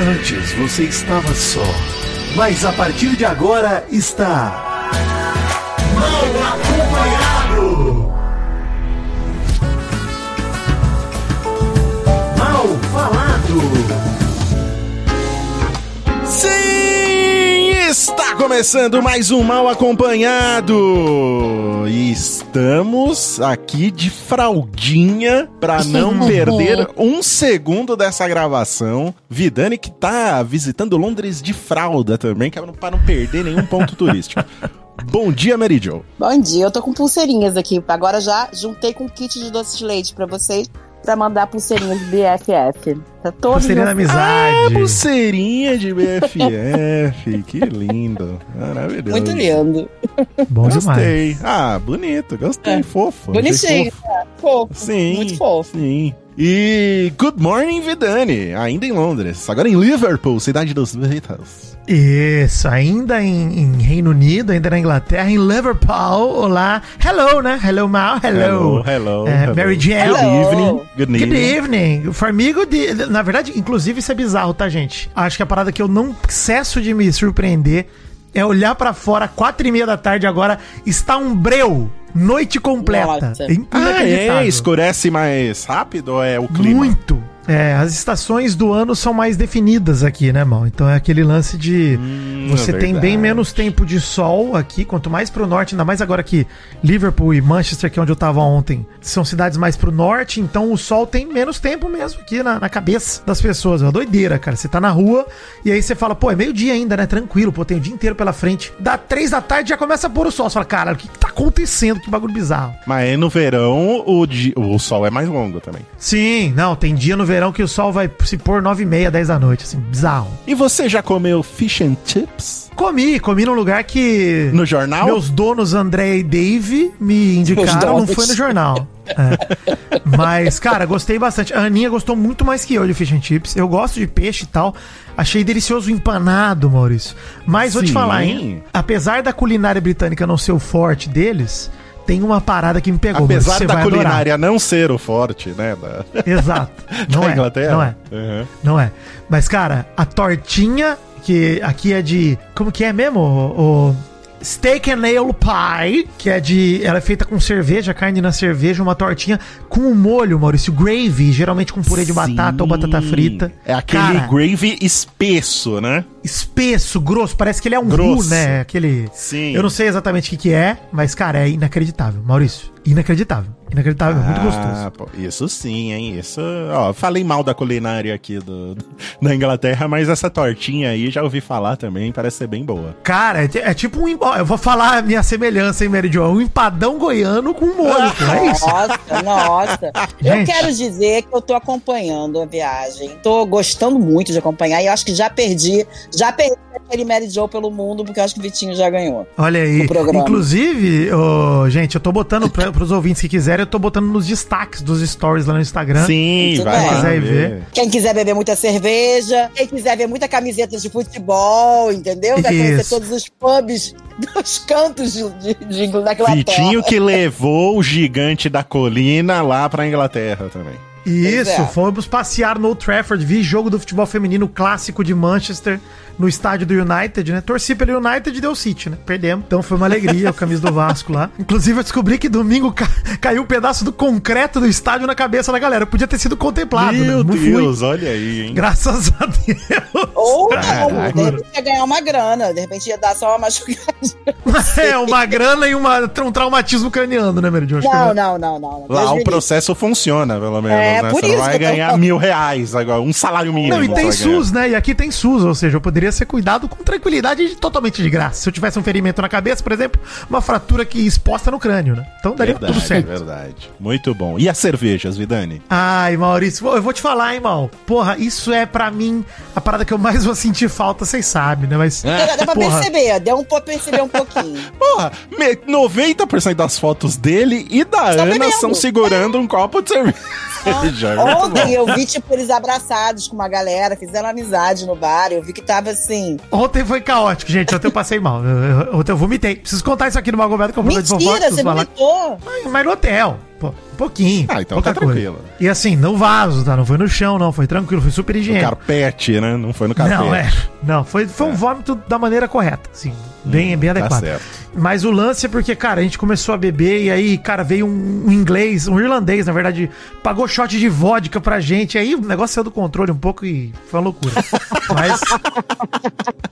Antes você estava só, mas a partir de agora está. Mal acompanhado! Mal falado! Sim! Está começando mais um Mal Acompanhado! E estamos aqui de fraldinha para não perder um segundo dessa gravação. Vidani que tá visitando Londres de fralda também, para não perder nenhum ponto turístico. Bom dia, Mary Jo. Bom dia, eu tô com pulseirinhas aqui. Agora já juntei com kit de doce de leite pra vocês pra mandar pulseirinhas de BFF. Tá todo Pulseirinha da meu- amizade. Ah, pulseirinha de BFF. que lindo. Maravilhoso. Muito lindo. Bom demais. Gostei. Ah, bonito. Gostei. É. Fofo. Bonitinho. fofo. né? Fofo. Sim. Muito fofo. Sim. E good morning, Vidani. Ainda em Londres. Agora em Liverpool, cidade dos Beatles. Isso, ainda em, em Reino Unido, ainda na Inglaterra, em Liverpool. Olá. Hello, né? Hello, Mal. Hello. hello. É, hello. Mary Jane. Good Hello. evening. Good Good evening. evening. Formigo de. Na verdade, inclusive, isso é bizarro, tá, gente? Acho que a parada que eu não cesso de me surpreender é olhar pra fora, quatro e meia da tarde agora, está um breu. Noite completa. Nossa. É Ah, é? Escurece mais rápido ou é o clima? Muito. É, as estações do ano são mais definidas aqui, né, mal? Então é aquele lance de Hum, você é tem bem menos tempo de sol aqui, quanto mais pro norte, ainda mais agora que Liverpool e Manchester, que é onde eu tava ontem, são cidades mais pro norte, então o sol tem menos tempo mesmo aqui na, na cabeça das pessoas. É uma doideira, cara. Você tá na rua e aí você fala, pô, é meio-dia ainda, né? Tranquilo, pô, tem o dia inteiro pela frente. Dá três da tarde já começa a pôr o sol. Você fala, cara, o que, que tá acontecendo? Que bagulho bizarro. Mas no verão o, o sol é mais longo também. Sim, não, tem dia no verão que o sol vai se pôr 9 e meia, 10 da noite, assim, bizarro. E você já comeu fish and chips? Comi, comi num lugar que No jornal? meus donos André e Dave me indicaram, não foi no jornal. É. Mas, cara, gostei bastante. A Aninha gostou muito mais que eu de fish and chips. Eu gosto de peixe e tal. Achei delicioso o empanado, Maurício. Mas vou te Sim. falar, hein? Apesar da culinária britânica não ser o forte deles, tem uma parada que me pegou. Apesar da vai adorar. culinária não ser o forte, né? Da, Exato. Não da é. Inglaterra. Não é. Uhum. Não é. Mas, cara, a tortinha, que aqui é de. Como que é mesmo? O. o Steak and Ale Pie, que é de. Ela é feita com cerveja, carne na cerveja, uma tortinha com um molho, Maurício, gravy, geralmente com purê de batata ou batata frita. É aquele Cara, gravy espesso, né? espesso, grosso, parece que ele é um Grosso. roux, né? Aquele. Sim. Eu não sei exatamente o que, que é, mas, cara, é inacreditável. Maurício, inacreditável. Inacreditável, é muito gostoso. Ah, pô, isso sim, hein? Isso. Ó, falei mal da culinária aqui do, do- da Inglaterra, mas essa tortinha aí já ouvi falar também, parece ser bem boa. Cara, é, é tipo um. ó, Eu vou falar a minha semelhança, hein, Mary Jo? É um empadão goiano com molho, pô, é isso? Nossa, nossa. Eu Gente. quero dizer que eu tô acompanhando a viagem. Tô gostando muito de acompanhar e eu acho que já perdi, já perdi aquele Mary Joe pelo mundo, porque eu acho que o Vitinho já ganhou. Olha aí. Inclusive, ô, gente, eu tô botando pra, pros ouvintes que quiserem, eu tô botando nos destaques dos stories lá no Instagram. Sim, vai lá Quiser ver. ver. Quem quiser beber muita cerveja, quem quiser ver muita camiseta de futebol, entendeu? Vai conhecer Isso. todos os pubs dos cantos de, de, de, da Inglaterra. Vitinho que levou o gigante da colina lá pra Inglaterra também. Isso, é. fomos passear no Old Trafford, vi jogo do futebol feminino clássico de Manchester no estádio do United, né? Torci pelo United e deu City, né? Perdemos. Então foi uma alegria o camisa do Vasco lá. Inclusive eu descobri que domingo ca- caiu um pedaço do concreto do estádio na cabeça da galera. Podia ter sido contemplado, Meu né? Não Deus, olha aí, hein? Graças a Deus. Ou não, ia ganhar uma grana, de repente ia dar só uma machucadinha. É, uma grana e uma, um traumatismo craniano, né, Meridio? Acho que Não, eu- não, não, não. Deus Lá o processo funciona, pelo menos, É, né? por Você não isso vai que eu tô ganhar mil reais agora, um salário mínimo. Não, e tem vai ganhar. SUS, né? E aqui tem SUS, ou seja, eu poderia ser cuidado com tranquilidade e totalmente de graça. Se eu tivesse um ferimento na cabeça, por exemplo, uma fratura que exposta no crânio, né? Então daria Verdade, tudo certo. verdade. Muito bom. E as cervejas, Vidani? Ai, Maurício, eu vou te falar, hein, Mal. Porra, isso é pra mim a parada que eu mais vou sentir falta, vocês sabem, né? Mas. Dá, dá pra Porra. perceber, deu um pra perceber um pouquinho. Porra, me- 90% das fotos dele e da Estão Ana bebendo. são segurando um copo de cerveja. Muito Ontem bom. eu vi, tipo, eles abraçados com uma galera, fizeram amizade no bar. Eu vi que tava assim. Ontem foi caótico, gente. Ontem eu passei mal. Ontem eu vomitei. Preciso contar isso aqui no Magomedo que é um programa de Mentira, fofoca. você vomitou. Mas- Mas no hotel. Pô, um pouquinho. Ah, então pouca tá coisa. tranquilo. E assim, no vaso, tá? Não foi no chão, não. Foi tranquilo, foi super No higiênico. carpete, né? Não foi no carpete. Não, é. Não, foi, foi um vômito da maneira correta, assim. Bem, bem tá adequado. certo. Mas o lance é porque, cara, a gente começou a beber e aí, cara, veio um, um inglês, um irlandês, na verdade, pagou shot de vodka pra gente. Aí o negócio saiu do controle um pouco e foi uma loucura. Mas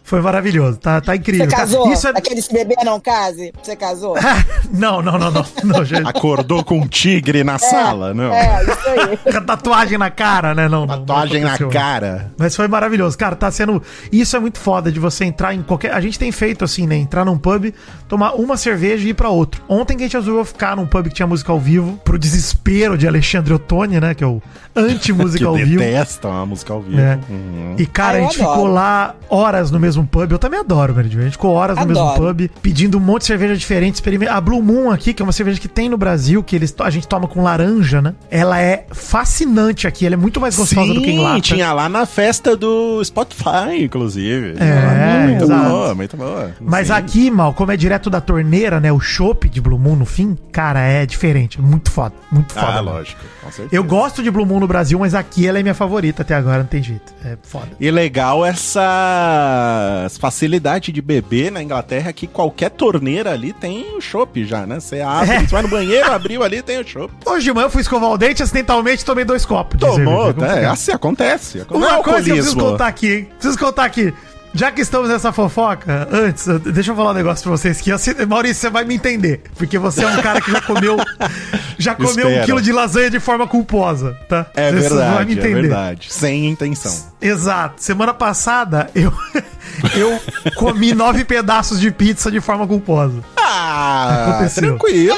foi maravilhoso, tá, tá incrível. Você tá? casou? Isso é... Aquele se beber não case? Você casou? não, não, não, não. não gente. Acordou com um tigre na sala? Não. É, isso aí. Tatuagem na cara, né? Não, não, não Tatuagem na cara. Mas foi maravilhoso. Cara, tá sendo. Isso é muito foda de você entrar em qualquer. A gente tem feito assim, né? Entrar num pub, tomar uma cerveja e ir pra outro. Ontem que a gente resolveu ficar num pub que tinha música ao vivo, pro desespero de Alexandre Ottoni, né? Que é o anti-música ao vivo. detestam a música ao vivo. É. Uhum. E, cara, Ah, a gente adoro. ficou lá horas no mesmo pub. Eu também adoro, Meridio. A gente ficou horas no Adoro. mesmo pub, pedindo um monte de cerveja diferente. A Blue Moon aqui, que é uma cerveja que tem no Brasil, que eles, a gente toma com laranja, né? Ela é fascinante aqui. Ela é muito mais gostosa do que em lata. tinha lá na festa do Spotify, inclusive. É, muito exato. boa, muito boa. Mas Sim. aqui, mal, como é direto da torneira, né? O chopp de Blue Moon no fim, cara, é diferente. Muito foda. Muito foda. Ah, lógico, com certeza. Eu gosto de Blue Moon no Brasil, mas aqui ela é minha favorita até agora, não tem jeito. É foda. E legal essa facilidade de beber na Inglaterra que qualquer torneira ali tem o chopp já, né? Você abre, É. você vai no banheiro, abriu ali, tem o chopp. Hoje de manhã eu fui escovar o dente, acidentalmente tomei dois copos. Tomou, é, assim acontece. É Uma coisa que eu preciso contar aqui, hein? Preciso contar aqui. Já que estamos nessa fofoca, antes, deixa eu falar um negócio pra vocês que assim, Maurício, você vai me entender. Porque você é um cara que já comeu. já comeu um quilo de lasanha de forma culposa, tá? É Você vai verdade, é verdade. Sem intenção. Exato. Semana passada eu, eu comi nove pedaços de pizza de forma culposa. Ah, Aconteceu. tranquilo.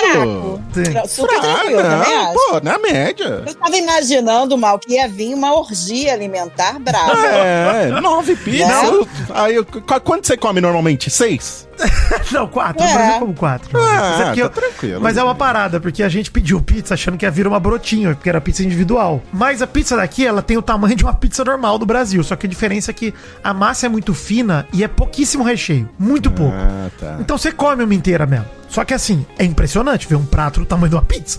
Super Ah, tranquilo, também não, acho. pô, na média. Eu tava imaginando, Mal, que ia vir uma orgia alimentar brava. É, nove pizzas. Não? Aí, quanto você come normalmente? Seis? Não, quatro. É. No Brasil como quatro. Ah, é tá eu- tranquilo. Mas é uma parada, porque a gente pediu pizza achando que ia vir uma brotinho, porque era pizza individual. Mas a pizza daqui, ela tem o tamanho de uma pizza normal do Brasil. Só que a diferença é que a massa é muito fina e é pouquíssimo recheio. Muito pouco. Ah, tá. Então você come uma inteira mesmo. Só que assim, é impressionante ver um prato do tamanho de uma pizza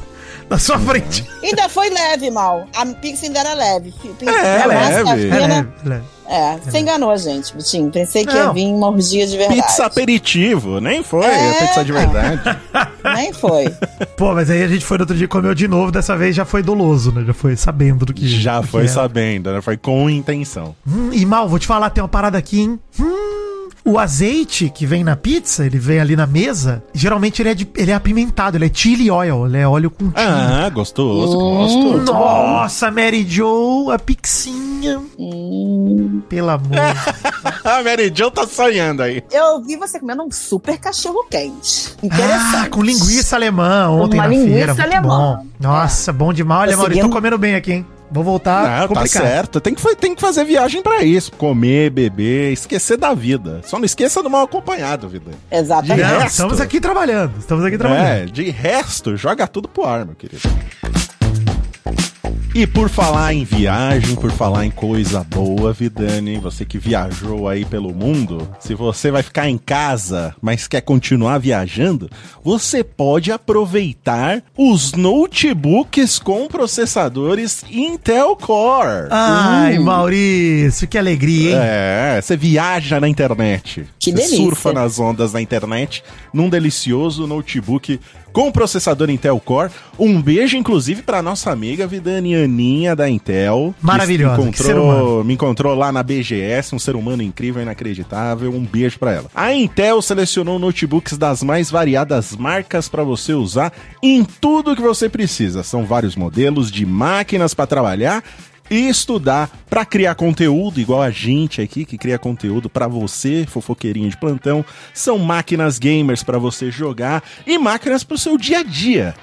na sua Uhum. frente. Ainda foi leve, Mal. A pizza ainda era leve. Pizza- É, a massa leve. É fina. leve, é leve. É, você enganou a gente, Vitinho. Pensei que Não. ia vir uma orgia de verdade. Pizza aperitivo, nem foi É, pizza de verdade. Nem foi. Pô, mas aí a gente foi no outro dia e comeu de novo, dessa vez já foi doloso, né? Já foi sabendo do que. Já do que foi era. sabendo, né? Foi com intenção. Hum, e mal, vou te falar, tem uma parada aqui, hein? Hum, o azeite que vem na pizza, ele vem ali na mesa, geralmente ele é, de- ele é apimentado, ele é chili oil, ele é óleo com chili. Ah, gostoso, Hum. gosto. Nossa, Mary Jo, a pixinha. Hum. Pelo amor. A Mary Jo tá sonhando aí. Eu vi você comendo um super cachorro quente. Interessante. ah, com linguiça alemã ontem Uma na linguiça feira. alemã. Bom. Nossa, bom demais. Olha, Tô Maurício, tô comendo bem aqui, hein? Vou voltar. Não, tá certo. Tem que, tem que fazer viagem pra isso. Comer, beber, esquecer da vida. Só não esqueça do mal acompanhado, vida. Exatamente. Não, resto. estamos aqui trabalhando. Estamos aqui trabalhando. É, de resto, joga tudo pro ar, meu querido. E por falar em viagem, por falar em coisa boa, Vidani, você que viajou aí pelo mundo, se você vai ficar em casa, mas quer continuar viajando, você pode aproveitar os notebooks com processadores Intel Core. Ai, Maurício, que alegria, hein? É, você viaja na internet. Que você delícia. surfa nas ondas da internet num delicioso notebook com processador Intel Core. Um beijo, inclusive, pra nossa amiga Vidani Aninha da Intel. Maravilhosa, Me encontrou, me encontrou lá na BGS, um ser humano incrível, inacreditável. Um beijo pra ela. A Intel selecionou notebooks das mais variadas marcas pra você usar em tudo que você precisa. São vários modelos de máquinas pra trabalhar e estudar para criar conteúdo, igual a gente aqui que cria conteúdo para você, fofoqueirinho de plantão. São máquinas gamers para você jogar e máquinas para o seu dia a dia.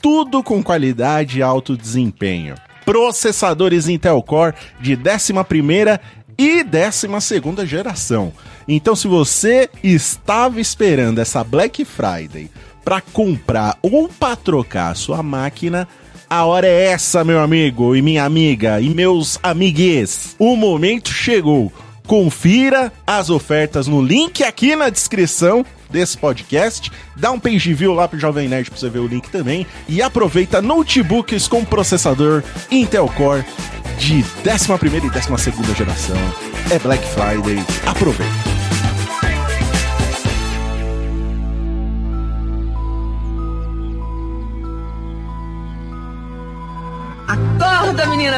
Tudo com qualidade e alto desempenho. Processadores Intel Core de 11ª e 12ª geração. Então, se você estava esperando essa Black Friday para comprar ou para trocar sua máquina, a hora é essa, meu amigo e minha amiga e meus amigues. O momento chegou. Confira as ofertas no link aqui na descrição desse podcast. Dá um page view lá pro Jovem Nerd pra você ver o link também. E aproveita notebooks com processador Intel Core de 11ª e 12ª geração. É Black Friday, aproveita.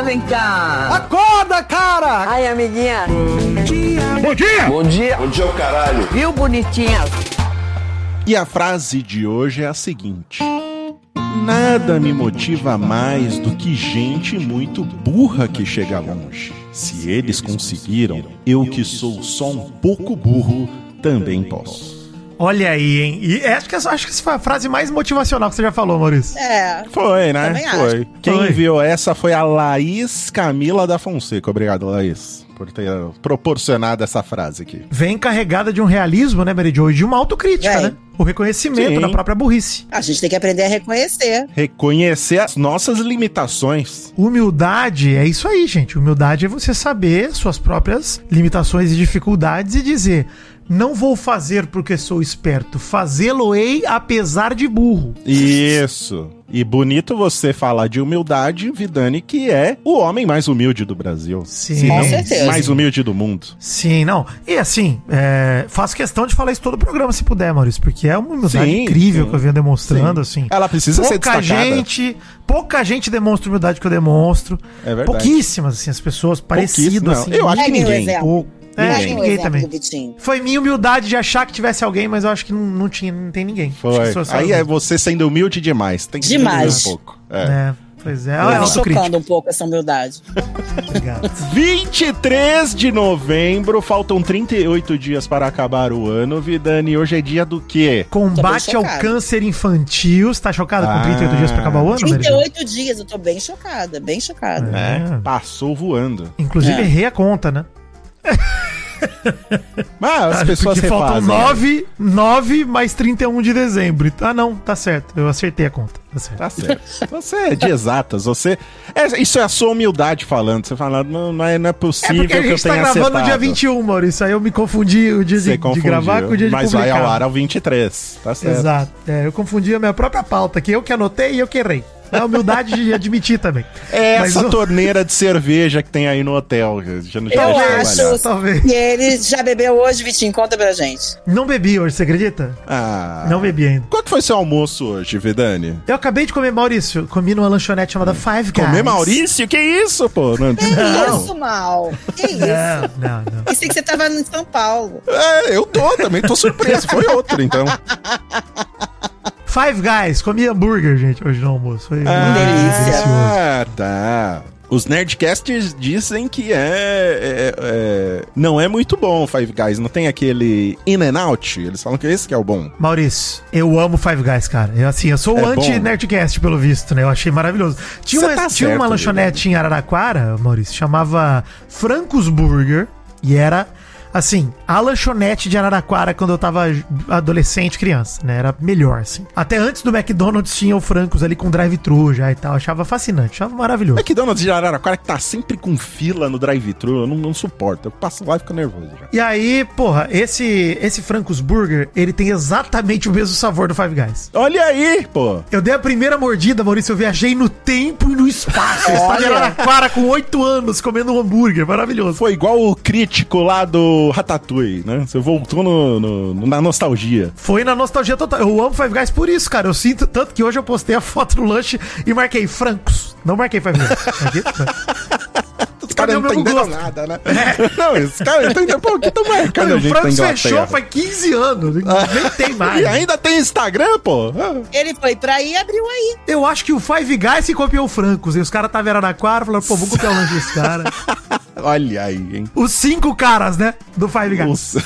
Vem cá. Acorda, cara! Ai, amiguinha. Bom dia! Bom dia. Bom dia, o caralho. Viu, bonitinha? E a frase de hoje é a seguinte: Nada me motiva mais do que gente muito burra que chega longe. Se eles conseguiram, eu que sou só um pouco burro, também posso. Olha aí, hein? E acho que, essa- acho que essa foi a frase mais motivacional que você já falou, Maurício. É. Foi, né? Também Foi. acho. Quem Foi. enviou essa foi a Laís Camila da Fonseca. Obrigado, Laís, por ter proporcionado essa frase aqui. Vem carregada de um realismo, né, Mary Jo? E de uma autocrítica, Vem. né? O reconhecimento Sim. da própria burrice. A gente tem que aprender a reconhecer. Reconhecer as nossas limitações. Humildade é isso aí, gente. Humildade é você saber suas próprias limitações e dificuldades e dizer: não vou fazer porque sou esperto, fazê-lo-ei apesar de burro. Isso. E bonito você falar de humildade, Vidani, que é o homem mais humilde do Brasil. Sim. Se não, Com certeza. mais humilde do mundo. Sim, não. E assim, é, faço questão de falar isso todo o programa, se puder, Maurício, porque é uma humildade Sim, incrível sim. que eu venho demonstrando, assim. Ela precisa ser pouca destacada. gente, pouca gente demonstra a humildade que eu demonstro. É verdade. Pouquíssimas, assim, as pessoas parecidas, assim. Eu acho que ninguém. exemplo. pouco. É, ninguém exemplo também. Foi minha humildade de achar que tivesse alguém, mas eu acho que não, não tinha, não tem ninguém. Foi. Aí eu. é você sendo humilde demais. Tem que Demais. um pouco. É. É, pois é, é me autocrítica. chocando um pouco essa humildade. Obrigado. 23 de novembro, faltam 38 dias para acabar o ano, Vidani. Hoje é dia do quê? Combate ao câncer infantil. Você tá chocada com Ah. 38 dias pra acabar o ano, Mary Jo? 38 dias, eu tô bem chocada, bem chocada. É, É. passou voando. Inclusive, É. errei a conta, né? Mas as pessoas Porque faltam refazem. 9, 9 mais 31 de dezembro. Ah, não, tá certo. Eu acertei a conta. Tá certo. Tá certo. Você é de exatas, você. é, isso é a sua humildade falando. Você fala, não, não, é, não é É possível a que eu gente tá tenha gravando acertado. no dia 21, Maurício. Aí eu me confundi o dia de, de gravar com o dia de Mas publicar. vai ao ar ao 23, tá certo. Exato. É, eu confundi a minha própria pauta, que eu que anotei e eu que errei. É a humildade de admitir também. É Mas essa eu- torneira de cerveja que tem aí no hotel. Já não Eu acho- trabalhar. Talvez. E ele já bebeu hoje, Vitinho? Conta pra gente. Não bebi hoje, você acredita? Ah. Não bebi ainda. Qual que foi seu almoço hoje, Vidani? Eu acabei de comer, Maurício. Comi numa lanchonete chamada Five Guys. Comer Maurício? Que isso, pô? Não, Que não. isso, mal? Que isso? Não, não, não. Pensei que você tava em São Paulo. É, eu tô também, tô surpreso. Foi outro, então. Five Guys, comi hambúrguer, gente, hoje no almoço. Foi delícia. Ah, tá. Os Nerdcasters dizem que é, é- é- Não é muito bom o Five Guys. Não tem aquele In and Out? Eles falam que esse que é o bom. Maurício, eu amo Five Guys, cara. Eu, assim, eu sou É anti-Nerdcast, pelo visto, né? Eu achei maravilhoso. Tinha Cê uma, tá tinha certo, uma lanchonete em Araraquara, Maurício, chamava Francos Burger, e era, assim, a lanchonete de Araraquara quando eu tava adolescente, criança, né? Era melhor, assim. Até antes do McDonald's tinha o Francos ali com drive-thru já e tal. Achava fascinante, achava maravilhoso. McDonald's de Araraquara que tá sempre com fila no drive-thru. Eu não, não suporto. Eu passo lá e fico nervoso já. E aí, porra, esse, esse Francos Burger, ele tem exatamente o mesmo sabor do Five Guys. Olha aí, pô. Eu dei a primeira mordida, Maurício, eu viajei no tempo e no espaço. Eu estava em. Araraquara com oito anos comendo um hambúrguer, maravilhoso. Foi igual o crítico lá do Ratatouille, né? Você voltou no, no- na nostalgia. Foi na nostalgia total. Eu amo Five Guys por isso, cara. Eu sinto tanto que hoje eu postei a foto do lanche e marquei francos. Não marquei Five Guys. Marquei francos. Os caras não o entenderam gosto? nada, né? Não, esses caras não entenderam. Pô, que tão marcando a o gente na Francos Inglaterra? fechou faz 15 anos. Nem tem mais. E ainda tem Instagram, pô? Ele foi pra aí e abriu aí. Eu acho que o Five Guys se copiou o Francos. E os caras estavam em Araraquara falaram, pô, vou copiar o lanche desse cara. Olha aí, hein? Os cinco caras, né? Do Five Guys. Nossa.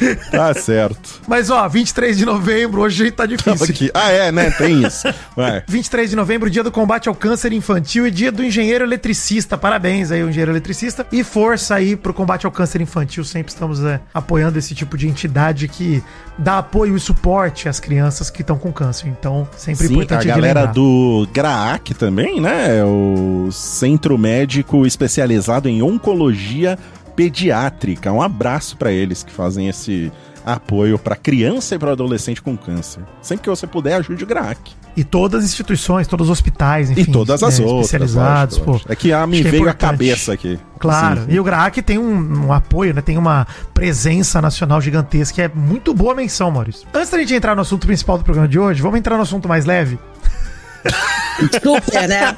tá certo. Mas ó, 23 de novembro, hoje a tá difícil. Aqui. Ah, é, né? Tem isso. Vai. 23 de novembro, dia do combate ao câncer infantil e dia do engenheiro eletricista. Parabéns aí, o engenheiro eletricista. E força aí pro combate ao câncer infantil. Sempre estamos é, apoiando esse tipo de entidade que dá apoio e suporte às crianças que estão com câncer. Então, sempre Sim, a importante de galera do GRAAC também, né? O Centro Médico Especializado em Oncologia Pediátrica. Um abraço pra eles que fazem esse apoio pra criança e para adolescente com câncer. Sempre que você puder, ajude o GRAAC. E todas as instituições, todos os hospitais, enfim. E todas as é, outras. Especializados, lógico, pô. lógico. É que a me que é veio a importante. cabeça aqui. Claro, e o GRAAC tem um, um apoio, né? Tem uma presença nacional gigantesca, que é muito boa menção, Maurício. Antes da gente entrar no assunto principal do programa de hoje, vamos entrar no assunto mais leve. Super, né?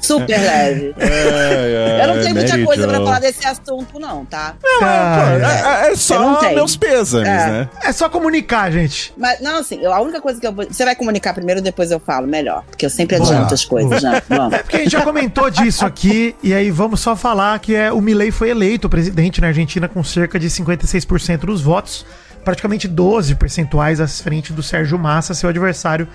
Super leve. É, Eu não tenho muita coisa pra falar desse assunto, não, tá? Cara, É, é só não meus pêsames, É. né? é só comunicar, gente. Mas, não, assim, eu- a única coisa que eu vou. Você vai comunicar primeiro, depois eu falo, melhor. Porque eu sempre Boa. adianto as coisas, né? Vamos. É porque a gente já comentou disso aqui, e aí vamos só falar que é, o Milei foi eleito presidente na Argentina com cerca de 56% dos votos, praticamente 12 percentuais à frente do Sérgio Massa, seu adversário,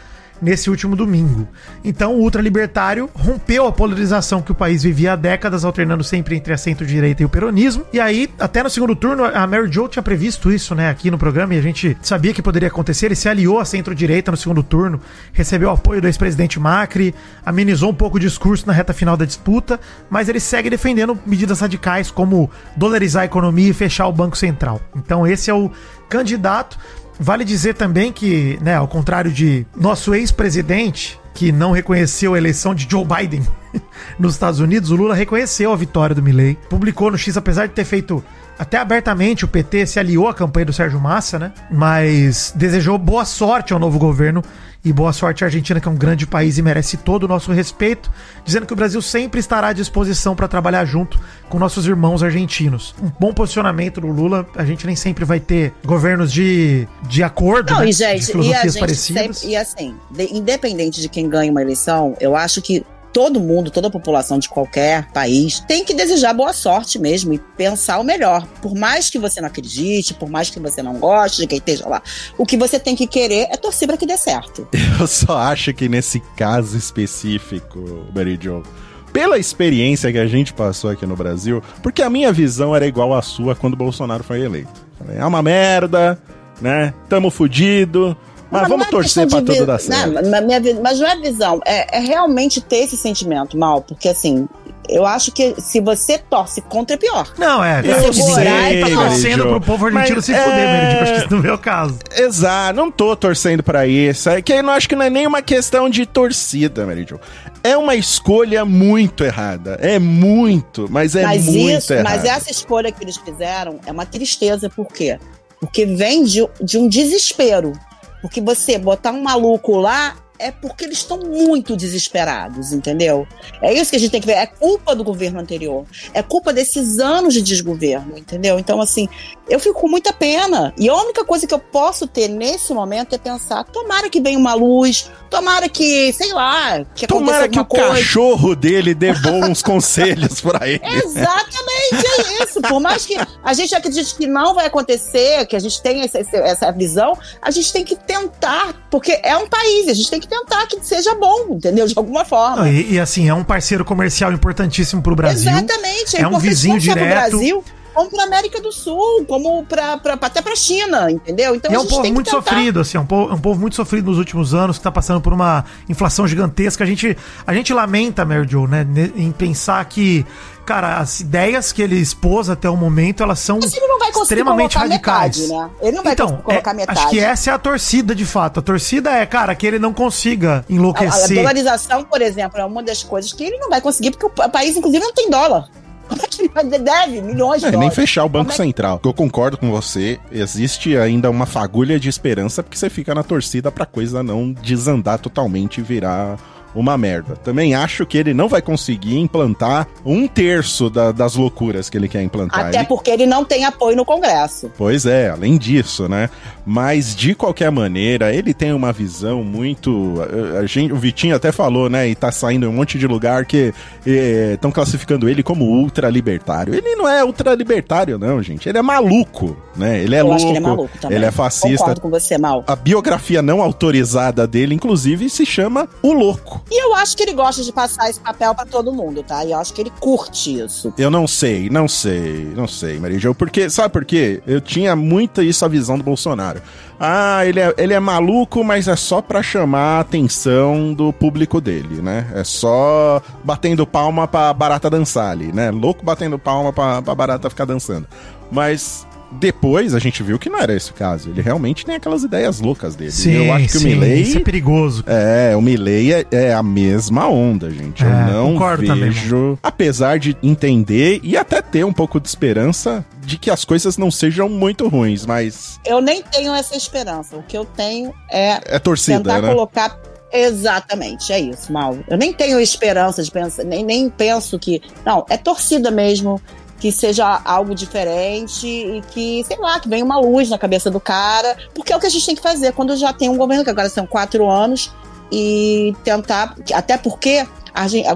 nesse último domingo. Então o ultralibertário rompeu a polarização que o país vivia há décadas, alternando sempre entre a centro-direita e o peronismo. E aí, até no segundo turno, a Mary Jo tinha previsto isso, né, aqui no programa, e a gente sabia que poderia acontecer. Ele se aliou à centro-direita no segundo turno, recebeu apoio do ex-presidente Macri, amenizou um pouco o discurso na reta final da disputa, mas ele segue defendendo medidas radicais como dolarizar a economia e fechar o Banco Central. Então esse é o candidato. Vale dizer também que, né, ao contrário de nosso ex-presidente, que não reconheceu a eleição de Joe Biden nos Estados Unidos, o Lula reconheceu a vitória do Milley. Publicou no X, apesar de ter feito até abertamente, o PT se aliou à campanha do Sérgio Massa, né? Mas desejou boa sorte ao novo governo e boa sorte à Argentina, que é um grande país e merece todo o nosso respeito, dizendo que o Brasil sempre estará à disposição para trabalhar junto com nossos irmãos argentinos. Um bom posicionamento do Lula, a gente nem sempre vai ter governos de, de acordo, Não, né? e de gente, e a filosofias gente parecidas. sempre, e assim, de- independente de quem ganha uma eleição, eu acho que todo mundo, toda a população de qualquer país tem que desejar boa sorte mesmo e pensar o melhor. Por mais que você não acredite, por mais que você não goste de quem esteja lá, o que você tem que querer é torcer para que dê certo. Eu só acho que nesse caso específico, Jo, pela experiência que a gente passou aqui no Brasil, porque a minha visão era igual à sua quando Bolsonaro foi eleito. É uma merda, né? Tamo fudido, mas, não vamos é torcer de tudo dar certo. Não, mas, minha mas não é visão, é, é realmente ter esse sentimento mal, porque assim, eu acho que se você torce contra é pior. Não, é. Eu você sei, tá torcendo pro povo argentino Mas, se fuder, é- Jo, Acho que isso não é o caso. Exato, não tô torcendo pra isso. É que eu não acho que não é nem uma questão de torcida, Mary Jo. É uma escolha muito errada. É muito, mas é mas muito isso, errada. mas essa escolha que eles fizeram é uma tristeza, por quê? Porque vem de, de um desespero. Porque você botar um maluco lá é porque eles estão muito desesperados, entendeu? É isso que a gente tem que ver. É culpa do governo anterior. É culpa desses anos de desgoverno, entendeu? Então, assim, eu fico com muita pena. E a única coisa que eu posso ter nesse momento é pensar: tomara que venha uma luz, tomara que, sei lá, que Tomara que o coisa. cachorro dele dê bons conselhos pra ele. Exatamente, é isso. Por mais que a gente acredite que não vai acontecer, que a gente tenha essa, essa visão, a gente tem que tentar, porque é um país, a gente tem que tentar que seja bom, entendeu? De alguma forma. Não, e, e, assim, é um parceiro comercial importantíssimo pro Brasil. Exatamente. É um importante vizinho direto. Brasil, como pra América do Sul, como pra, pra, até pra China, entendeu? Então E é um povo muito tentar. sofrido, assim, é um povo, é um povo muito sofrido nos últimos anos, que tá passando por uma inflação gigantesca. A gente, a gente lamenta, Mary Jo, né, em pensar que, cara, as ideias que ele expôs até o momento, elas são extremamente radicais. metade, né? Ele não vai então, conseguir colocar é, metade. acho que essa é a torcida, de fato. A torcida é, cara, que ele não consiga A, a enlouquecer. dolarização, por exemplo, é uma das coisas que ele não vai conseguir, porque o pa- país, inclusive, não tem dólar. Como é que ele vai- deve milhões de É, nem dólares? fechar o Banco é que- Central. Eu concordo com você. Existe ainda uma fagulha de esperança porque você fica na torcida pra coisa não desandar totalmente e virar uma merda. Também acho que ele não vai conseguir implantar um terço da- das loucuras que ele quer implantar. Até Ele- porque ele não tem apoio no Congresso. Pois é, além disso, né? Mas de qualquer maneira, ele tem uma visão muito. eh, A gente, o Vitinho até falou, né? E tá saindo em um monte de lugar que estão classificando ele como ultralibertário. Ele não é ultralibertário, não, gente. Ele é maluco, né? Ele é Eu louco. acho que ele é maluco também. Ele é fascista. Concordo com você, Mal. A biografia não autorizada dele, inclusive, se chama O Louco. E eu acho que ele gosta de passar esse papel pra todo mundo, tá? E eu acho que ele curte isso. Eu não sei, não sei, não sei, Maria Jo, porque, sabe por quê? Eu tinha muita isso a visão do Bolsonaro. Ah, ele é, ele é maluco, mas é só pra chamar a atenção do público dele, né? É só batendo palma pra barata dançar ali, né? Louco batendo palma pra, pra barata ficar dançando. Mas depois a gente viu que não era esse o caso. Ele realmente tem aquelas ideias loucas dele. eu acho que o Milley Isso é perigoso. é, o Milley é, é a mesma onda, gente. É, eu não concordo também, vejo, apesar de entender e até ter um pouco de esperança de que as coisas não sejam muito ruins, mas Eu nem tenho essa esperança. O que eu tenho é é torcida, tentar né? colocar. Exatamente, é isso, Mal. Eu nem tenho esperança de pensar, nem, nem penso que. Não, é torcida mesmo, que seja algo diferente e que, sei lá, que venha uma luz na cabeça do cara. Porque é o que a gente tem que fazer quando já tem um governo, que agora são quatro anos, e tentar. Até porque.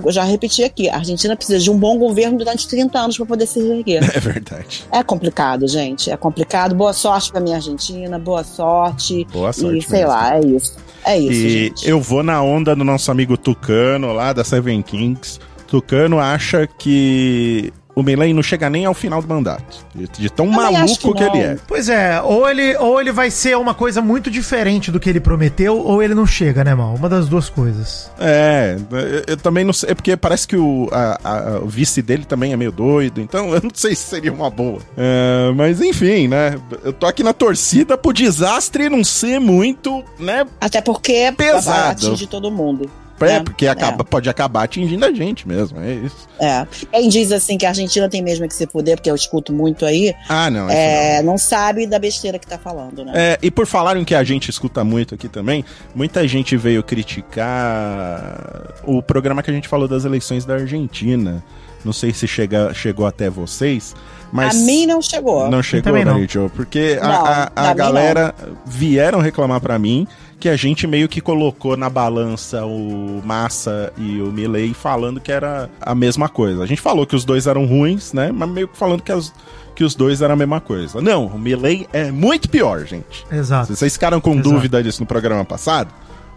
eu já repeti aqui, a Argentina precisa de um bom governo durante 30 anos para poder se reerguer. É verdade. É complicado, gente. É complicado. Boa sorte pra minha Argentina, boa sorte. Boa sorte E sei mesmo. lá, é isso. É isso, E gente. eu vou na onda do nosso amigo Tucano, lá da Seven Kings. Tucano acha que o Milley não chega nem ao final do mandato. De, de tão acho maluco que, que ele é. Pois é, ou ele, ou ele vai ser uma coisa muito diferente do que ele prometeu, ou ele não chega, né, mal? Uma das duas coisas. É, eu, eu também não sei, é porque parece que o, a- a- o vice dele também é meio doido, então eu não sei se seria uma boa. É, mas enfim, né? Eu tô aqui na torcida pro desastre não ser muito, né? Até porque Pesado. atinge todo mundo. É, É, porque acaba, pode acabar atingindo a gente mesmo, é isso. É. Quem diz assim que a Argentina tem mesmo que se fuder, porque eu escuto muito aí, Ah, não. é, não sabe da besteira que tá falando, né? É, e por falar em que a gente escuta muito aqui também, muita gente veio criticar o programa que a gente falou das eleições da Argentina. Não sei se chega, chegou até vocês, mas. a mim não chegou. Não chegou, não. Jo, porque a- Não, a, a mim galera vieram reclamar pra mim que a gente meio que colocou na balança o Massa e o Milley falando que era a mesma coisa. A gente falou que os dois eram ruins, né? Mas meio que falando que, as- que os dois eram a mesma coisa. Não, o Milley é muito pior, gente. Exato. Se vocês ficaram com Exato. dúvida disso no programa passado,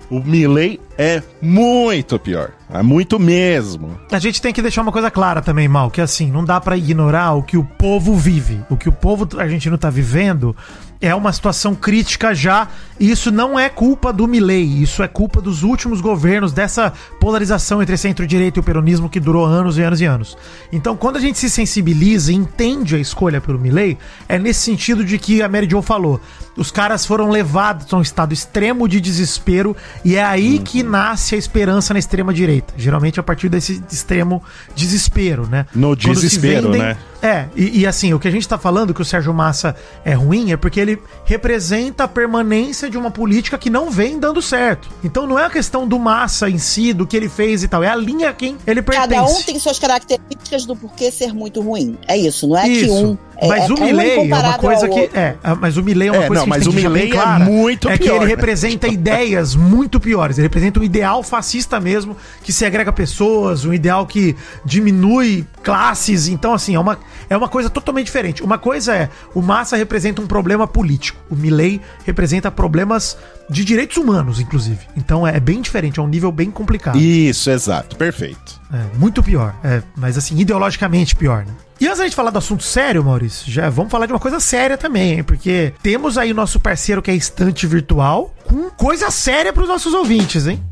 o Milley é muito pior. É muito mesmo. A gente tem que deixar uma coisa clara também, Mal, que assim, não dá pra ignorar o que o povo vive. O que o povo argentino tá vivendo é uma situação crítica já, e isso não é culpa do Milei, isso é culpa dos últimos governos, dessa polarização entre centro-direita e o peronismo que durou anos e anos e anos. Então, quando a gente se sensibiliza e entende a escolha pelo Milei, é nesse sentido de que a Mary Jo falou. Os caras foram levados a um estado extremo de desespero e é aí que nasce a esperança na extrema direita. Geralmente a partir desse extremo desespero, né? No desespero, né? É, e, e assim, o que a gente tá falando que o Sérgio Massa é ruim é porque ele representa a permanência de uma política que não vem dando certo. Então não é a questão do Massa em si, do que ele fez e tal, é a linha a quem ele pertence. Cada um tem suas características do porquê ser muito ruim. É isso, não é que Isso. um. É, mas é, o um Milley é uma coisa que. outro. É, mas o Milley é uma É, coisa não, que a mas gente o tem que deixar bem Milley é muito É que pior, ele né? representa ideias muito piores. Ele representa um ideal fascista mesmo, que segrega pessoas, um ideal que diminui classes. Então, assim, é uma, é uma coisa totalmente diferente. Uma coisa é, o Massa representa um problema político. O Milley representa problemas de direitos humanos, inclusive. Então é bem diferente, é um nível bem complicado. Isso, exato. Perfeito. É, muito pior. É, mas assim, ideologicamente pior, né? E antes da gente falar do assunto sério, Maurício, já vamos falar de uma coisa séria também, hein? Porque temos aí o nosso parceiro que é Estante Virtual, com coisa séria pros nossos ouvintes, hein?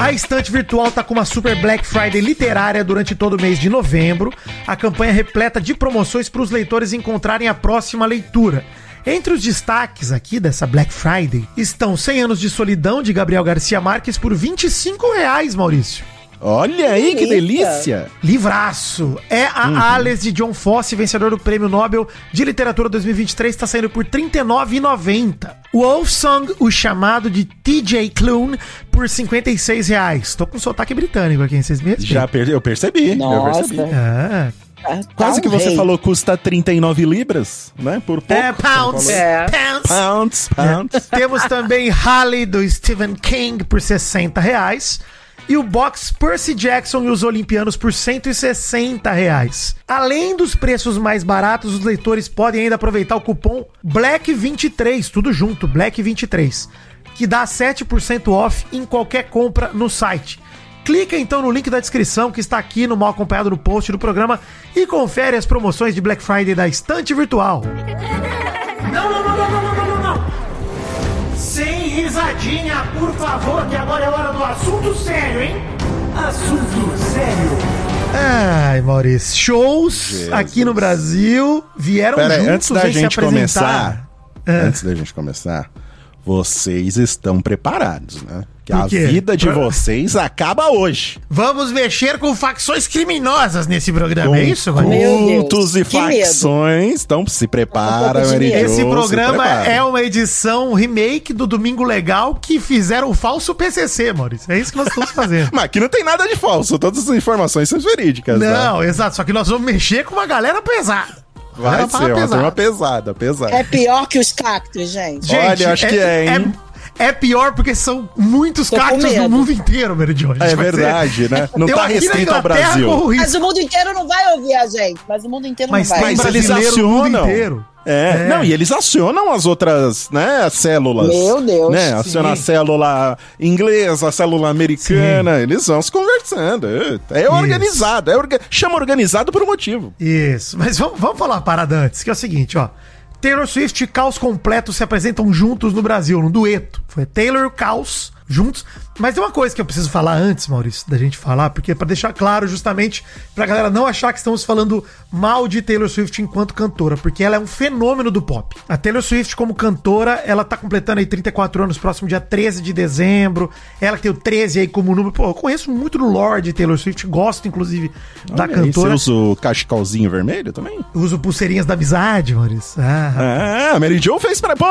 A Estante Virtual tá com uma Super Black Friday literária durante todo o mês de novembro. A campanha é repleta de promoções para os leitores encontrarem a próxima leitura. Entre os destaques aqui dessa Black Friday estão 100 anos de solidão de Gabriel Garcia Marques por 25 reais, Maurício. Olha aí que delícia! Livraço. É a Alice de John Fosse, vencedor do Prêmio Nobel de Literatura 2023, está saindo por R$ 39,90. Wolf Song, o chamado de TJ Klune, por 56 reais. Tô com sotaque britânico aqui, hein? vocês me respeitam. Já per- eu percebi. Eu Nossa. percebi. É. É, Quase que você rei. falou custa 39 libras, né? Por pouco. É, pounds. É. Pounds. Pounds, pounds. Temos também Halley do Stephen King por 60 reais. E o box Percy Jackson e os Olimpianos por 160 reais. Além dos preços mais baratos, os leitores podem ainda aproveitar o cupom BLACK23, tudo junto, BLACK23. que dá 7% off em qualquer compra no site. Clica então no link da descrição que está aqui no mal acompanhado no post do programa e confere as promoções de Black Friday da Estante Virtual. Não, não, não, não, não, não, não, não. Sem risadinha, por favor, que agora é hora do assunto sério, hein? Assunto sério. Ai, Maurício, shows Jesus. aqui no Brasil vieram Pera juntos antes da gente começar, É. antes da gente começar, vocês estão preparados, né? Que a vida de vocês acaba hoje. Vamos mexer com facções criminosas nesse programa, Com é isso, cultos e que medo. facções. Então se prepara, Um Esse se programa prepara. é uma edição remake do Domingo Legal que fizeram o falso PCC, Maurício. É isso que nós estamos fazendo. Mas aqui não tem nada de falso, todas as informações são verídicas. né? Não, exato. Só que nós vamos mexer com uma galera pesada. Vai ser uma pesado. turma pesada, pesada. É pior que os cactos, gente. Olha, acho que é, hein? É, é pior porque são muitos Tô cactos no mundo inteiro, Meridion. A gente É vai verdade, né? Não tá um na restrito ao Brasil. Mas o mundo inteiro não vai ouvir a gente. Mas o mundo inteiro Mas não vai. Mas eles acionam. inteiro. É. É. não, e eles acionam as outras, né, as células. Meu Deus, Né, sim. aciona a célula inglesa, a célula americana, eles vão se conversando. É, é organizado, é orga- chama organizado por um motivo. Isso, mas vamos, vamos falar uma parada antes, que é o seguinte, ó. Taylor Swift e Caos Completo se apresentam juntos no Brasil, num dueto. Foi Taylor e Caos juntos. Mas tem uma coisa que eu preciso falar antes, Maurício, da gente falar, porque é pra deixar claro justamente pra galera não achar que estamos falando mal de Taylor Swift enquanto cantora, porque ela é um fenômeno do pop. A Taylor Swift como cantora, ela tá completando aí 34 anos, próximo dia 13 de dezembro. Ela que tem o 13 aí como número. Pô, eu conheço muito do Lorde Taylor Swift, gosto inclusive da Olha aí, cantora. Você usa o cachecolzinho vermelho também? Uso pulseirinhas da amizade, Maurício. Ah, Ah, a Mary Jo fez pra... Pô,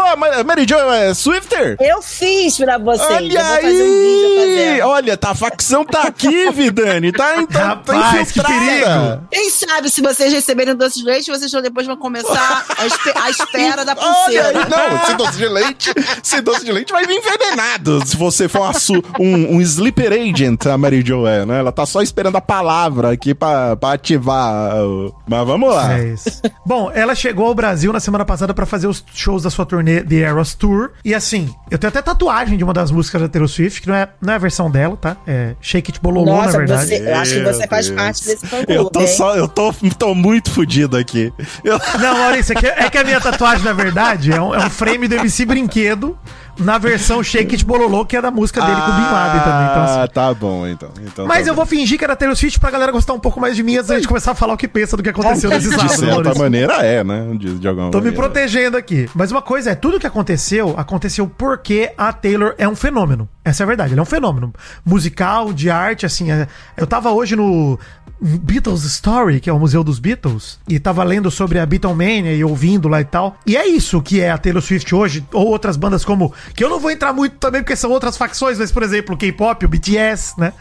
Mary Jo é Swifter? Eu fiz pra vocês. Olha aí! um. Olha, tá, a facção tá aqui, Vidani. Tá, tá, tá Rapaz, que infiltrada. perigo. Quem sabe se vocês receberem doce de leite, vocês vão- depois vão começar a, espe- a espera da pulseira. aí, não, esse doce de leite, esse doce de leite vai vir envenenado se você for um, um sleeper agent, a Mary Jo é, né? Ela tá só esperando a palavra aqui pra, pra ativar. o- Mas vamos lá. É isso. Bom, ela chegou ao Brasil na semana passada pra fazer os shows da sua turnê The Eras Tour. E assim, eu tenho até tatuagem de uma das músicas da Taylor Swift, que não é, não é a versão dela, tá? É Shake It Bololô, na verdade. você, eu acho que você faz Deus. parte desse fã Eu tô hein? só, eu tô, tô muito fudido aqui. Eu- Não, Maurício, é que, é que a minha tatuagem, na verdade, é um, é um frame do MC Brinquedo na versão Shake It Bololô, que é da música dele com o Bin Laden também. Então, assim, Ah, tá bom, então. então Mas tá eu vou fingir que era Taylor Swift pra galera gostar um pouco mais de mim antes da gente começar a falar o que pensa do que aconteceu nesse De sábado, certa Maurício. maneira é, né? De, de alguma Tô me maneira. protegendo aqui. Mas uma coisa é, tudo que aconteceu, aconteceu porque a Taylor é um fenômeno. Essa é a verdade, ele é um fenômeno. Musical, de arte, assim. é- Eu tava hoje no Beatles Story, que é o Museu dos Beatles, e tava lendo sobre a Beatlemania e ouvindo lá e tal. E é isso que é a Taylor Swift hoje, ou outras bandas como. Que eu não vou entrar muito também, porque são outras facções, mas, por exemplo, o K-pop, o BTS, né?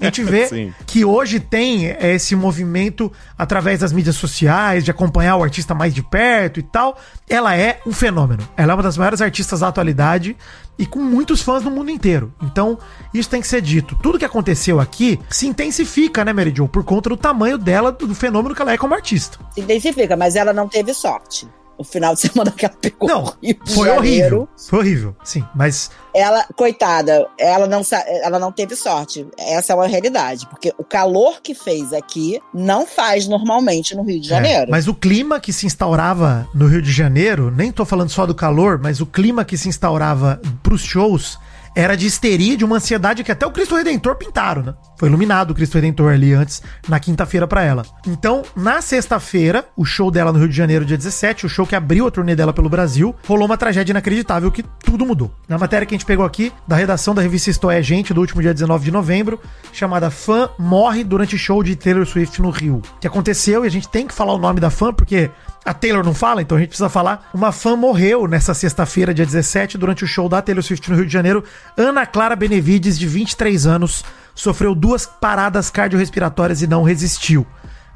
A gente vê Sim. que hoje tem é, esse movimento através das mídias sociais, de acompanhar o artista mais de perto e tal. Ela é um fenômeno. Ela é uma das maiores artistas da atualidade e com muitos fãs no mundo inteiro. Então, isso tem que ser dito. Tudo que aconteceu aqui se intensifica, né, Mary Jo? Por conta do tamanho dela, do fenômeno que ela é como artista. Se intensifica, mas ela não teve sorte. O final de semana que ela pegou Não, foi horrível. Foi horrível, sim. Mas Ela, coitada, ela não, ela não teve sorte. Essa é uma realidade. Porque o calor que fez aqui não faz normalmente no Rio de É, Janeiro. mas o clima que se instaurava no Rio de Janeiro, nem tô falando só do calor, mas o clima que se instaurava pros shows era de histeria, de uma ansiedade que até o Cristo Redentor pintaram, né? Foi iluminado o Cristo Redentor ali antes, na quinta-feira pra ela. Então, na sexta-feira, o show dela no Rio de Janeiro, dia 17, o show que abriu a turnê dela pelo Brasil, rolou uma tragédia inacreditável que tudo mudou. Na matéria que a gente pegou aqui, da redação da revista Isto é Gente, do último dia 19 de novembro, chamada Fã Morre durante show de Taylor Swift no Rio. Que aconteceu e a gente tem que falar o nome da fã, porque a Taylor não fala, então a gente precisa falar. Uma fã morreu nessa sexta-feira, dia 17, durante o show da Taylor Swift no Rio de Janeiro. Ana Clara Benevides, de 23 anos, sofreu duas paradas cardiorrespiratórias e não resistiu.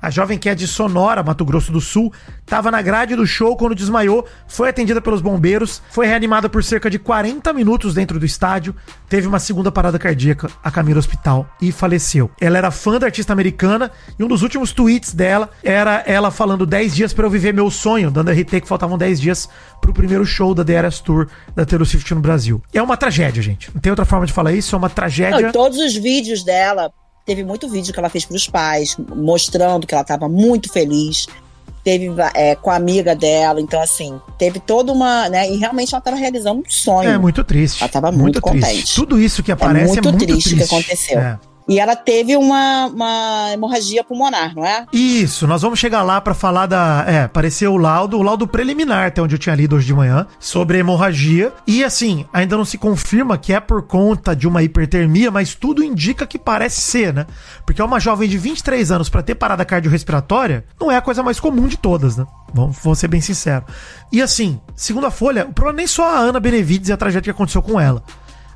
A jovem que é de Sonora, Mato Grosso do Sul, estava na grade do show quando desmaiou, foi atendida pelos bombeiros, foi reanimada por cerca de 40 minutos dentro do estádio, teve uma segunda parada cardíaca a caminho do hospital e faleceu. Ela era fã da artista americana e um dos últimos tweets dela era ela falando 10 dias para eu viver meu sonho, dando RT que faltavam 10 dias pro primeiro show da The Eras Tour da Taylor Swift no Brasil. É uma tragédia, gente. Não tem outra forma de falar isso, é uma Não, tragédia. e todos os vídeos dela, teve muito vídeo que ela fez pros pais, mostrando que ela estava muito feliz. Teve é, com a amiga dela, então assim, teve toda uma, né? E realmente ela estava realizando um sonho. É muito triste. Ela tava muito triste. contente. Tudo isso que aparece é muito, muito triste triste o que aconteceu. É. E ela teve uma, uma hemorragia pulmonar, não é? Isso, nós vamos chegar lá pra falar da. É, apareceu o laudo, o laudo preliminar, até onde eu tinha lido hoje de manhã, sobre hemorragia. E assim, ainda não se confirma que é por conta de uma hipertermia, mas tudo indica que parece ser, né? Porque uma jovem de 23 anos pra ter parada cardiorrespiratória, não é a coisa mais comum de todas, né? Vamos, vou ser bem sincero. E assim, segundo a Folha, o problema nem só a Ana Benevides e a tragédia que aconteceu com ela.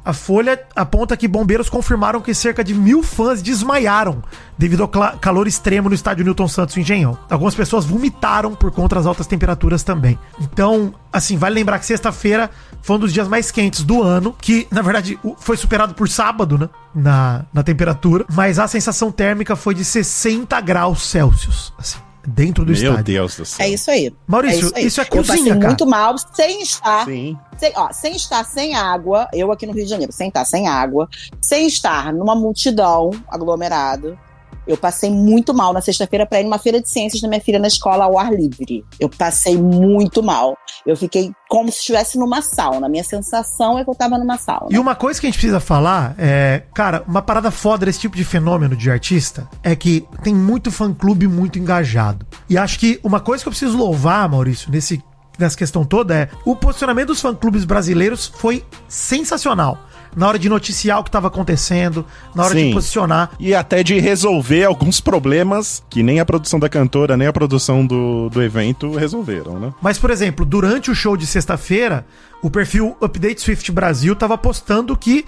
A Folha aponta que bombeiros confirmaram que cerca de mil fãs desmaiaram devido ao calor extremo no estádio Newton Santos em Engenhão. Algumas pessoas vomitaram por conta das altas temperaturas também. Então, assim, vale lembrar que sexta-feira foi um dos dias mais quentes do ano, que na verdade foi superado por sábado, né? Na, na temperatura, mas a sensação térmica foi de 60 graus Celsius, assim, dentro do Meu estádio. Deus do céu. É isso aí. Maurício, aí. isso é Eu cozinha, passei cara. muito mal sem estar Sim. sem, ó, sem estar sem água, eu aqui no Rio de Janeiro, sem estar sem água, sem estar numa multidão aglomerado. Eu passei muito mal na sexta-feira para ir numa feira de ciências da minha filha na escola ao ar livre. Eu passei muito mal. Eu fiquei como se estivesse numa sauna. Minha sensação é que eu tava numa sauna. E uma coisa que a gente precisa falar é, cara, uma parada foda desse tipo de fenômeno de artista é que tem muito fã-clube muito engajado. E acho que uma coisa que eu preciso louvar, Maurício, nesse, nessa questão toda é o posicionamento dos fã-clubes brasileiros foi sensacional. Na hora de noticiar o que estava acontecendo, na hora de Sim. posicionar. E até de resolver alguns problemas que nem a produção da cantora, nem a produção do, do evento resolveram, né? Mas, por exemplo, durante o show de sexta-feira, o perfil Update Swift Brasil tava postando que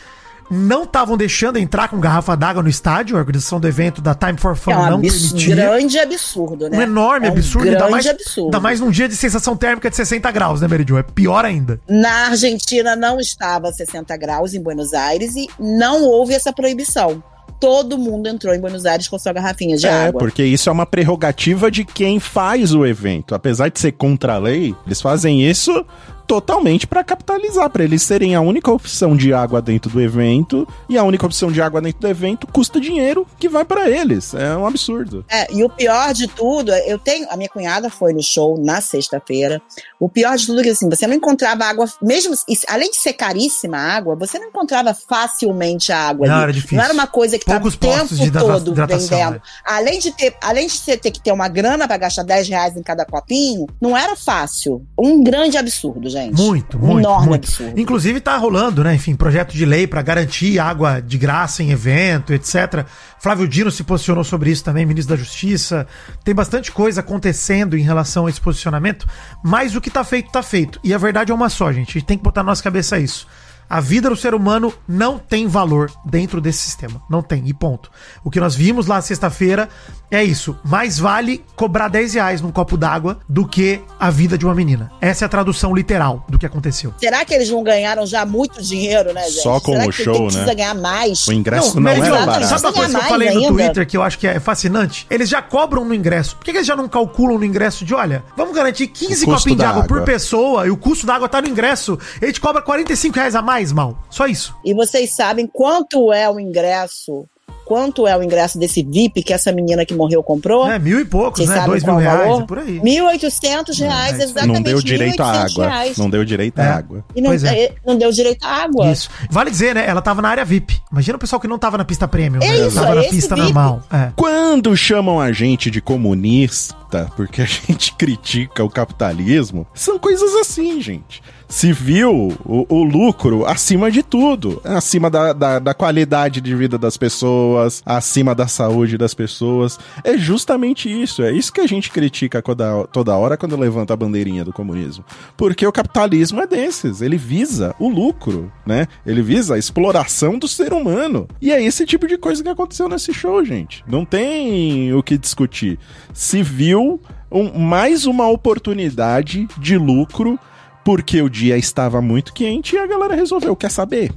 não estavam deixando entrar com garrafa d'água no estádio, a organização do evento da Time for Fun é um não permitia. grande absurdo, né? Um enorme é um absurdo, grande ainda mais, absurdo. ainda mais num dia de sensação térmica de 60 graus, né, Jo? É pior ainda. Na Argentina não estava a 60 graus em Buenos Aires e não houve essa proibição. Todo mundo entrou em Buenos Aires com sua garrafinha de é, água. porque isso é uma prerrogativa de quem faz o evento. Apesar de ser contra a lei, eles fazem isso totalmente pra capitalizar, pra eles serem a única opção de água dentro do evento e a única opção de água dentro do evento custa dinheiro que vai pra eles. É um absurdo. É, e o pior de tudo, eu tenho. A minha cunhada foi no show na sexta-feira. O pior de tudo é que assim, você não encontrava água, mesmo além de ser caríssima a água, você não encontrava facilmente a água Não, ali. era difícil. Não era uma coisa que estava o Poucos postos tempo de todo vendendo. né? Além de ter, além de você ter que ter uma grana pra gastar 10 reais em cada copinho, não era fácil. Um grande absurdo, gente. Muito, muito, enorme muito. absurdo. Inclusive tá rolando, né, enfim, projeto de lei pra garantir água de graça em evento, etc. Flávio Dino se posicionou sobre isso também, ministro da Justiça. Tem bastante coisa acontecendo em relação a esse posicionamento, mas o que tá feito, tá feito. E a verdade é uma só, gente. A gente tem que botar na nossa cabeça isso. A vida do ser humano não tem valor dentro desse sistema. Não tem, e ponto. O que nós vimos lá sexta-feira é isso. Mais vale cobrar 10 reais num copo d'água do que a vida de uma menina. Essa é a tradução literal do que aconteceu. Será que eles não ganharam já muito dinheiro, né, gente? Só com Será o que show, tem- precisa né? ganhar mais? O ingresso Não, não, Mary é exato, barato. sabe uma coisa que eu falei no ainda. Twitter que eu acho que é fascinante? Eles já cobram no ingresso. Por que que eles já não calculam no ingresso de, olha, vamos garantir 15 O custo copinhos de da água, por água. pessoa e o custo da água tá no ingresso. Ele te cobra 45 reais a mais, mal. Só isso. E vocês sabem quanto é o ingresso? Quanto é o ingresso desse VIP que essa menina que morreu comprou? É, mil e poucos, Vocês né? Dois mil o reais, valor? é por aí. 1.800 reais, É, exatamente. Não deu direito à 1.800 água. reais. Não deu direito É. à água. E não, Pois é. não deu direito à água. Isso. Vale dizer, né? Ela tava na área VIP. Imagina o pessoal que não tava na pista premium. É né? isso, tava é na esse pista VIP. normal. É. Quando chamam a gente de comunista, porque a gente critica o capitalismo, são coisas assim, gente. Se viu o, o lucro acima de tudo, acima da, da, da qualidade de vida das pessoas, acima da saúde das pessoas. É justamente isso, é isso que a gente critica toda, toda hora quando levanta a bandeirinha do comunismo. Porque o capitalismo é desses, ele visa o lucro, né? Ele visa a exploração do ser humano. E é esse tipo de coisa que aconteceu nesse show, gente. Não tem o que discutir. Se viu um- mais uma oportunidade de lucro porque o dia estava muito quente e a galera resolveu, quer saber?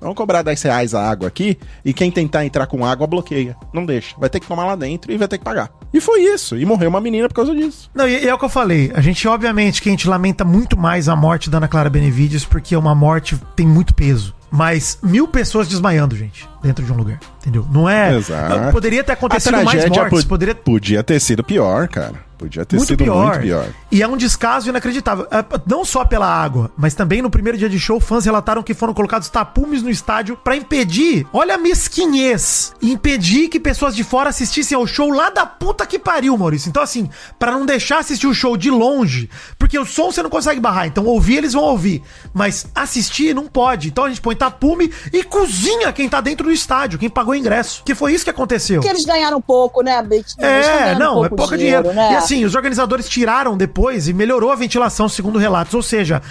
Vamos cobrar 10 reais a água aqui e quem tentar entrar com água bloqueia. Não deixa. Vai ter que tomar lá dentro e vai ter que pagar. E foi isso. E morreu uma menina por causa disso. Não, e, e é o que eu falei. A gente, obviamente, que a gente lamenta muito mais a morte da Ana Clara Benevides, porque uma morte tem muito peso. Mas mil pessoas desmaiando, gente, dentro de um lugar. Entendeu? Não é. Exato. Poderia ter acontecido mais mortes. po- Poderia podia ter sido pior, cara. Podia ter muito sido pior. muito pior. E é um descaso inacreditável. É, Não só pela água, mas também no primeiro dia de show, fãs relataram que foram colocados tapumes no estádio pra impedir, olha a mesquinhez, impedir que pessoas de fora assistissem ao show lá da puta que pariu, Maurício. Então, assim, pra não deixar assistir o show de longe, porque o som você não consegue barrar, então ouvir eles vão ouvir, mas assistir não pode. Então a gente põe tapume e cozinha quem tá dentro do estádio, quem pagou o ingresso. Que foi isso que aconteceu. Porque eles ganharam pouco, né, É, não, é pouco pouco dinheiro. né? E assim, os organizadores tiraram depois e melhorou a ventilação, segundo relatos. Ou seja,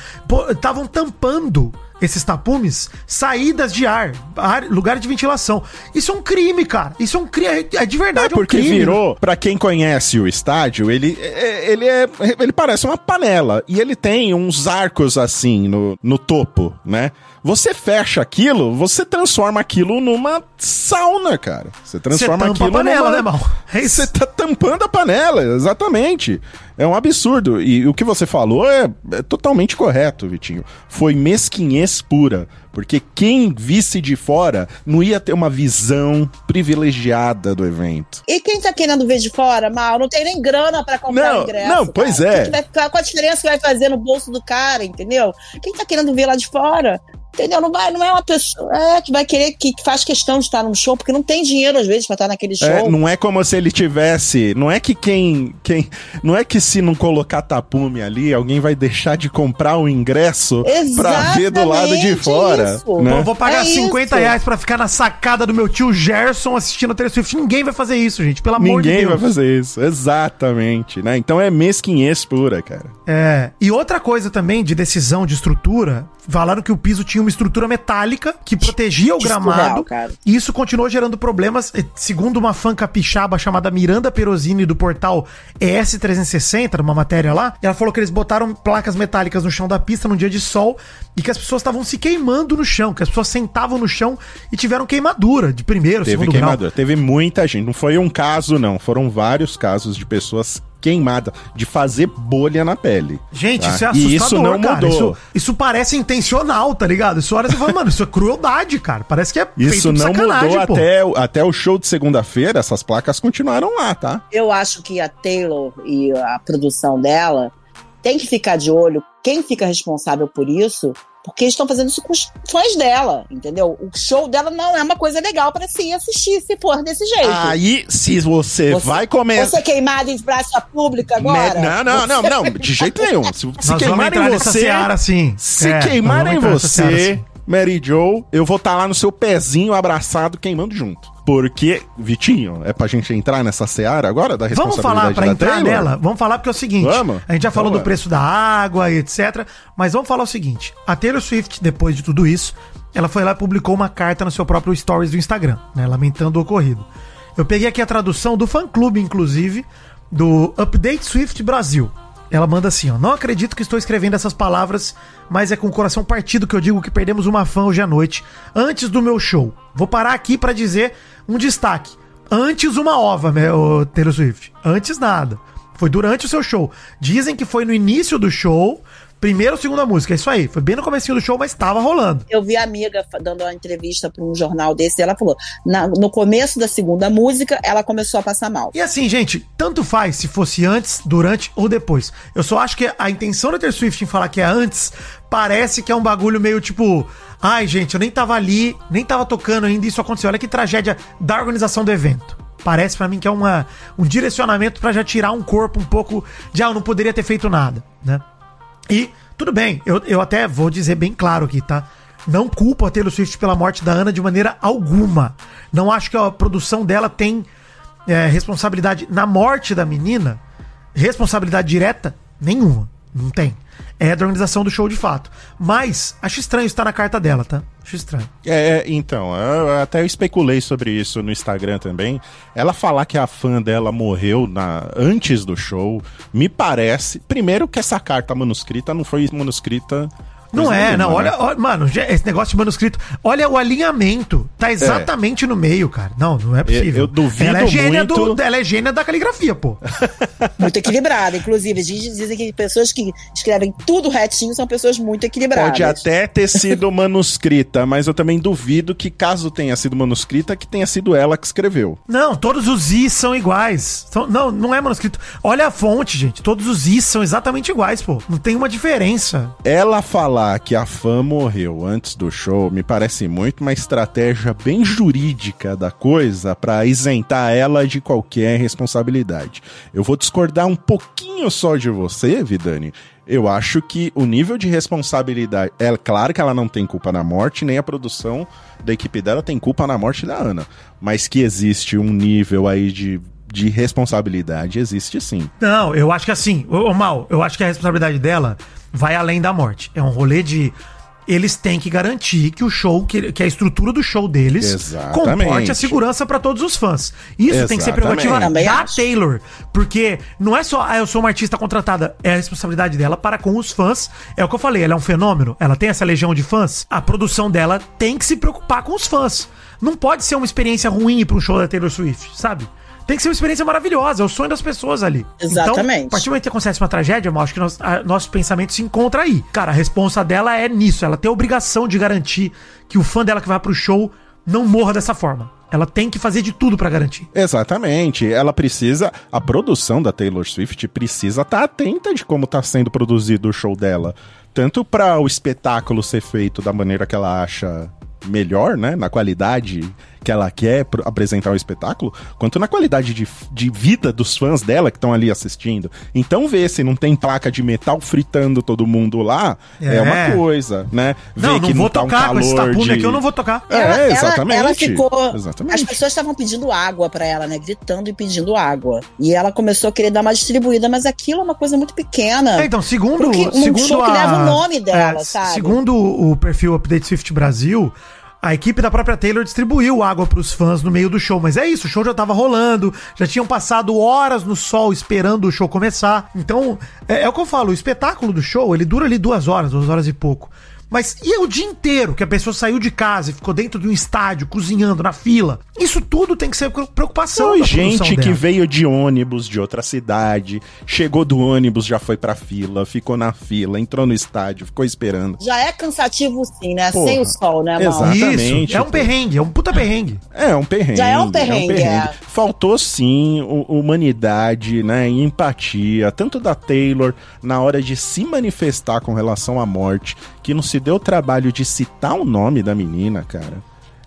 estavam tampando esses tapumes saídas de ar, ar, lugar de ventilação. Isso é um crime, cara. Isso é um crime. É de É verdade porque um crime. virou, pra quem conhece o estádio, ele, é- ele é, ele parece uma panela e ele tem uns arcos assim no, no topo, né? Você fecha aquilo, você transforma aquilo numa sauna, cara. Você transforma tampa a aquilo panela, numa... né, mal? É isso. Você tá tampando a panela, exatamente. É um absurdo. E o que você falou é, é totalmente correto, Vitinho. Foi mesquinhez pura. Porque quem visse de fora não ia ter uma visão privilegiada do evento. E quem tá querendo ver de fora, mal, não tem nem grana pra comprar Não, o ingresso. não, pois cara. é. Que que vai qual a diferença que vai fazer no bolso do cara, entendeu? Quem tá querendo ver lá de fora, entendeu? Não, vai, não é uma pessoa é, que vai querer, que que faz questão de estar num show, porque não tem dinheiro, às vezes, pra estar naquele show. É, não é como se ele tivesse. Não é que quem, quem. Não é que se não colocar tapume ali, alguém vai deixar de comprar o ingresso pra ver do lado de Exatamente fora. isso. né? Vou, vou pagar É 50 isso. reais pra ficar na sacada do meu tio Gerson assistindo a Taylor Swift. Ninguém vai fazer isso, gente. Pelo amor de Ninguém Deus. vai fazer isso. Exatamente, né? Então é mesquinhez pura, cara. É. E outra coisa também de decisão de estrutura, falaram que o piso tinha uma estrutura metálica que protegia o gramado. E isso continuou gerando problemas. E, Segundo uma fã capixaba chamada Miranda Perosini do portal ES360, numa matéria lá, ela falou que eles botaram placas metálicas no chão da pista num dia de sol e que as pessoas estavam se queimando no chão, que as pessoas sentavam no chão e tiveram queimadura de primeiro, Teve segundo queimadura. grau. Teve muita gente. Não foi um caso, não. Foram vários casos de pessoas queimadas, de fazer bolha na pele. Gente, tá? isso é E assustador, isso não cara. mudou. Isso, isso parece intencional, tá ligado? Isso hora você fala, mano, isso é crueldade, cara. Parece que é Isso não mudou pô. até, o- até o show de segunda-feira, essas placas continuaram lá, tá? Eu acho que a Taylor e a produção dela tem que ficar de olho quem fica responsável por isso, porque eles estão fazendo isso com os fãs dela, entendeu? O show dela não é uma coisa legal pra se ir assistir se for desse jeito. Aí, se você, Você- vai comer. Você queimado em praça pública agora? Me- Não, não, não, não, de jeito nenhum. Se, se queimarem você. seara, sim. Se É, queimarem seara, você, sim. Mary Joe, eu vou estar lá no seu pezinho abraçado, queimando junto. Porque, Vitinho, é pra gente entrar nessa seara agora da Vamos responsabilidade falar pra entrar Taylor? nela? Vamos falar porque é o seguinte. Vamos. A gente já falou Então, do é. preço da água e etc. Mas vamos falar o seguinte. A Taylor Swift, depois de tudo isso, ela foi lá e publicou uma carta no seu próprio stories do Instagram, né? Lamentando o ocorrido. Eu peguei aqui a tradução do fã-clube, inclusive, do Update Swift Brasil. Ela manda assim, ó. Não acredito que estou escrevendo essas palavras, mas é com o coração partido que eu digo que perdemos uma fã hoje à noite, antes do meu show. Vou parar aqui pra dizer um destaque. Antes uma ova, meu Taylor Swift. Antes nada. Foi durante o seu show. Dizem que foi no início do show, primeira ou segunda música. É isso aí. Foi bem no comecinho do show, mas tava rolando. Eu vi a amiga dando uma entrevista para um jornal desse e ela falou: na- no começo da segunda música, ela começou a passar mal. E assim, gente, tanto faz se fosse antes, durante ou depois. Eu só acho que a intenção da Taylor Swift em falar que é antes parece que é um bagulho meio tipo. Ai, gente, eu nem tava ali, nem tava tocando ainda, isso aconteceu. Olha que tragédia da organização do evento. Parece pra mim que é uma, um direcionamento pra já tirar um corpo um pouco de, ah, eu não poderia ter feito nada, né? E tudo bem, eu, eu até vou dizer bem claro aqui, tá? Não culpo a Taylor Swift pela morte da Ana de maneira alguma. Não acho que a produção dela tem é, responsabilidade na morte da menina. Responsabilidade direta? Nenhuma. Não tem. É da organização do show de fato. Mas acho estranho estar na carta dela, tá? Acho estranho. É, é, então, eu, até eu especulei sobre isso no Instagram também. Ela falar que a fã dela morreu na, antes do show, me parece. Primeiro, que essa carta manuscrita não foi manuscrita. Não é, nenhuma, não. né? Olha, olha, mano, esse negócio de manuscrito. Olha o alinhamento. Tá exatamente no meio, cara. Não, não é possível. eu duvido ela é gênia muito- do, Ela é gênia da caligrafia, pô. Muito equilibrada. Inclusive, diz- dizem que pessoas que escrevem tudo retinho são pessoas muito equilibradas. Pode até ter sido manuscrita, mas eu também duvido que, caso tenha sido manuscrita, que tenha sido ela que escreveu. Não, todos os is são iguais. São- não, não é manuscrito. Olha a fonte, gente. Todos os is são exatamente iguais, pô. Não tem uma diferença. Ela falar que a fã morreu antes do show me parece muito uma estratégia bem jurídica da coisa pra isentar ela de qualquer responsabilidade. Eu vou discordar um pouquinho só de você, Vidani. Eu acho que o nível de responsabilidade. É claro que ela não tem culpa na morte, nem a produção da equipe dela tem culpa na morte da Ana. Mas que existe um nível aí de, de responsabilidade, existe sim. Não, eu acho que assim, ô, Mal, eu acho que a responsabilidade dela vai além da morte. É um rolê de. Eles têm que garantir que o show, que, que a estrutura do show deles Exatamente. comporte a segurança pra todos os fãs. Isso tem que ser Exatamente. prerrogativa da acho. Taylor. Porque não é só, ah, eu sou uma artista contratada, é a responsabilidade dela para com os fãs. É o que eu falei, ela é um fenômeno, ela tem essa legião de fãs. A produção dela tem que se preocupar com os fãs. Não pode ser uma experiência ruim pra um show da Taylor Swift, sabe? Tem que ser uma experiência maravilhosa, é o sonho das pessoas ali. Exatamente. Então, a partir do momento que acontece uma tragédia, eu acho que nós- a- nosso pensamento se encontra aí. Cara, a responsa dela é nisso. Ela tem a obrigação de garantir que o fã dela que vai pro show não morra dessa forma. Ela tem que fazer de tudo pra garantir. Exatamente. Ela precisa. A produção da Taylor Swift precisa estar atenta de como está sendo produzido o show dela. Tanto para o espetáculo ser feito da maneira que ela acha melhor, né? Na qualidade que ela quer apresentar o espetáculo, quanto na qualidade de, de vida dos fãs dela que estão ali assistindo. Então, ver se não tem placa de metal fritando todo mundo lá é, É. uma coisa, né? não, Ver não que vou tá um tocar com esse calor tapume de- aqui, eu não vou tocar. É, exatamente. Ela, ficou. Exatamente. As pessoas estavam pedindo água pra ela, né? Gritando e pedindo água. E ela começou a querer dar uma distribuída, mas aquilo é uma coisa muito pequena. É, então, segundo, que- um segundo show que a- leva o nome dela, é, sabe? Segundo o perfil Update Swift Brasil, a equipe da própria Taylor distribuiu água pros fãs no meio do show. Mas é isso, o show já tava rolando, já tinham passado horas no sol esperando o show começar. Então, é, é o que eu falo, o espetáculo do show, ele dura ali duas horas, duas horas e pouco. Mas e o dia inteiro que a pessoa saiu de casa e ficou dentro de um estádio, cozinhando na fila? Isso tudo tem que ser preocupação produção gente que veio de ônibus de outra cidade, chegou do ônibus, já foi pra fila, ficou na fila, entrou no estádio, ficou esperando. Já é cansativo, sim, né? Porra. Sem o sol, né, Mal? Exatamente, Isso, é um perrengue, é um puta perrengue. É um perrengue. Já é um perrengue, é. Faltou sim hu- humanidade, né, e empatia, tanto da Taylor na hora de se manifestar com relação à morte, que não se deu o trabalho de citar o nome da menina, cara.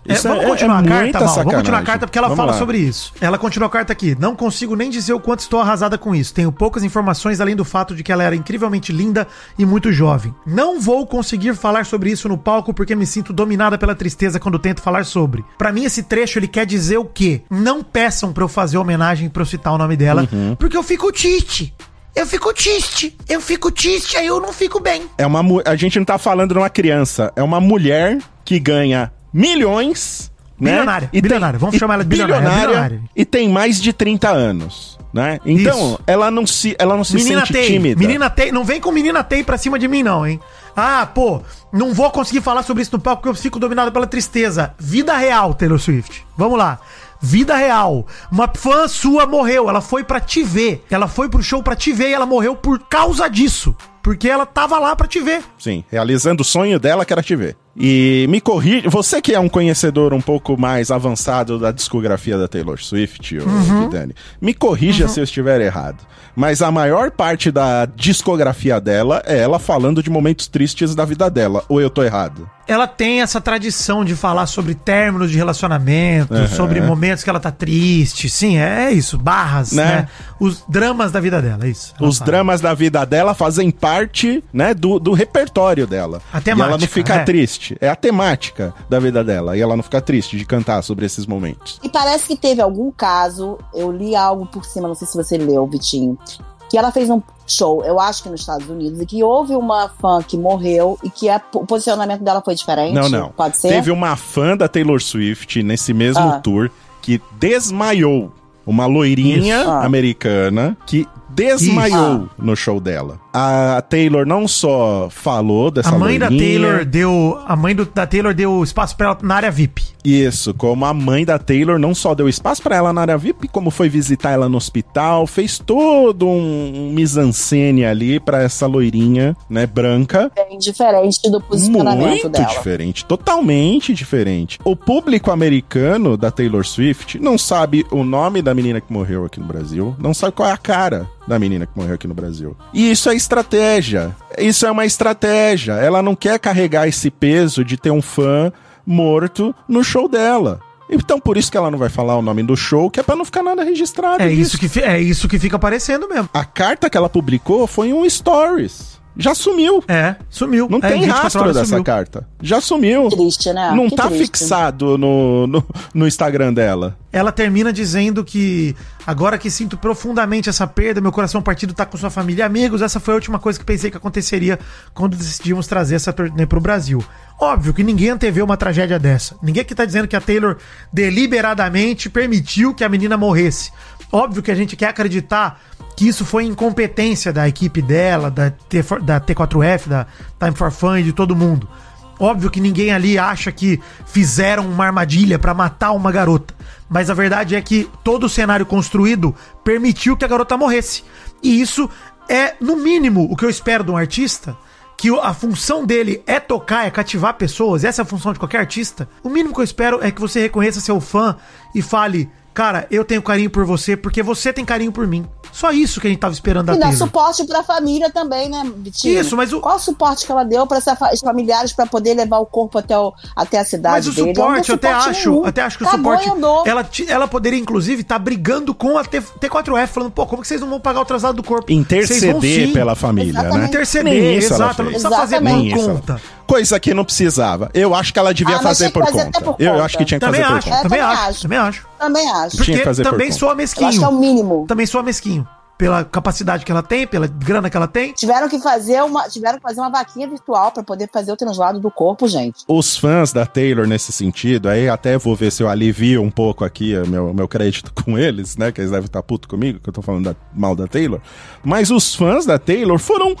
É, vamos continuar a carta, Mal. Vamos continuar a carta porque ela Vamos fala lá. sobre isso. Ela continua a carta aqui. Não consigo nem dizer o quanto estou arrasada com isso. Tenho poucas informações além do fato de que ela era incrivelmente linda e muito jovem. Não vou conseguir falar sobre isso no palco porque me sinto dominada pela tristeza quando tento falar sobre. Pra mim esse trecho ele quer dizer o quê? Não peçam pra eu fazer homenagem pra eu citar o nome dela, Uhum. porque eu fico triste. Eu fico triste. Eu fico triste, aí eu não fico bem. É uma a gente não tá falando de uma criança, é uma mulher que ganha milhões, né? Bilionária, E bilionária, vamos chamar ela de bilionária, é bilionária. e tem mais de 30 anos, né? Então, Isso. ela não se ela não se Menina sente Tei, tímida. menina Tei, não vem com menina Tei pra cima de mim não, hein? Ah, pô, não vou conseguir falar sobre isso no palco porque eu fico dominado pela tristeza. Vida real, Taylor Swift. Vamos lá. Vida real. Uma fã sua morreu, ela foi pra te ver. Ela foi pro show pra te ver e ela morreu por causa disso. Porque ela tava lá pra te ver. Sim, realizando o sonho dela que era te ver. E me corrija, você que é um conhecedor um pouco mais avançado da discografia da Taylor Swift, Uhum. Vidani, me corrija se eu estiver errado. Mas a maior parte da discografia dela é ela falando de momentos tristes da vida dela. Ou eu tô errado? Ela tem essa tradição de falar sobre términos de relacionamento, Aham. sobre momentos que ela tá triste. Sim, é isso. Barras, Né? né? Os dramas da vida dela, é isso. Os fala. dramas da vida dela fazem parte, né, do, do repertório dela. A e temática, ela não fica é. triste. É a temática da vida dela. E ela não fica triste de cantar sobre esses momentos. E parece que teve algum caso, eu li algo por cima, não sei se você leu, Vitinho, que ela fez um show, eu acho que nos Estados Unidos, e que houve uma fã que morreu e que a- o posicionamento dela foi diferente. Não, não. Pode ser? Teve uma fã da Taylor Swift nesse mesmo Ah. tour que desmaiou. Uma loirinha. Ah. americana que desmaiou Isso. no show dela. A Taylor não só falou dessa A mãe da loirinha, Taylor deu. A mãe do- da Taylor deu espaço pra ela na área VIP. Isso, como a mãe da Taylor não só deu espaço pra ela na área VIP, como foi visitar ela no hospital, fez todo um, um mise-en-scène ali pra essa loirinha, né, branca. Bem diferente do posicionamento Muito dela. diferente, totalmente diferente. O público americano da Taylor Swift não sabe o nome da menina que morreu aqui no Brasil, não sabe qual é a cara da menina que morreu aqui no Brasil. E isso é estratégia. Isso é uma estratégia. Ela não quer carregar esse peso de ter um fã morto no show dela. Então por isso que ela não vai falar o nome do show, que é pra não ficar nada registrado. É isso, que, é isso que fica aparecendo mesmo. A carta que ela publicou foi um stories. Já sumiu. É, sumiu. Não É, tem 24 rastro dessa sumiu. carta. Já sumiu. Triste, né? Não Que tá triste. fixado no, no, no Instagram dela. Ela termina dizendo que agora que sinto profundamente essa perda, meu coração partido tá com sua família e amigos, essa foi a última coisa que pensei que aconteceria quando decidimos trazer essa turnê pro Brasil. Óbvio que ninguém antevê uma tragédia dessa. Ninguém aqui tá dizendo que a Taylor deliberadamente permitiu que a menina morresse. Óbvio que a gente quer acreditar que isso foi incompetência da equipe dela, da, T, da T4F, da Time for Fun e de todo mundo. Óbvio que ninguém ali acha que fizeram uma armadilha pra matar uma garota. Mas a verdade é que todo o cenário construído permitiu que a garota morresse. E isso é, no mínimo, o que eu espero de um artista. Que a função dele é tocar, é cativar pessoas, essa é a função de qualquer artista. O mínimo que eu espero é que você reconheça seu fã e fale: Cara, eu tenho carinho por você porque você tem carinho por mim. Só isso que a gente tava esperando da E dá Taylor. suporte pra família também, né, Vitinho? Isso, mas o- Qual o suporte que ela deu para os familiares para poder levar o corpo até, o, até a cidade Mas o dele? Suporte, eu até suporte acho, nenhum. até acho que o Acabou suporte. e andou. Ela, ela poderia, inclusive, estar brigando com a T, T4F, falando, pô, como que vocês não vão pagar o traslado do corpo? Vão Interceder sim. pela família, Exatamente. né? Interceder, exato, não precisa fazer por Nem conta. Coisa que não precisava. Eu acho que ela devia Ah, fazer por fazer conta. por Eu, eu conta. acho que tinha que Também fazer por acho, conta. É, também também acho, também acho. Também acho. Tinha que Porque por também conta. soa Eu acho mesquinho. que é o mínimo. Também soa mesquinho. Pela capacidade que ela tem, pela grana que ela tem. Tiveram que fazer uma, tiveram que fazer uma vaquinha virtual para poder fazer o translado do corpo, gente. Os fãs da Taylor nesse sentido, aí até vou ver se eu alivio um pouco aqui o meu, meu crédito com eles, né? Que eles devem estar puto comigo, que eu tô falando da- mal da Taylor. Mas os fãs da Taylor foram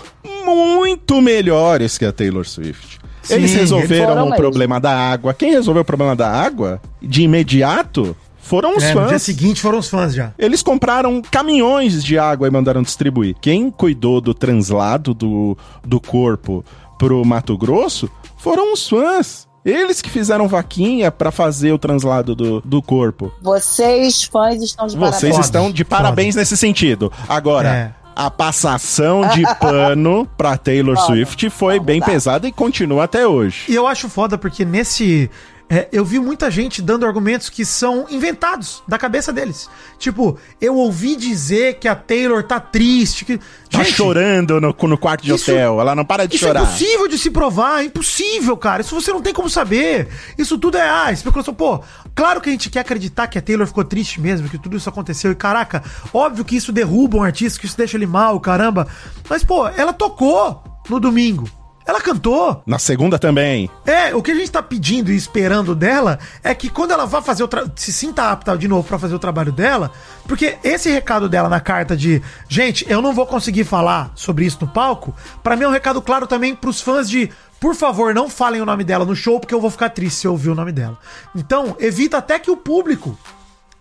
muito melhores que a Taylor Swift. Sim, eles resolveram o mesmo. problema da água. Quem resolveu o problema da água de imediato foram os É, no dia fãs. seguinte foram os fãs já. Eles compraram caminhões de água e mandaram distribuir. Quem cuidou do translado do, do corpo pro Mato Grosso foram os fãs. Eles que fizeram vaquinha pra fazer o translado do, do corpo. Vocês, fãs, estão de Vocês parabéns. Foda, estão de foda. parabéns nesse sentido. Agora, É. a passação de pano pra Taylor Foda. Swift foi bem pesada e continua até hoje. E eu acho foda porque nesse. É, eu vi muita gente dando argumentos que são inventados da cabeça deles. Tipo, eu ouvi dizer que a Taylor tá triste. Que... Tá Gente, chorando no, no quarto de isso- hotel. Ela não para de Isso chorar. é impossível de se provar, é impossível, cara. Isso você não tem como saber. Isso tudo é ah, especulação. Pô, claro que a gente quer acreditar que a Taylor ficou triste mesmo, que tudo isso aconteceu. E caraca, óbvio que isso derruba um artista, que isso deixa ele mal, caramba. Mas, pô, ela tocou no domingo. Ela cantou. Na segunda também. É, o que a gente tá pedindo e esperando dela é que quando ela vá fazer o tra... se sinta apta de novo pra fazer o trabalho dela, porque esse recado dela na carta de, gente, eu não vou conseguir falar sobre isso no palco, pra mim é um recado claro também pros fãs de, por favor, não falem o nome dela no show porque eu vou ficar triste se eu ouvir o nome dela. Então, evita até que o público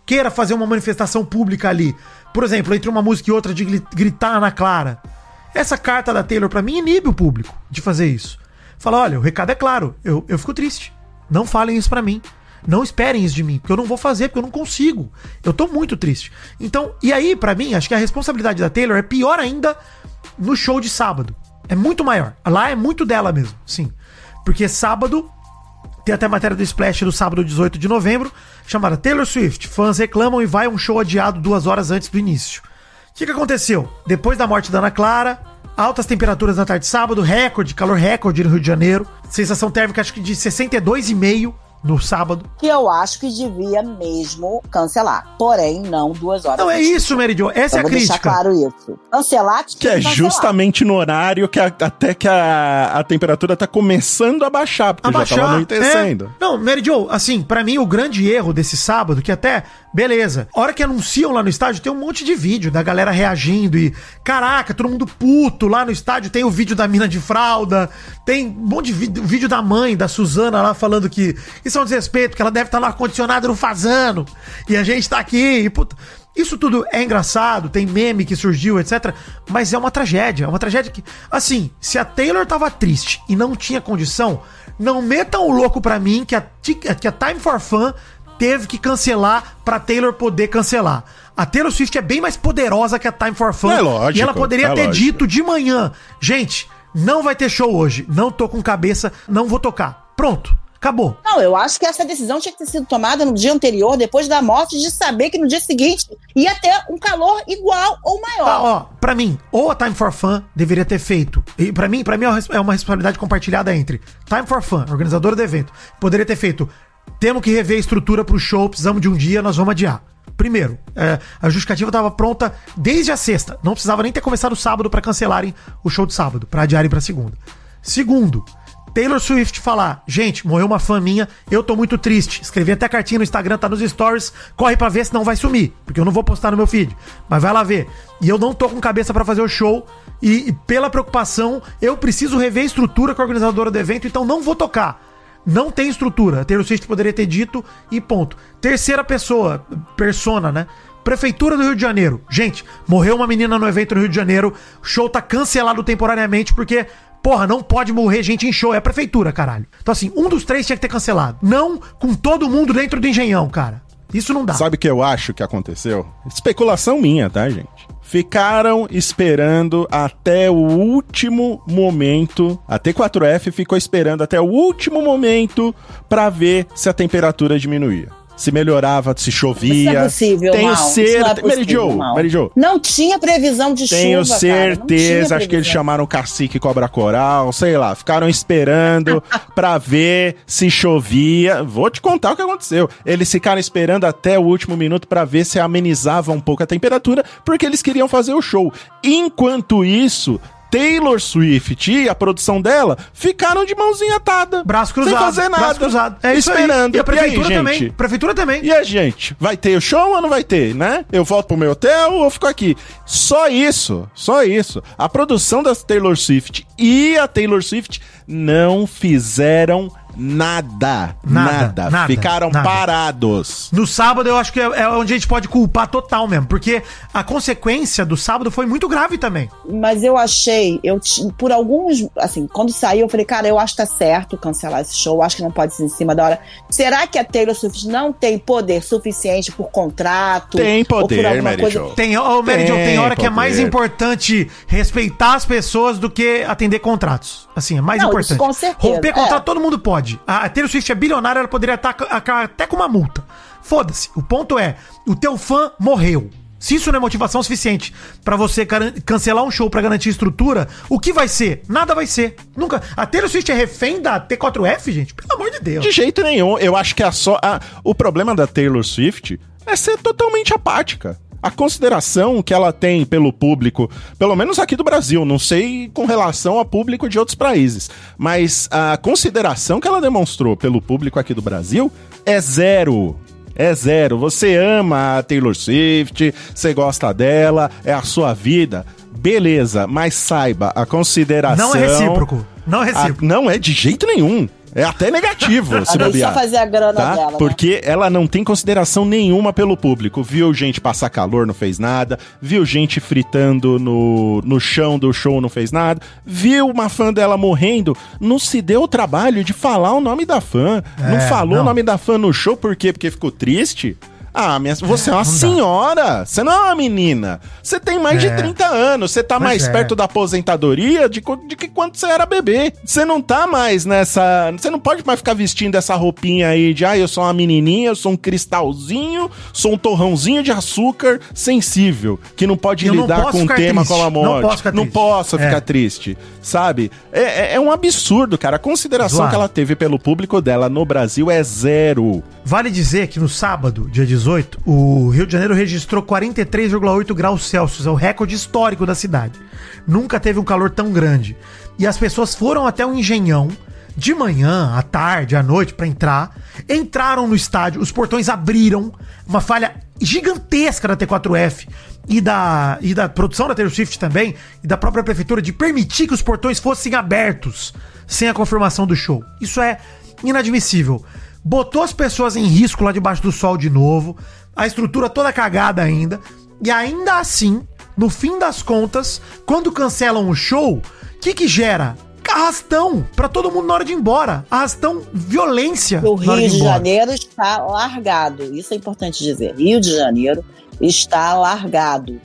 queira fazer uma manifestação pública ali. Por exemplo, entre uma música e outra de gri- gritar na clara. Essa carta da Taylor pra mim inibe o público de fazer isso. Fala, olha, o recado é claro, eu, eu fico triste. Não falem isso pra mim. Não esperem isso de mim, porque eu não vou fazer, porque eu não consigo. Eu tô muito triste. Então, e aí, pra mim, acho que a responsabilidade da Taylor é pior ainda no show de sábado. É muito maior. Lá é muito dela mesmo, sim. Porque sábado Tem até matéria do Splash do sábado 18 de novembro, chamada Taylor Swift. Fãs reclamam e vai um show adiado duas horas antes do início. O que, que aconteceu? Depois da morte da Ana Clara, altas temperaturas na tarde de sábado, recorde, calor recorde no Rio de Janeiro, sensação térmica acho que de 62,5 no sábado. Que eu acho que devia mesmo cancelar. Porém, não duas horas. Não, é isso, Mary Jo. Essa Eu é a deixar crítica. claro isso. Cancelar, tinha Que é cancelar. justamente no horário que a- até que a, a temperatura tá começando a baixar, porque já tava anoitecendo. É. Não, Mary Jo, assim, pra mim o grande erro desse sábado, que até, beleza, a hora que anunciam lá no estádio, tem um monte de vídeo da galera reagindo e, caraca, todo mundo puto lá no estádio, tem o vídeo da mina de fralda, tem um monte de vídeo, vídeo da mãe, da Suzana lá falando que isso é um desrespeito, que ela deve estar no ar-condicionado no fazano, e a gente tá aqui, e puta... Isso tudo é engraçado, tem meme que surgiu, etc. Mas é uma tragédia. É uma tragédia que. Assim, se a Taylor tava triste e não tinha condição, não metam o louco pra mim que a, que a Time for Fun teve que cancelar pra Taylor poder cancelar. A Taylor Swift é bem mais poderosa que a Time for Fun. É lógico, e ela poderia é ter lógico. dito de manhã: gente, não vai ter show hoje. Não tô com cabeça, não vou tocar. Pronto. Acabou. Não, eu acho que essa decisão tinha que ter sido tomada no dia anterior, depois da morte, de saber que no dia seguinte ia ter um calor igual ou maior. ó, pra mim, ou a Time for Fun deveria ter feito. E pra mim, para mim é uma é uma responsabilidade compartilhada entre Time for Fun, organizadora do evento, poderia ter feito. Temos que rever a estrutura pro show, precisamos de um dia, nós vamos adiar. Primeiro, é, a justificativa estava pronta desde a sexta. Não precisava nem ter começado o sábado pra cancelarem o show de sábado, pra adiarem pra segunda. Segundo, Taylor Swift falar, gente, morreu uma fã minha, eu tô muito triste. Escrevi até cartinha no Instagram, tá nos stories, corre pra ver se não vai sumir, porque eu não vou postar no meu feed. Mas vai lá ver. E eu não tô com cabeça pra fazer o show e, e pela preocupação, eu preciso rever a estrutura com a organizadora do evento, então não vou tocar. Não tem estrutura. A Taylor Swift poderia ter dito e ponto. Terceira pessoa, persona, né? Prefeitura do Rio de Janeiro. Gente, morreu uma menina no evento no Rio de Janeiro. O show tá cancelado temporariamente porque, porra, não pode morrer gente em show. É a prefeitura, caralho. Então, assim, um dos três tinha que ter cancelado. Não com todo mundo dentro do engenhão, cara. Isso não dá. Sabe o que eu acho que aconteceu? Especulação minha, tá, gente? Ficaram esperando até o último momento. A T4F ficou esperando até o último momento pra ver se a temperatura diminuía. Se melhorava, se chovia. Isso é possível, Tenho Mal. Isso não é certeza. Mary possível, Jo. Mary Jo. Não tinha previsão de Tenho chuva, tinha certeza, acho que eles chamaram o cacique cobra coral, sei lá, ficaram esperando pra ver se chovia. Vou te contar o que aconteceu. Eles ficaram esperando até o último minuto pra ver se amenizava um pouco a temperatura, porque eles queriam fazer o show. Enquanto isso, Taylor Swift e a produção dela ficaram de mãozinha atada. Braço cruzado. Sem fazer nada. Braço cruzado. É isso aí. esperando. E a prefeitura aí, também. Prefeitura também. E a gente? Vai ter o show ou não vai ter, né? Eu volto pro meu hotel ou fico aqui? Só isso, só isso. A produção da Taylor Swift e a Taylor Swift não fizeram nada. Nada, Nada. nada, Ficaram nada. parados. No sábado eu acho que é, é onde a gente pode culpar total mesmo, porque a consequência do sábado foi muito grave também. Mas eu achei, eu por alguns, assim, quando saiu, eu falei, cara, eu acho que tá certo cancelar esse show, acho que não pode ser em cima da hora. Será que a Taylor Swift não tem poder suficiente por contrato? Tem Ou por poder, Mary coisa? Jo. Tem, ô, Mary Tem Jo, tem hora que é poder. mais importante respeitar as pessoas do que atender contratos. Assim, é mais Não, importante. isso com certeza, Romper é. contrato todo mundo pode. A Taylor Swift é bilionária, ela poderia estar até com uma multa. Foda-se. O ponto é, o teu fã morreu. Se isso não é motivação suficiente pra você cancelar um show pra garantir estrutura, o que vai ser? Nada vai ser. Nunca. A Taylor Swift é refém da T4F, gente? Pelo amor de Deus. De jeito nenhum. Eu acho que a só. a- o problema da Taylor Swift é ser totalmente apática. A consideração que ela tem pelo público, pelo menos aqui do Brasil, não sei com relação ao público de outros países, mas a consideração que ela demonstrou pelo público aqui do Brasil é zero. É zero. Você ama a Taylor Swift, você gosta dela, é a sua vida. Beleza, mas saiba, a consideração. Não é recíproco. Não é a- recíproco. não é de jeito nenhum. É até negativo, se bobear. só fazer a grana tá? dela, né? Porque ela não tem consideração nenhuma pelo público. Viu gente passar calor, não fez nada. Viu gente fritando no, no chão do show, não fez nada. Viu uma fã dela morrendo, não se deu o trabalho de falar o nome da fã. não É, falou não. o nome da fã no show, por quê? Porque ficou triste. Ah, minha, você é, uma não dá. senhora, você não é uma menina. Você tem mais É. de 30 anos, você tá Pois mais é. perto da aposentadoria de, de que quando você era bebê. Você não tá mais nessa. Você não pode mais ficar vestindo essa roupinha aí de, ah, eu sou uma menininha, eu sou um cristalzinho, sou um torrãozinho de açúcar sensível, que não pode Eu não lidar posso com um ficar tema triste. como a Não morte. posso ficar triste. posso É. ficar triste, sabe? É, é- é um absurdo, cara. A consideração que ela teve pelo público dela no Brasil é zero. Vale dizer que no sábado, dia 18, o Rio de Janeiro registrou 43,8 graus Celsius, é o recorde histórico da cidade. Nunca teve um calor tão grande. E as pessoas foram até o Engenhão de manhã, à tarde, à noite pra entrar. Entraram no estádio, os portões abriram, uma falha gigantesca da T4F e da, e da produção da Taylor Swift também, e da própria prefeitura de permitir que os portões fossem abertos sem a confirmação do show. Isso é inadmissível. Botou as pessoas em risco lá debaixo do sol de novo, a estrutura toda cagada ainda, e ainda assim, no fim das contas, quando cancelam o show, o que que gera? Arrastão pra todo mundo na hora de ir embora. Arrastão, violência. O Rio de embora. Janeiro está largado. Isso é importante dizer. Rio de Janeiro está largado.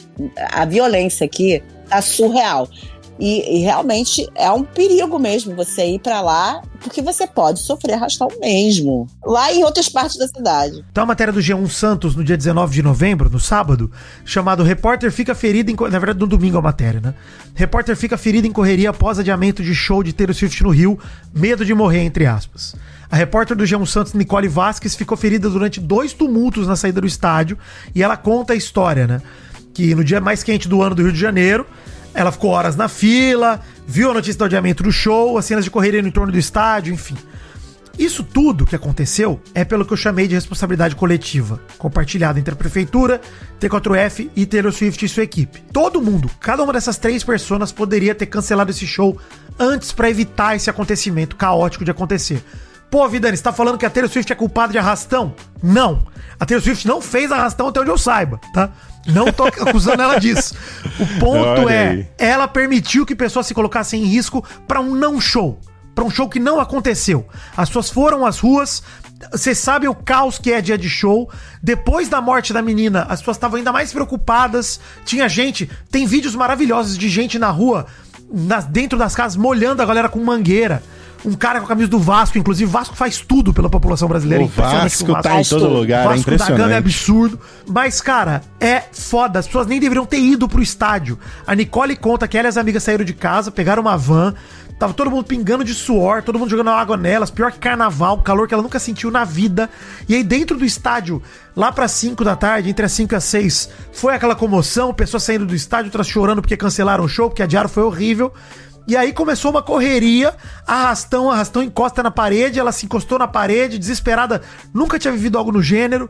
A violência aqui está surreal. E, e realmente é um perigo mesmo você ir para lá, porque você pode sofrer arrastão mesmo. Lá em outras partes da cidade. Tá uma matéria do G1 Santos no dia 19 de novembro, no sábado, chamado Repórter fica ferido em. Na verdade, no domingo a matéria, né? Repórter fica ferido em correria após adiamento de show de Taylor Swift no Rio, medo de morrer, entre aspas. A repórter do G1 Santos, Nicole Vasquez, ficou ferida durante dois tumultos na saída do estádio e ela conta a história, né? Que no dia mais quente do ano do Rio de Janeiro, ela ficou horas na fila, viu a notícia do adiamento do show, as cenas de correria no entorno do estádio, enfim. Isso tudo que aconteceu é pelo que eu chamei de responsabilidade coletiva, compartilhada entre a prefeitura, T4F e Taylor Swift e sua equipe. Todo mundo, cada uma dessas três pessoas poderia ter cancelado esse show antes pra evitar esse acontecimento caótico de acontecer. Pô, Vidani, você tá falando que a Taylor Swift é culpada de arrastão? Não. A Taylor Swift não fez arrastão até onde eu saiba, tá? Não tô acusando ela disso. O ponto é, ela permitiu que pessoas se colocassem em risco pra um não show. Pra um show que não aconteceu. As pessoas foram às ruas. Vocês sabem o caos que é dia de show. Depois da morte da menina, as pessoas estavam ainda mais preocupadas. Tinha gente. Tem vídeos maravilhosos de gente na rua, nas- dentro das casas, molhando a galera com mangueira. Um cara com a camisa do Vasco, inclusive, o Vasco faz tudo pela população brasileira. O Impressionante Vasco tá em todo lugar, é Vasco da Gama é impressionante. absurdo. Mas, cara, é foda. As pessoas nem deveriam ter ido pro estádio. A Nicole conta que ela e as amigas saíram de casa, pegaram uma van. Tava todo mundo pingando de suor, todo mundo jogando água nelas, pior que carnaval, calor que ela nunca sentiu na vida. E aí, dentro do estádio, lá para 5 da tarde, entre as 5 e as 6, foi aquela comoção, pessoas saindo do estádio, outras chorando porque cancelaram o show, porque adiaram, foi horrível. E aí começou uma correria, arrastão, arrastão, encosta na parede, ela se encostou na parede, desesperada, nunca tinha vivido algo no gênero.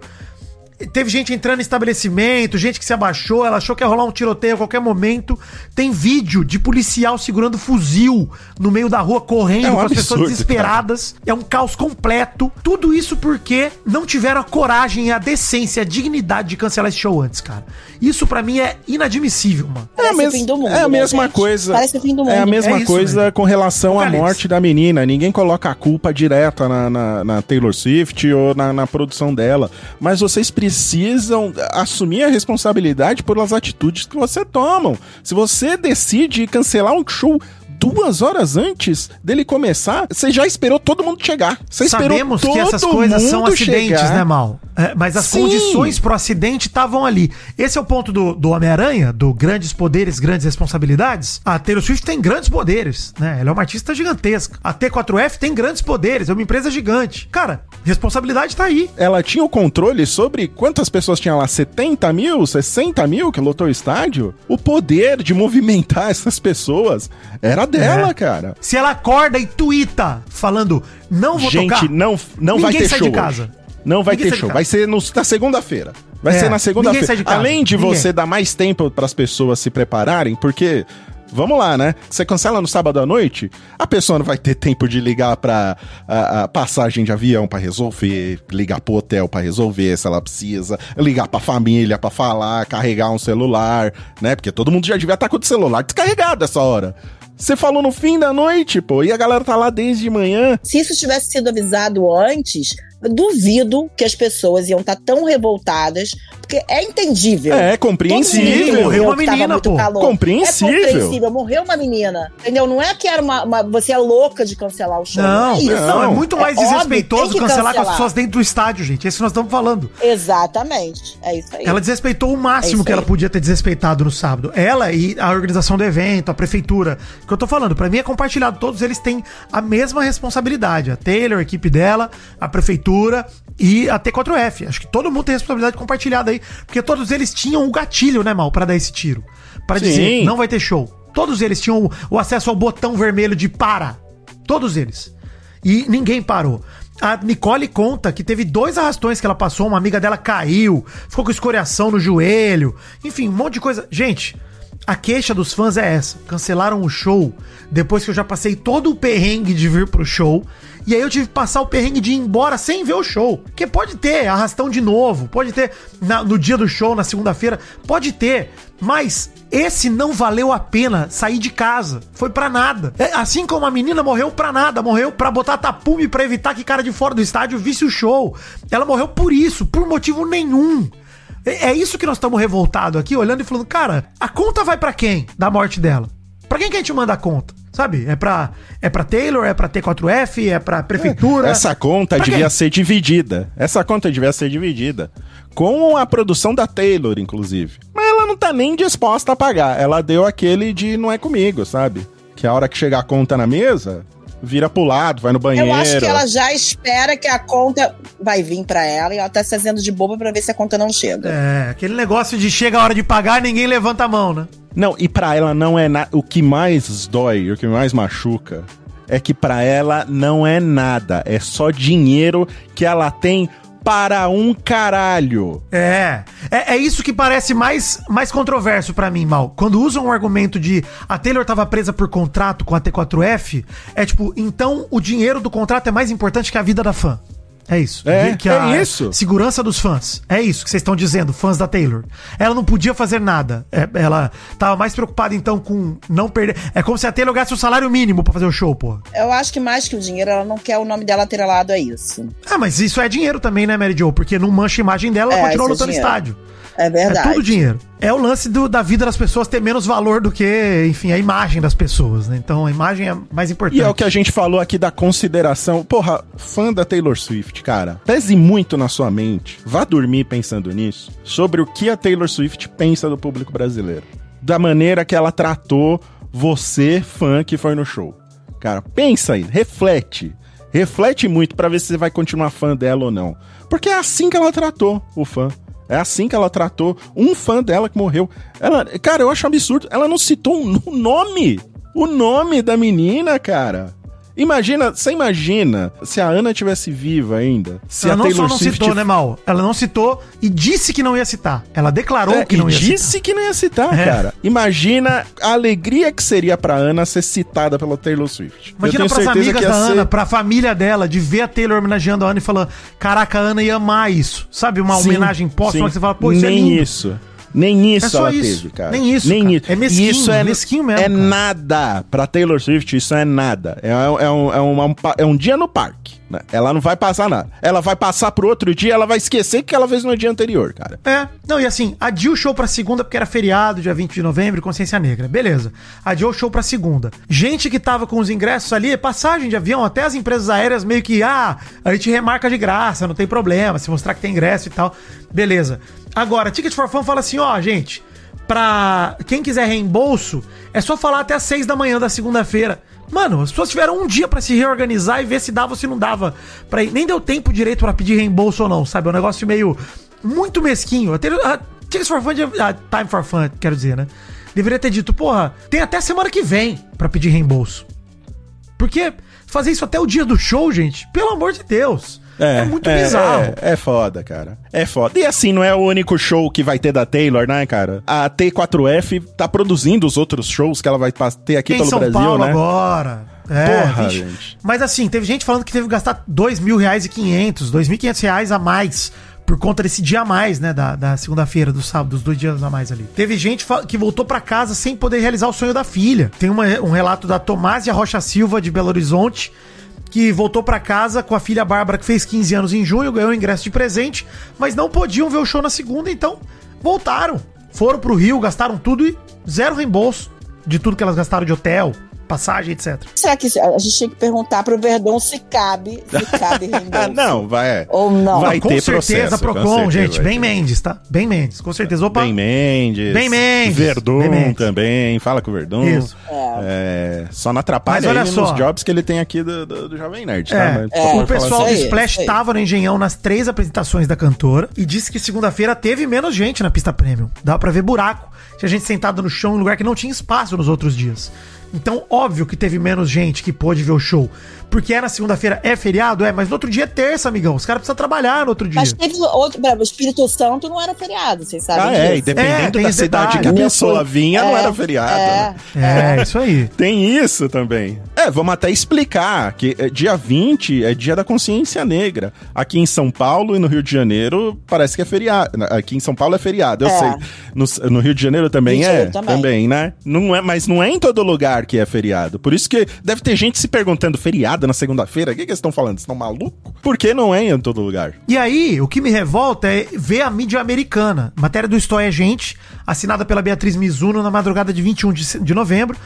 Teve gente entrando em estabelecimento, gente que se abaixou, ela achou que ia rolar um tiroteio a qualquer momento. Tem vídeo de policial segurando fuzil no meio da rua, correndo É um com as pessoas desesperadas. É um caos completo. Tudo isso porque não tiveram a coragem, a decência, a dignidade de cancelar esse show antes, cara. Isso pra mim é inadmissível, mano. É a, mes- mundo, é a né, mesma gente? coisa. Parece o fim do É a mundo. mesma É coisa né? com relação à morte da menina. Ninguém coloca a culpa direta na, na- na Taylor Swift ou na, na produção dela. Mas vocês precisam assumir a responsabilidade pelas atitudes que você tomam. Se você decide cancelar um show duas horas antes dele começar, você já esperou todo mundo chegar. Você Sabemos esperou que essas todo coisas são mundo acidentes, chegar. né, Mal? É, mas as Sim. condições pro acidente estavam ali. Esse é o ponto do, do Homem-Aranha, do grandes poderes, grandes responsabilidades. A Taylor Swift tem grandes poderes, né? Ela é uma artista gigantesca. A T4F tem grandes poderes, é uma empresa gigante. Cara, responsabilidade tá aí. ela tinha o controle sobre quantas pessoas tinha lá? 70 mil? 60 mil que lotou o estádio? O poder de movimentar essas pessoas era dela, É. cara. Se ela acorda e tuita falando, não vou Gente, tocar. não, não vai ter show. de casa. hoje. Não vai Ninguém ter show. Vai ser no, na segunda-feira. Vai É, ser na segunda-feira. Além de Ninguém. você dar mais tempo para as pessoas se prepararem, porque. Vamos lá, né? Você cancela no sábado à noite, a pessoa não vai ter tempo de ligar pra a, a passagem de avião pra resolver, ligar pro hotel pra resolver se ela precisa, ligar pra família pra falar, carregar um celular, né? Porque todo mundo já devia estar com o celular descarregado essa hora. Você falou no fim da noite, pô, e a galera tá lá desde manhã. Se isso tivesse sido avisado antes, duvido que as pessoas iam estar tão revoltadas, porque é entendível. É, compreensível. mundo Morreu uma menina, muito pô. calor. Compreensível. É compreensível. Morreu uma menina. Entendeu? Não é que era uma, uma- você é louca de cancelar o show. Não, é isso. não, é muito mais É óbvio, desrespeitoso tem que cancelar, com as cancelar. pessoas dentro do estádio, gente. É isso que nós estamos falando. Exatamente. É isso aí. Ela desrespeitou o É máximo isso que ela podia ter desrespeitado no sábado. Ela e a organização do evento, a prefeitura. O que eu tô falando, pra mim é compartilhado. Todos eles têm a mesma responsabilidade. A Taylor, a equipe dela, a prefeitura e a T4F. Acho que todo mundo tem responsabilidade compartilhada aí. Porque todos eles tinham o gatilho, né, Mal, pra dar esse tiro. Pra Sim. dizer, não vai ter show. Todos eles tinham o, o acesso ao botão vermelho de para. Todos eles. E ninguém parou. A Nicole conta que teve dois arrastões que ela passou, uma amiga dela caiu, ficou com escoriação no joelho, enfim, um monte de coisa. Gente, a queixa dos fãs é essa. Cancelaram o show depois que eu já passei todo o perrengue de vir pro show. E aí eu tive que passar o perrengue de ir embora sem ver o show. Porque pode ter arrastão de novo, pode ter na- no dia do show, na segunda-feira, pode ter. Mas esse não valeu a pena sair de casa. Foi pra nada. É, assim como a menina morreu pra nada, morreu pra botar tapume pra evitar que cara de fora do estádio visse o show. Ela morreu por isso, por motivo nenhum. É, é isso que nós estamos revoltados aqui, olhando e falando, cara, a conta vai pra quem da morte dela? Pra quem que a gente manda a conta? Sabe? É pra, é pra Taylor, é pra T4F, é pra prefeitura. Essa conta Pra devia quem? ser dividida. Essa conta devia ser dividida. Com a produção da Taylor, inclusive. Mas ela não tá nem disposta a pagar. Ela deu aquele de não é comigo, sabe? Que a hora que chegar a conta na mesa, vira pro lado, vai no banheiro. Eu acho que ela já espera que a conta vai vir pra ela e ela tá se fazendo de boba pra ver se a conta não chega. É, aquele negócio de chega a hora de pagar e ninguém levanta a mão, né? Não, e pra ela não é nada. O que mais dói, o que mais machuca, é que pra ela não é nada. É só dinheiro que ela tem para um caralho. É, é, é isso que parece mais, mais controverso pra mim, Mal. Quando usam um argumento de a Taylor tava presa por contrato com a T4F, é tipo, então o dinheiro do contrato é mais importante que a vida da fã. É isso. É, que é a isso. Segurança dos fãs. É isso que vocês estão dizendo, fãs da Taylor. Ela não podia fazer nada. É, ela tava mais preocupada, então, com não perder. É como se a Taylor gastasse o salário mínimo pra fazer o show, pô. Eu acho que mais que o dinheiro, ela não quer o nome dela atrelado a isso. Ah, mas isso é dinheiro também, né, Mary Jo? Porque não mancha a imagem dela, ela É, continua é lutando no estádio. É verdade. É tudo dinheiro. É o lance do- da vida das pessoas ter menos valor do que, enfim, a imagem das pessoas, né? Então a imagem é mais importante. E é o que a gente falou aqui da consideração. Porra, fã da Taylor Swift, cara. Pese muito na sua mente. Vá dormir pensando nisso. Sobre o que a Taylor Swift pensa do público brasileiro. Da maneira que ela tratou você, fã que foi no show. Cara, pensa aí, reflete. Reflete muito pra ver se você vai continuar fã dela ou não. Porque é assim que ela tratou o fã. É assim que ela tratou um fã dela que morreu. Ela, cara, eu acho absurdo. Ela não citou o um nome. O nome da menina, cara. Imagina, você imagina se a Ana tivesse viva ainda. Se ela a não Taylor só não Swift citou, né, Mal? Ela não citou e disse que não ia citar. Ela declarou É, que não e ia disse citar. que não ia citar, É. cara. Imagina a alegria que seria pra Ana ser citada pela Taylor Swift. Imagina pras amigas da ser- Ana, pra família dela, de ver a Taylor homenageando a Ana e falando: Caraca, a Ana ia amar isso. Sabe? Uma Sim, homenagem póstuma que você fala, pô, isso Nem é lindo. isso. Nem isso É ela isso. teve, cara. Nem isso, Nem cara. isso. É mesquinho, isso é mesquinho mesmo, É cara. nada. Pra Taylor Swift, isso é nada. É, é um, é, um é um dia no parque. né? Ela não vai passar nada. Ela vai passar pro outro dia, ela vai esquecer o que ela fez no dia anterior, cara. É, não, e assim, adiou o show pra segunda porque era feriado, dia 20 de novembro, consciência negra. Beleza. Adiou o show pra segunda. Gente que tava com os ingressos ali, passagem de avião, até as empresas aéreas meio que, ah, a gente remarca de graça, não tem problema, se mostrar que tem ingresso e tal. Beleza. Agora, Ticket for Fun fala assim, ó, gente, pra quem quiser reembolso, é só falar até as 6 da manhã da segunda-feira. Mano, as pessoas tiveram um dia pra se reorganizar e ver se dava ou se não dava. Pra. Nem deu tempo direito pra pedir reembolso ou não, sabe? É um negócio meio. Muito mesquinho. Até, a, Tickets for Fun, a Time for Fun, quero dizer, né? Deveria ter dito, porra, tem até semana que vem pra pedir reembolso. Porque fazer isso até o dia do show, gente, pelo amor de Deus. É, muito bizarro. É, é foda, cara. É foda. E assim, não é o único show que vai ter da Taylor, né, cara? A T4F tá produzindo os outros shows que ela vai ter aqui Tem pelo São Brasil, Paulo né? agora. É, Porra, vixe. gente. Mas assim, teve gente falando que teve que gastar dois mil reais e quinhentos, dois mil e quinhentos reais a mais por conta desse dia a mais, né, da, da segunda-feira, do sábado, dos dois dias a mais ali. Teve gente que voltou pra casa sem poder realizar o sonho da filha. Tem uma- um relato da Tomásia Rocha Silva, de Belo Horizonte, que voltou pra casa com a filha Bárbara, que fez 15 anos em junho, ganhou o ingresso de presente, mas não podiam ver o show na segunda, então voltaram. Foram pro Rio, gastaram tudo e zero reembolso de tudo que elas gastaram de hotel, passagem, etc. Será que a gente tinha que perguntar pro Verdão se cabe, se cabe Ah, reembolso? não, vai. Ou não? Vai com ter certeza, processo, com Procon, certeza gente, vai bem ter. Mendes, tá? Bem Mendes, com certeza. Opa, Bem Mendes. Bem Mendes. Verdun Bem Mendes. também. Fala com o Verdun. Isso. É, só não atrapalha Mas olha ele só. nos jobs que ele tem aqui do, do, do Jovem Nerd, tá? É, Mas é, pode o pessoal do Splash aí. tava no Engenhão nas três apresentações da cantora e disse que segunda-feira teve menos gente na pista premium. Dá pra ver buraco. Tinha gente sentada no chão em lugar que não tinha espaço nos outros dias. Então, óbvio que teve menos gente que pôde ver o show. Porque é na segunda-feira, é feriado? É, mas no outro dia é terça, amigão. Os caras precisam trabalhar no outro dia. Mas teve outro. O Espírito Santo não era feriado, vocês sabem Ah, é, e disso. dependendo É, da cidade detalhe. que a pessoa vinha, não é, era feriado. é. né? É, isso aí. Tem isso também. É, vamos até explicar que é, dia 20 é dia da consciência negra. Aqui em São Paulo e no Rio de Janeiro parece que é feriado. Aqui em São Paulo é feriado, eu É. sei. No, no Rio de Janeiro também Rio de é? Janeiro também. né? Não é, mas não é em todo lugar que é feriado. Por isso que deve ter gente se perguntando, feriado na segunda-feira? O que, que eles estão falando? Vocês estão malucos? Por que não é em todo lugar? E aí, o que me revolta é ver a mídia americana. Matéria do Isto é Gente, assinada pela Beatriz Mizuno na madrugada de 21 de, de novembro,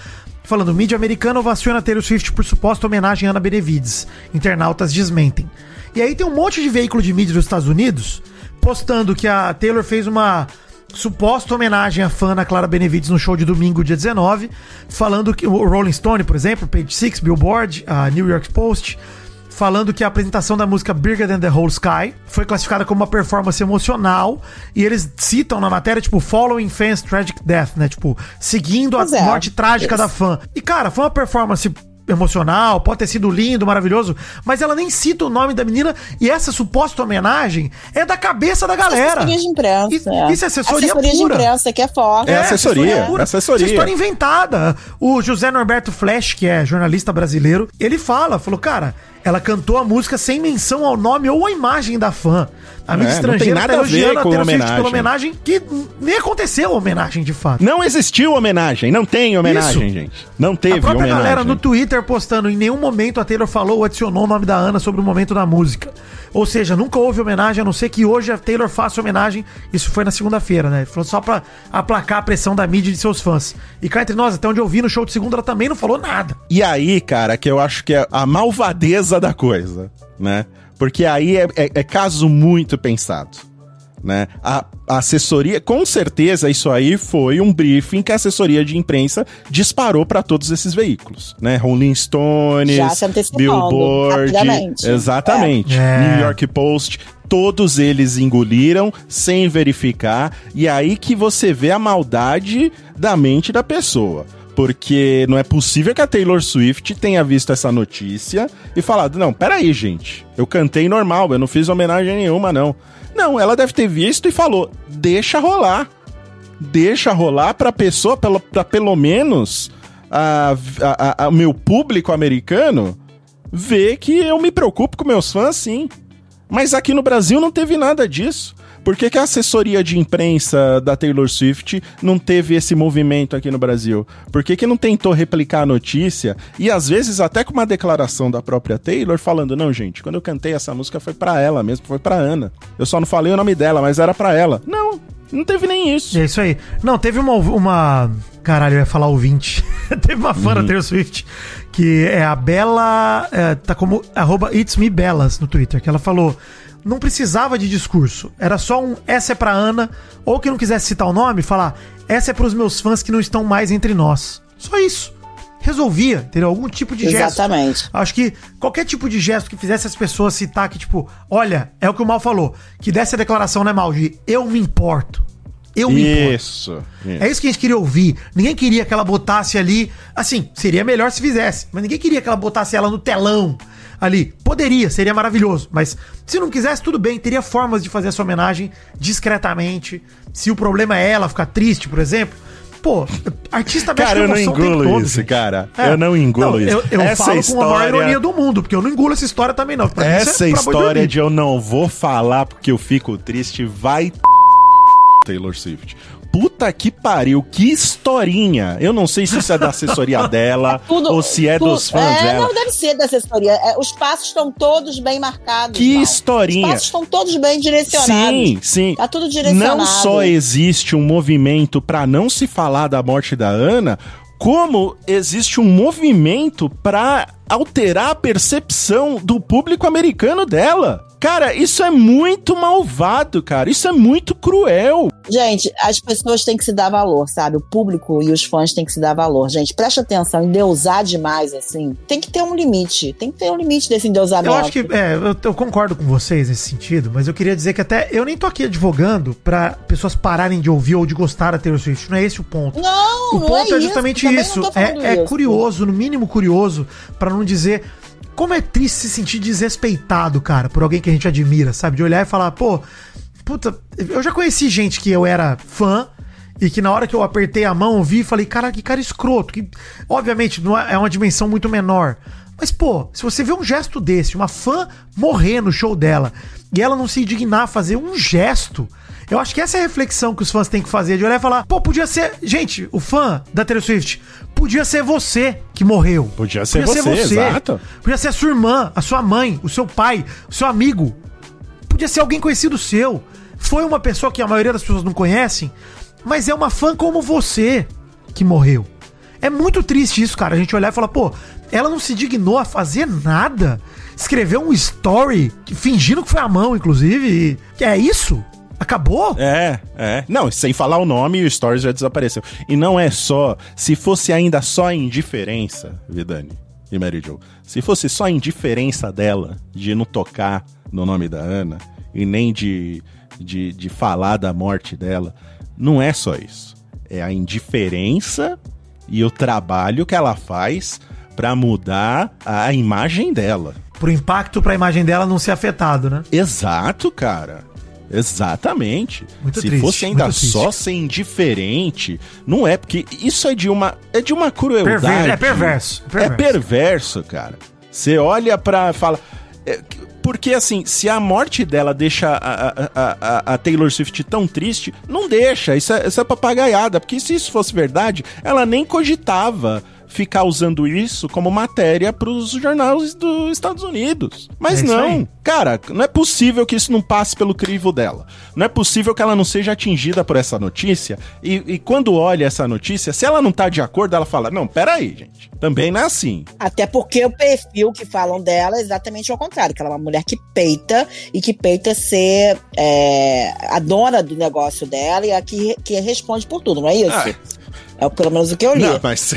falando: mídia americana ovaciona Taylor Swift por suposta homenagem a Ana Benevides. Internautas desmentem. E aí tem um monte de veículo de mídia dos Estados Unidos postando que a Taylor fez uma suposta homenagem à fã na Clara Benevides no show de domingo, dia 19, falando que o Rolling Stone, por exemplo, Page Six, Billboard, a New York Post, falando que a apresentação da música Bigger Than the Whole Sky foi classificada como uma performance emocional e eles citam na matéria, tipo, Following Fans Tragic Death, né? Tipo, seguindo a é, morte trágica isso. da fã. E, cara, foi uma performance emocional, pode ter sido lindo, maravilhoso, mas ela nem cita o nome da menina e essa suposta homenagem é da cabeça da galera. Assessoria de imprensa. Isso- é. isso é assessoria Assessoria de pura. imprensa, que é forte. É assessoria, pura. assessoria. Essa história inventada. O José Norberto Flash, que é jornalista brasileiro, ele fala, falou, cara, ela cantou a música sem menção ao nome ou à imagem da fã. A mídia É, não tem estrangeira nada a com Taylor Swift homenagem. pela homenagem que nem aconteceu a homenagem de fato. Não existiu homenagem, não tem homenagem, Isso. gente. Não teve a própria homenagem. galera no Twitter postando, em nenhum momento a Taylor falou ou adicionou o nome da Ana sobre o momento da música. Ou seja, nunca houve homenagem, a não ser que hoje a Taylor faça homenagem. Isso foi na segunda-feira, né? Falou só pra aplacar a pressão da mídia e de seus fãs. E cá entre nós, até onde eu vi no show de segunda, ela também não falou nada. E aí, cara, que eu acho que é a malvadeza da coisa, né? Porque aí é, é- é caso muito pensado, né? A, a assessoria, com certeza, isso aí foi um briefing que a assessoria de imprensa disparou para todos esses veículos, né? Rolling Stones, Billboard, exatamente, É. New York Post, todos eles engoliram sem verificar, e aí que você vê a maldade da mente da pessoa. Porque não é possível que a Taylor Swift tenha visto essa notícia e falado: não, peraí, gente, eu cantei normal, eu não fiz homenagem nenhuma, não. Não, ela deve ter visto e falou: deixa rolar. Deixa rolar pra pessoa, pelo, pra pelo menos o meu público americano ver que eu me preocupo com meus fãs, sim. Mas aqui no Brasil não teve nada disso. Por que, que a assessoria de imprensa da Taylor Swift não teve esse movimento aqui no Brasil? Por que, que não tentou replicar a notícia? E às vezes até com uma declaração da própria Taylor falando: não, gente, quando eu cantei essa música foi pra ela mesmo, foi pra Ana. Eu só não falei o nome dela, mas era pra ela. Não, não teve nem isso. É isso aí. Não, teve uma. uma... Caralho, eu ia falar ouvinte. teve uma fã da Taylor Swift que é a Bela. é, tá como arroba It's Me no Twitter, que ela falou. Não precisava de discurso. Era só um essa é pra Ana, ou que não quisesse citar o nome, falar essa é pros meus fãs que não estão mais entre nós. Só isso. Resolvia ter algum tipo de gesto. Exatamente. Acho que qualquer tipo de gesto que fizesse as pessoas citar que, tipo, olha, é o que o Mal falou, que desse a declaração, né, Mal, de eu me importo. Eu me importo. Isso. É isso que a gente queria ouvir. Ninguém queria que ela botasse ali. Assim, seria melhor se fizesse. Mas ninguém queria que ela botasse ela no telão ali. Poderia, seria maravilhoso. Mas se não quisesse, tudo bem. Teria formas de fazer essa homenagem discretamente. Se o problema é ela ficar triste, por exemplo. Pô, artista mexe Cara, com eu não engulo isso, gente. cara. É. Eu não engulo isso. Eu, eu Essa falo com a maior história- ironia do mundo, porque eu não engulo essa história também, não. Pra isso Essa é história de eu não vou falar porque eu fico triste vai Taylor Swift. Puta que pariu, que historinha. Eu não sei se isso é da assessoria dela Tudo- ou se é tudo- dos fãs é, dela. Não, deve ser da assessoria. É, os passos estão todos bem marcados. Que. Os historinha. passos estão todos bem direcionados. Sim, sim. Tá tudo direcionado. Não só existe um movimento pra não se falar da morte da Ana, como existe um movimento pra alterar a percepção do público americano dela. Cara, isso é muito malvado, cara. Isso é muito cruel. Gente, as pessoas têm que se dar valor, sabe? O público e os fãs têm que se dar valor. Gente, preste atenção, endeusar demais, assim. Tem que ter um limite. Tem que ter um limite desse endeusamento. Eu acho que, é, eu, eu concordo com vocês nesse sentido, mas eu queria dizer que até eu nem tô aqui advogando pra pessoas pararem de ouvir ou de gostar da Taylor Swift. Não é esse o ponto. Não, O não ponto é, é, justamente isso. isso. É, é isso. curioso, no mínimo curioso, pra não dizer. Como é triste se sentir desrespeitado, cara, por alguém que a gente admira, sabe? De olhar e falar, pô, puta, eu já conheci gente que eu era fã e que na hora que eu apertei a mão, vi e falei, cara, que cara escroto. Que, obviamente, não é é uma dimensão muito menor. Mas, pô, se você vê um gesto desse, uma fã morrer no show dela, e ela não se indignar a fazer um gesto, eu acho que essa é a reflexão que os fãs têm que fazer, de olhar e falar, pô, podia ser. Gente, o fã da Taylor Swift, podia ser você que morreu. Podia ser você, exato. Podia ser a sua irmã, a sua mãe, o seu pai, o seu amigo. Podia ser alguém conhecido seu. Foi uma pessoa que a maioria das pessoas não conhecem, mas é uma fã como você que morreu. É muito triste isso, cara. A gente olhar e falar, pô, ela não se dignou a fazer nada. Escreveu um story fingindo que foi a mão, inclusive. E é isso? Acabou? É, é. Não, sem falar o nome, o Stories já desapareceu. E não é só. Se fosse ainda só a indiferença, Vidani e Mary Jo, se fosse só a indiferença dela de não tocar no nome da Ana e nem de, de, de falar da morte dela, não é só isso. É a indiferença e o trabalho que ela faz pra mudar a imagem dela. Pro impacto pra imagem dela não ser afetado, né? Exato, cara. Exatamente. Muito Se triste, fosse ainda só ser indiferente, não é porque isso é de uma é de uma crueldade. Perver- é perverso, é É perverso. perverso, cara. Você olha pra fala é, porque assim, se a morte dela deixa a, a, a- a- a Taylor Swift tão triste, não deixa. Isso é, isso é papagaiada. Porque se isso fosse verdade, ela nem cogitava ficar usando isso como matéria pros jornais dos Estados Unidos. Mas É não. aí. Cara, não é possível que isso não passe pelo crivo dela. Não é possível que ela não seja atingida por essa notícia. E, e quando olha essa notícia, se ela não tá de acordo, ela fala: Não, peraí, gente. Também não é assim. Até porque o perfil que falam dela é exatamente ao contrário, que ela é uma mulher que peita e que peita ser é, a dona do negócio dela e a que, que responde por tudo, não é isso? Ah. É pelo menos o que eu li. Não, mas,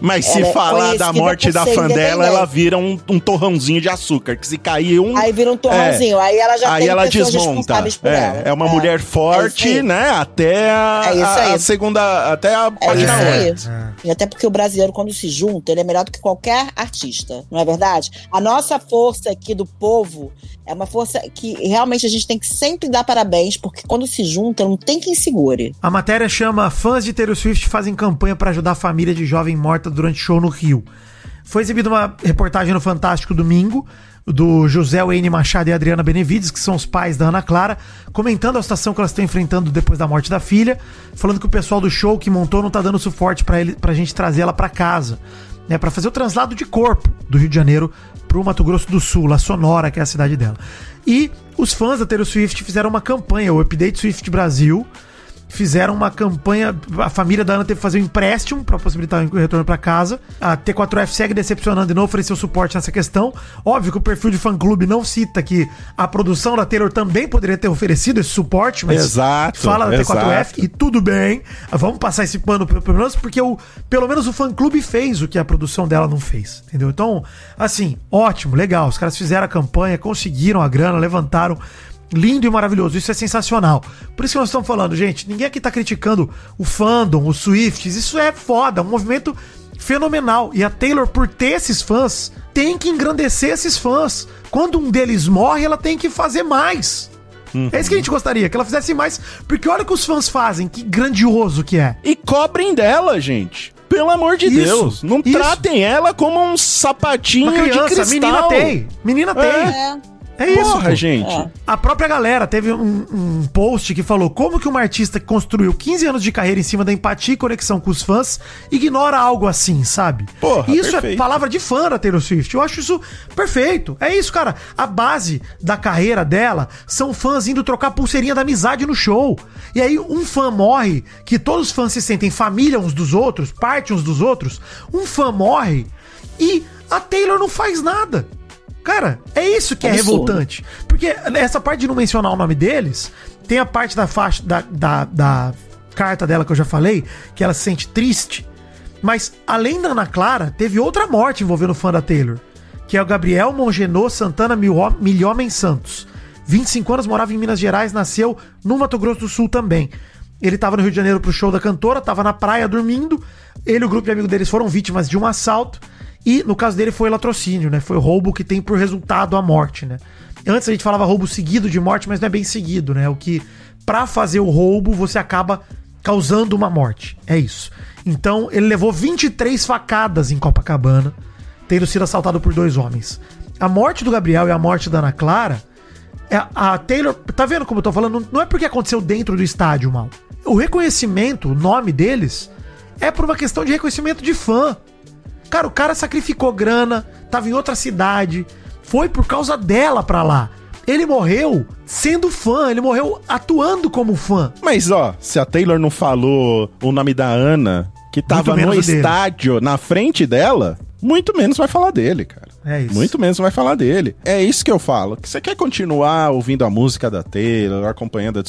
mas se Ela é falar da morte da ser fã dela, independente. ela vira um, um torrãozinho de açúcar. Que se cair um. Aí vira um torrãozinho, aí ela já aí tem ela desmonta. É, ela. é uma É, mulher é forte, isso né? Até a, É isso a- aí. a segunda. Até a É página isso oito. aí. E até porque o brasileiro, quando se junta, ele é melhor do que qualquer artista, não é verdade? A nossa força aqui do povo é uma força que realmente a gente tem que sempre dar parabéns, porque quando se junta, não tem quem segure. A matéria chama Fãs de Taylor Swift fazem campanha para ajudar a família de jovem morta durante show no Rio. Foi exibida uma reportagem no Fantástico domingo do José Wayne Machado e Adriana Benevides, que são os pais da Ana Clara, comentando a situação que elas estão enfrentando depois da morte da filha, falando que o pessoal do show que montou não tá dando suporte para ele, pra gente trazer ela para casa, né, para fazer o translado de corpo do Rio de Janeiro pro Mato Grosso do Sul, lá Sonora, que é a cidade dela. E os fãs da Taylor Swift fizeram uma campanha, o Update Swift Brasil, fizeram uma campanha. A família da Ana teve que fazer um empréstimo para possibilitar o retorno para casa. A T4F segue decepcionando e não ofereceu suporte nessa questão. Óbvio que o perfil de fã-clube não cita que a produção da Taylor também poderia ter oferecido esse suporte, mas Exato, fala da T4F exato. e tudo bem. Vamos passar esse pano pelo pelo menos porque o, pelo menos o fã-clube fez o que a produção dela não fez, entendeu? Então, assim, ótimo, legal. Os caras fizeram a campanha, conseguiram a grana, levantaram. Lindo e maravilhoso, isso é sensacional. Por isso que nós estamos falando, gente. Ninguém aqui tá criticando o fandom, os Swifts. Isso é foda, um movimento fenomenal. E a Taylor, por ter esses fãs, tem que engrandecer esses fãs. Quando um deles morre, ela tem que fazer mais. É isso que a gente gostaria, que ela fizesse mais. Porque olha o que os fãs fazem, que grandioso que é. E cobrem dela, gente. Pelo amor de Isso, Deus. Não isso. tratem ela como um sapatinho Uma criança, de cristal. menina tem. Menina tem. É. É isso, Porra, gente. É. A própria galera teve um, um post que falou como que uma artista que construiu 15 anos de carreira em cima da empatia e conexão com os fãs ignora algo assim, sabe? Porra, isso é perfeito. palavra de fã da Taylor Swift. Eu acho isso perfeito. É isso, cara. A base da carreira dela são fãs indo trocar pulseirinha da amizade no show. E aí um fã morre, que todos os fãs se sentem família uns dos outros, parte uns dos outros. Um fã morre e a Taylor não faz nada. Cara, é isso que é revoltante. Porque essa parte de não mencionar o nome deles, tem a parte da faixa da, da, da carta dela que eu já falei, que ela se sente triste. Mas além da Ana Clara, teve outra morte envolvendo o fã da Taylor, que é o Gabriel Mongenô Santana Milho- Milhomem Santos. 25 anos, morava em Minas Gerais, nasceu no Mato Grosso do Sul também. Ele tava no Rio de Janeiro pro show da cantora, tava na praia dormindo. Ele e o grupo de amigos deles foram vítimas de um assalto. E no caso dele foi latrocínio, né? Foi roubo que tem por resultado a morte, né? Antes a gente falava roubo seguido de morte, mas não é bem seguido, né? O que pra fazer o roubo você acaba causando uma morte. É isso. Então ele levou 23 facadas em Copacabana, tendo sido assaltado por dois homens. A morte do Gabriel e a morte da Ana Clara é, a Taylor, tá vendo como eu tô falando? Não é porque aconteceu dentro do estádio, mal. O reconhecimento, o nome deles, é por uma questão de reconhecimento de fã. Cara, o cara sacrificou grana, tava em outra cidade, foi por causa dela pra lá. Ele morreu sendo fã, ele morreu atuando como fã. Mas, ó, se a Taylor não falou o nome da Ana, que tava no o dele. estádio, na frente dela, muito menos vai falar dele, cara. É isso. Muito menos vai falar dele. É isso que eu falo. Que você quer continuar ouvindo a música da Taylor, acompanhando a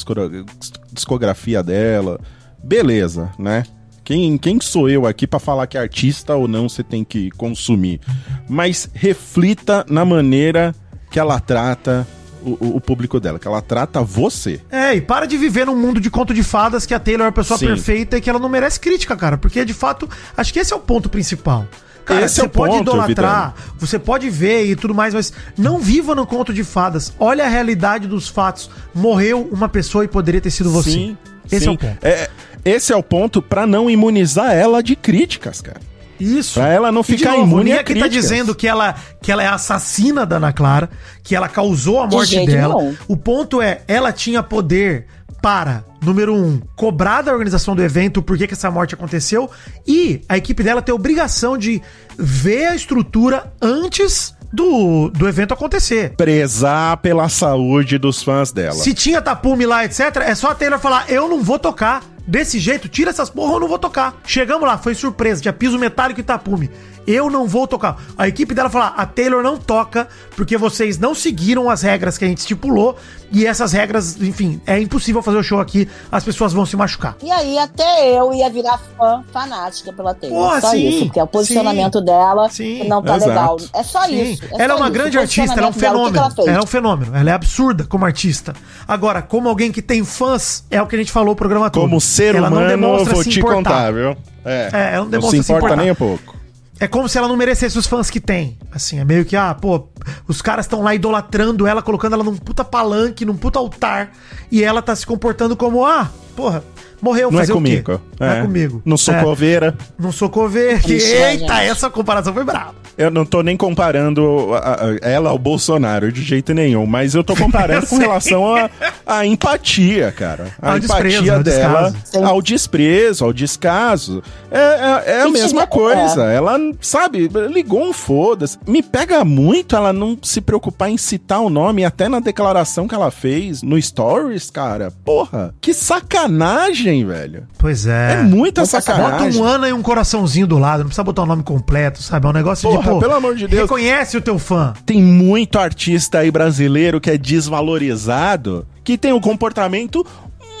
discografia dela, beleza, né? Quem, quem sou eu aqui pra falar que artista ou não você tem que consumir? Mas reflita na maneira que ela trata o, o- público dela, que ela trata você. É, e para de viver num mundo de conto de fadas que a Taylor é uma pessoa Sim. perfeita e que ela não merece crítica, cara. Porque, de fato, acho que esse é o ponto principal. Cara, Esse é você o pode ponto, idolatrar, você pode ver e tudo mais, mas não viva no conto de fadas. Olha a realidade dos fatos. Morreu uma pessoa e poderia ter sido você. Sim, esse sim. é o ponto. É, esse é o ponto pra não imunizar ela de críticas, cara. Isso. Pra ela não E, de ficar novo, imune a aqui tá dizendo que ela, que ela é assassina da Ana Clara, que ela causou a De morte jeito dela. nenhum. O ponto é, ela tinha poder para, número um, cobrar da organização do evento por que que essa morte aconteceu e a equipe dela ter obrigação de ver a estrutura antes do, do evento acontecer. Prezar pela saúde dos fãs dela. Se tinha tapume lá, etc., é só a Taylor falar: eu não vou tocar. Desse jeito, tira essas porra, eu não vou tocar. Chegamos lá, foi surpresa, tinha piso metálico e tapume. Eu não vou tocar. A equipe dela falar: a Taylor não toca porque vocês não seguiram as regras que a gente estipulou. E essas regras, enfim, é impossível fazer o show aqui, as pessoas vão se machucar. E aí até eu ia virar fã fanática pela Taylor. Porra, só sim, isso, porque é o posicionamento sim, dela sim. não tá Exato. legal. É só Sim. isso. ela é só uma isso, grande artista, ela é um posicionamento dela, que que fenômeno. fez? Ela é um fenômeno, ela é absurda como artista. Agora, como alguém que tem fãs, é o que a gente falou o programa todo. Como ser Ela não humano, eu demonstra vou se te importar. contar, viu? É, É, ela não não demonstra se se importa importar. nem um pouco. É como se ela não merecesse os fãs que tem. Assim, é meio que, ah, pô, os caras estão lá idolatrando ela, colocando ela num puta palanque, num puta altar, e ela tá se comportando como, ah, porra, morreu, Não é fazer o quê? comigo. Não é comigo. Não sou é, coveira. Não sou coveira. Eita, gente. essa comparação foi brava. Eu não tô nem comparando a- a- ela ao Bolsonaro de jeito nenhum, mas eu tô comparando Eu com relação à empatia, cara. A Ao desprezo, empatia ao dela descaso. ao desprezo, ao descaso. É, é- é a mesma coisa. Ela, sabe, ligou um foda-se. Me pega muito ela não se preocupar em citar o nome até na declaração que ela fez no Stories, cara. Porra, que sacanagem, velho. Pois é. É, muita Bota Bota sacanagem. um Ana e um coraçãozinho do lado, não precisa botar o nome completo, sabe? É um negócio de, Porra, pô, pelo amor de Deus. reconhece o teu fã. tem muito artista aí brasileiro que é desvalorizado, que tem um comportamento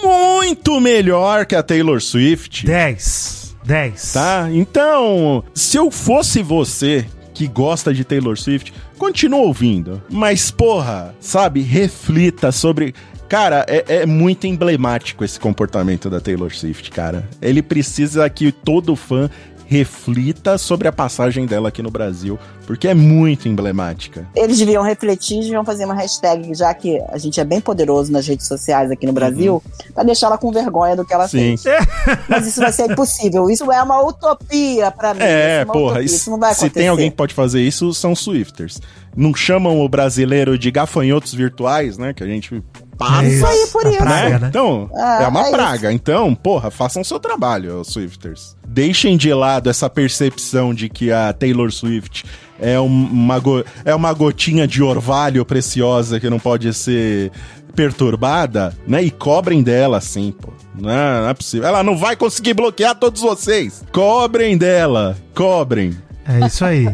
muito melhor que a Taylor Swift, 10. 10. tá? Então, se eu fosse você que gosta de Taylor Swift, continua ouvindo. Mas, porra, sabe, reflita sobre. Cara, é, é muito emblemático esse comportamento da Taylor Swift, cara. Ele precisa que todo fã reflita sobre a passagem dela aqui no Brasil, porque é muito emblemática. Eles deviam refletir, deviam fazer uma hashtag, já que a gente é bem poderoso nas redes sociais aqui no Brasil, pra deixar ela com vergonha do que ela Uhum. Sim. fez. Mas isso vai ser impossível. Isso é uma utopia pra mim. É, uma porra, utopia. isso- não vai se acontecer. tem alguém que pode fazer isso, são Swifters. Não chamam o brasileiro de gafanhotos virtuais, né? Que a gente passa. Isso aí, por a isso. praga, né? né? Então, Ah, é uma é praga. Então, porra, façam seu trabalho, os Swifters. Deixem de lado essa percepção de que a Taylor Swift é um- uma, go- é uma gotinha de orvalho preciosa que não pode ser perturbada, né? E cobrem dela, sim, pô. Não é, não é possível. Ela não vai conseguir bloquear todos vocês. Cobrem dela. Cobrem. É isso aí.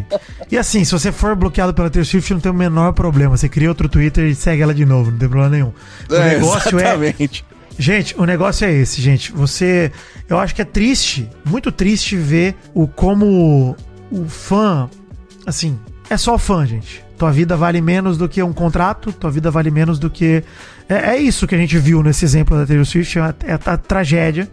E assim, se você for bloqueado pela Taylor Swift, não tem o menor problema. Você cria outro Twitter e segue ela de novo, não tem problema nenhum. O É, negócio é. exatamente. Gente, o negócio é esse, gente. Você. Eu acho que é triste, muito triste ver o como o fã. Assim, é só fã, gente. Tua vida vale menos do que um contrato, tua vida vale menos do que. É, é isso que a gente viu nesse exemplo da Taylor Swift, é a, é a tragédia.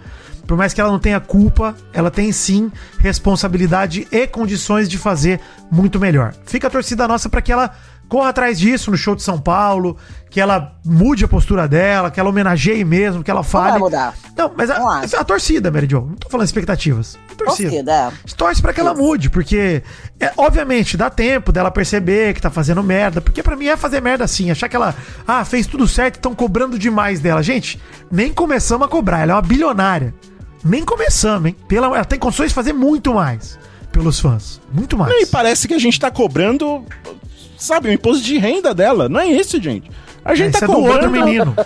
Por mais que ela não tenha culpa, ela tem sim responsabilidade e condições de fazer muito melhor. Fica a torcida nossa para que ela corra atrás disso no show de São Paulo, que ela mude a postura dela, que ela homenageie mesmo, que ela fale. vai mudar. Não, mas Não a, a torcida, Mary Jo. Não tô falando expectativas. A torcida. Torcida, é. Torce pra que ela mude, porque, é, obviamente, dá tempo dela perceber que tá fazendo merda, porque pra mim é fazer merda assim, achar que ela, ah, fez tudo certo e estão cobrando demais dela. Gente, nem começamos a cobrar, ela é uma bilionária. Nem começamos, hein? Pela, ela tem condições de fazer muito mais pelos fãs. Muito mais. E parece que a gente tá cobrando, sabe, o imposto de renda dela. Não é isso, gente. A gente Esse tá é do cobrando. outro menino.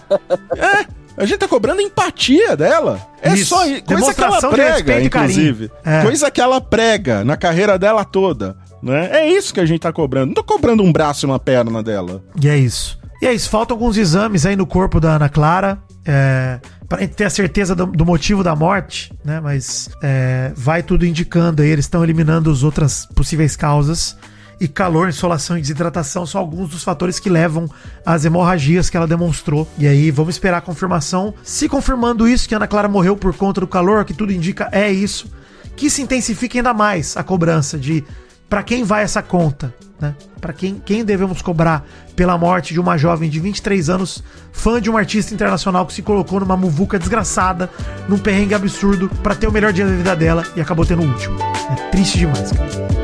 É, a gente tá cobrando empatia dela. É Isso. só isso. Coisa que ela prega, inclusive. É. Coisa que ela prega na carreira dela toda. Né? É isso que a gente tá cobrando. Não tô cobrando um braço e uma perna dela. E é isso. E é isso, faltam alguns exames aí no corpo da Ana Clara. É, gente ter a certeza do, do motivo da morte, né? Mas é, vai tudo indicando aí, eles estão eliminando as outras possíveis causas. E calor, insolação e desidratação são alguns dos fatores que levam às hemorragias que ela demonstrou. E aí, vamos esperar a confirmação. Se confirmando isso, que Ana Clara morreu por conta do calor, que tudo indica é isso, que se intensifique ainda mais a cobrança de Pra quem vai essa conta, né? Para quem, quem devemos cobrar pela morte de uma jovem de 23 anos, fã de um artista internacional que se colocou numa muvuca desgraçada, num perrengue absurdo pra ter o melhor dia da vida dela e acabou tendo o último. É triste demais, cara.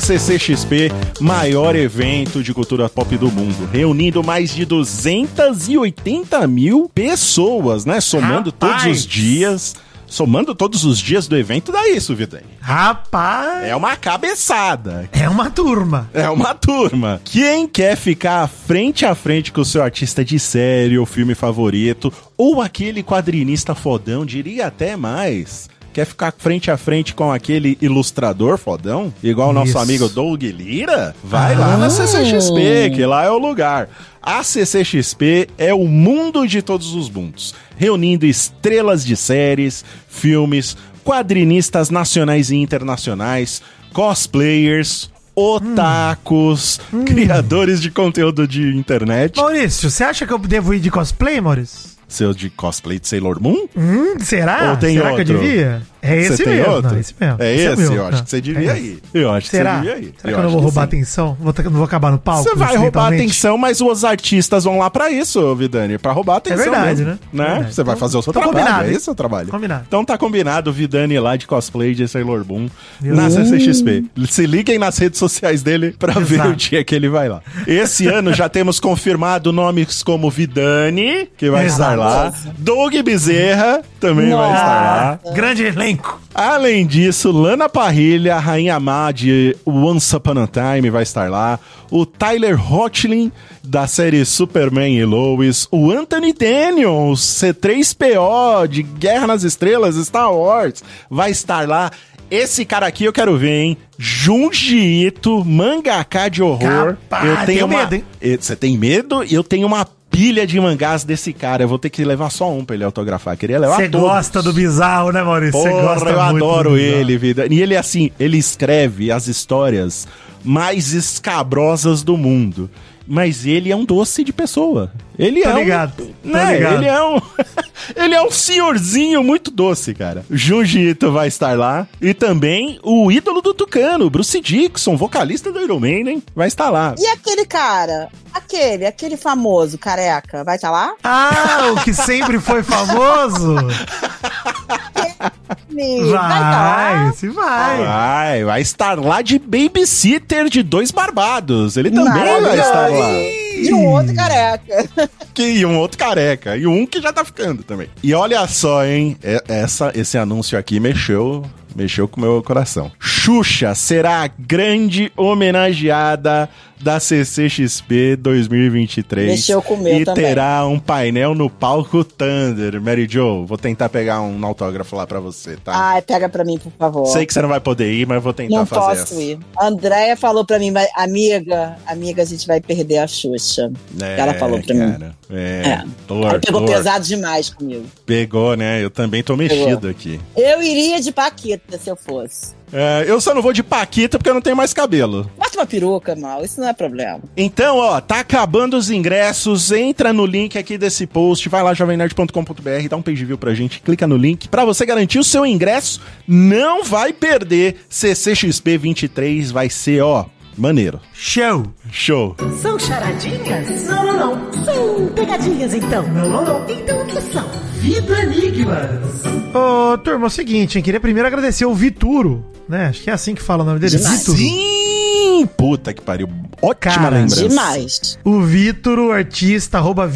A CCXP, maior evento de cultura pop do mundo, reunindo mais de 280 mil pessoas, né? Somando Rapaz! todos os dias. Somando todos os dias do evento, dá isso, Vidani. Rapaz, É uma cabeçada. é uma turma. É uma turma. Quem quer ficar frente a frente com o seu artista de série ou filme favorito, ou aquele quadrinista fodão, diria até mais. Quer ficar frente a frente com aquele ilustrador fodão? Igual o nosso amigo Doug Lira? Vai Ah. lá na CCXP, que lá é o lugar. A CCXP é o mundo de todos os mundos, reunindo estrelas de séries, filmes, quadrinistas nacionais e internacionais, cosplayers, otakus, criadores de conteúdo de internet. Maurício, você acha que eu devo ir de cosplay, Maurício? Seu de cosplay de Sailor Moon? Hum, será? Ou tem será que eu outro? devia? É Você esse tem mesmo. outro? Não, esse mesmo. É Esse esse? meu. eu acho Não, que você é devia esse. ir. Eu acho que Será? você devia ir. Será que eu não vou roubar sim. atenção? Vou ter- não vou acabar no palco? Você vai roubar atenção, mas os artistas vão lá pra isso, Vidani, pra roubar atenção. verdade, mesmo, né? É verdade. Você vai Então- fazer o seu então trabalho, combinado, é esse o seu trabalho. Combinado. Então tá combinado, Vidani lá de cosplay de Sailor Moon Meu na. CCXP. Se liguem nas redes sociais dele pra ver Exato. o dia que ele vai lá. Esse ano já temos confirmado nomes como Vidani, que vai Exato. estar lá, Doug Bezerra também vai estar lá. Grande elenco. Além disso, Lana Parrilha, Rainha Má de Once Upon a Time vai estar lá. O Tyler Hoechlin, da série Superman e Lois. O Anthony Daniels, C3PO, de Guerra nas Estrelas, Star Wars, vai estar lá. Esse cara aqui eu quero ver, hein? Junji Ito, mangaka de horror. Capaz, eu tenho tenho uma... medo, hein? Você tem medo? Eu tenho uma pilha de mangás desse cara. Eu vou ter que levar só um pra ele autografar. Queria levar Você gosta do bizarro, né, Maurício? Você gosta eu adoro ele, vida. E ele, assim, ele escreve as histórias mais escabrosas do mundo. mas ele é um doce de pessoa. Ele Tô é ligado, um, tô né? ligado. Ele é um ele é um senhorzinho muito doce, cara. Junji Ito vai estar lá e também o ídolo do Tucano, Bruce Dixon, vocalista do Iron Maiden, vai estar lá. E aquele cara, aquele, aquele famoso careca, vai estar lá? Ah, o que sempre foi famoso? Tá Vai, se vai. Vai, vai estar lá de babysitter de dois barbados. Ele também vai Maravilhoso. estar lá. De um outro careca. Que, e um outro careca. E um que já tá ficando também. E olha só, hein? é- Essa, esse anúncio aqui mexeu. Mexeu com o meu coração. Xuxa será a grande homenageada da CCXP 2023. Mexeu com o meu E também. terá um painel no palco Thunder. Mary Jo, vou tentar pegar um autógrafo lá pra você, tá? Ai, pega pra mim, por favor. Sei que você não vai poder ir, mas vou tentar Não fazer posso essa. ir. A Andréia falou pra mim, mas, amiga, amiga, a gente vai perder a Xuxa. É, Ela falou pra mim. cara. É, É. dor, Ela pegou dor. pesado demais comigo. Pegou, né? Eu também tô mexido aqui. Eu iria de Paquita se eu fosse. É, eu só não vou de Paquita porque eu não tenho mais cabelo. Uma peruca, mal, isso não é problema. Então, ó, tá acabando os ingressos. Entra no link aqui desse post, vai lá, jovemnerd.com.br, dá um page view pra gente, clica no link. Pra você garantir o seu ingresso, não vai perder. CCXP 23 vai ser, ó, maneiro. Show. Show. São charadinhas? Não, não, não. São pegadinhas, então. Não, não, não. Então o que são? Vida Enigmas. Ô, turma, é o seguinte, hein? Queria primeiro agradecer o Vituro, né? Acho que é assim que fala o nome dele. Vituro. Sim! Puta que pariu. Ótima Cara, lembrança. Demais. O Vituro, artista, arroba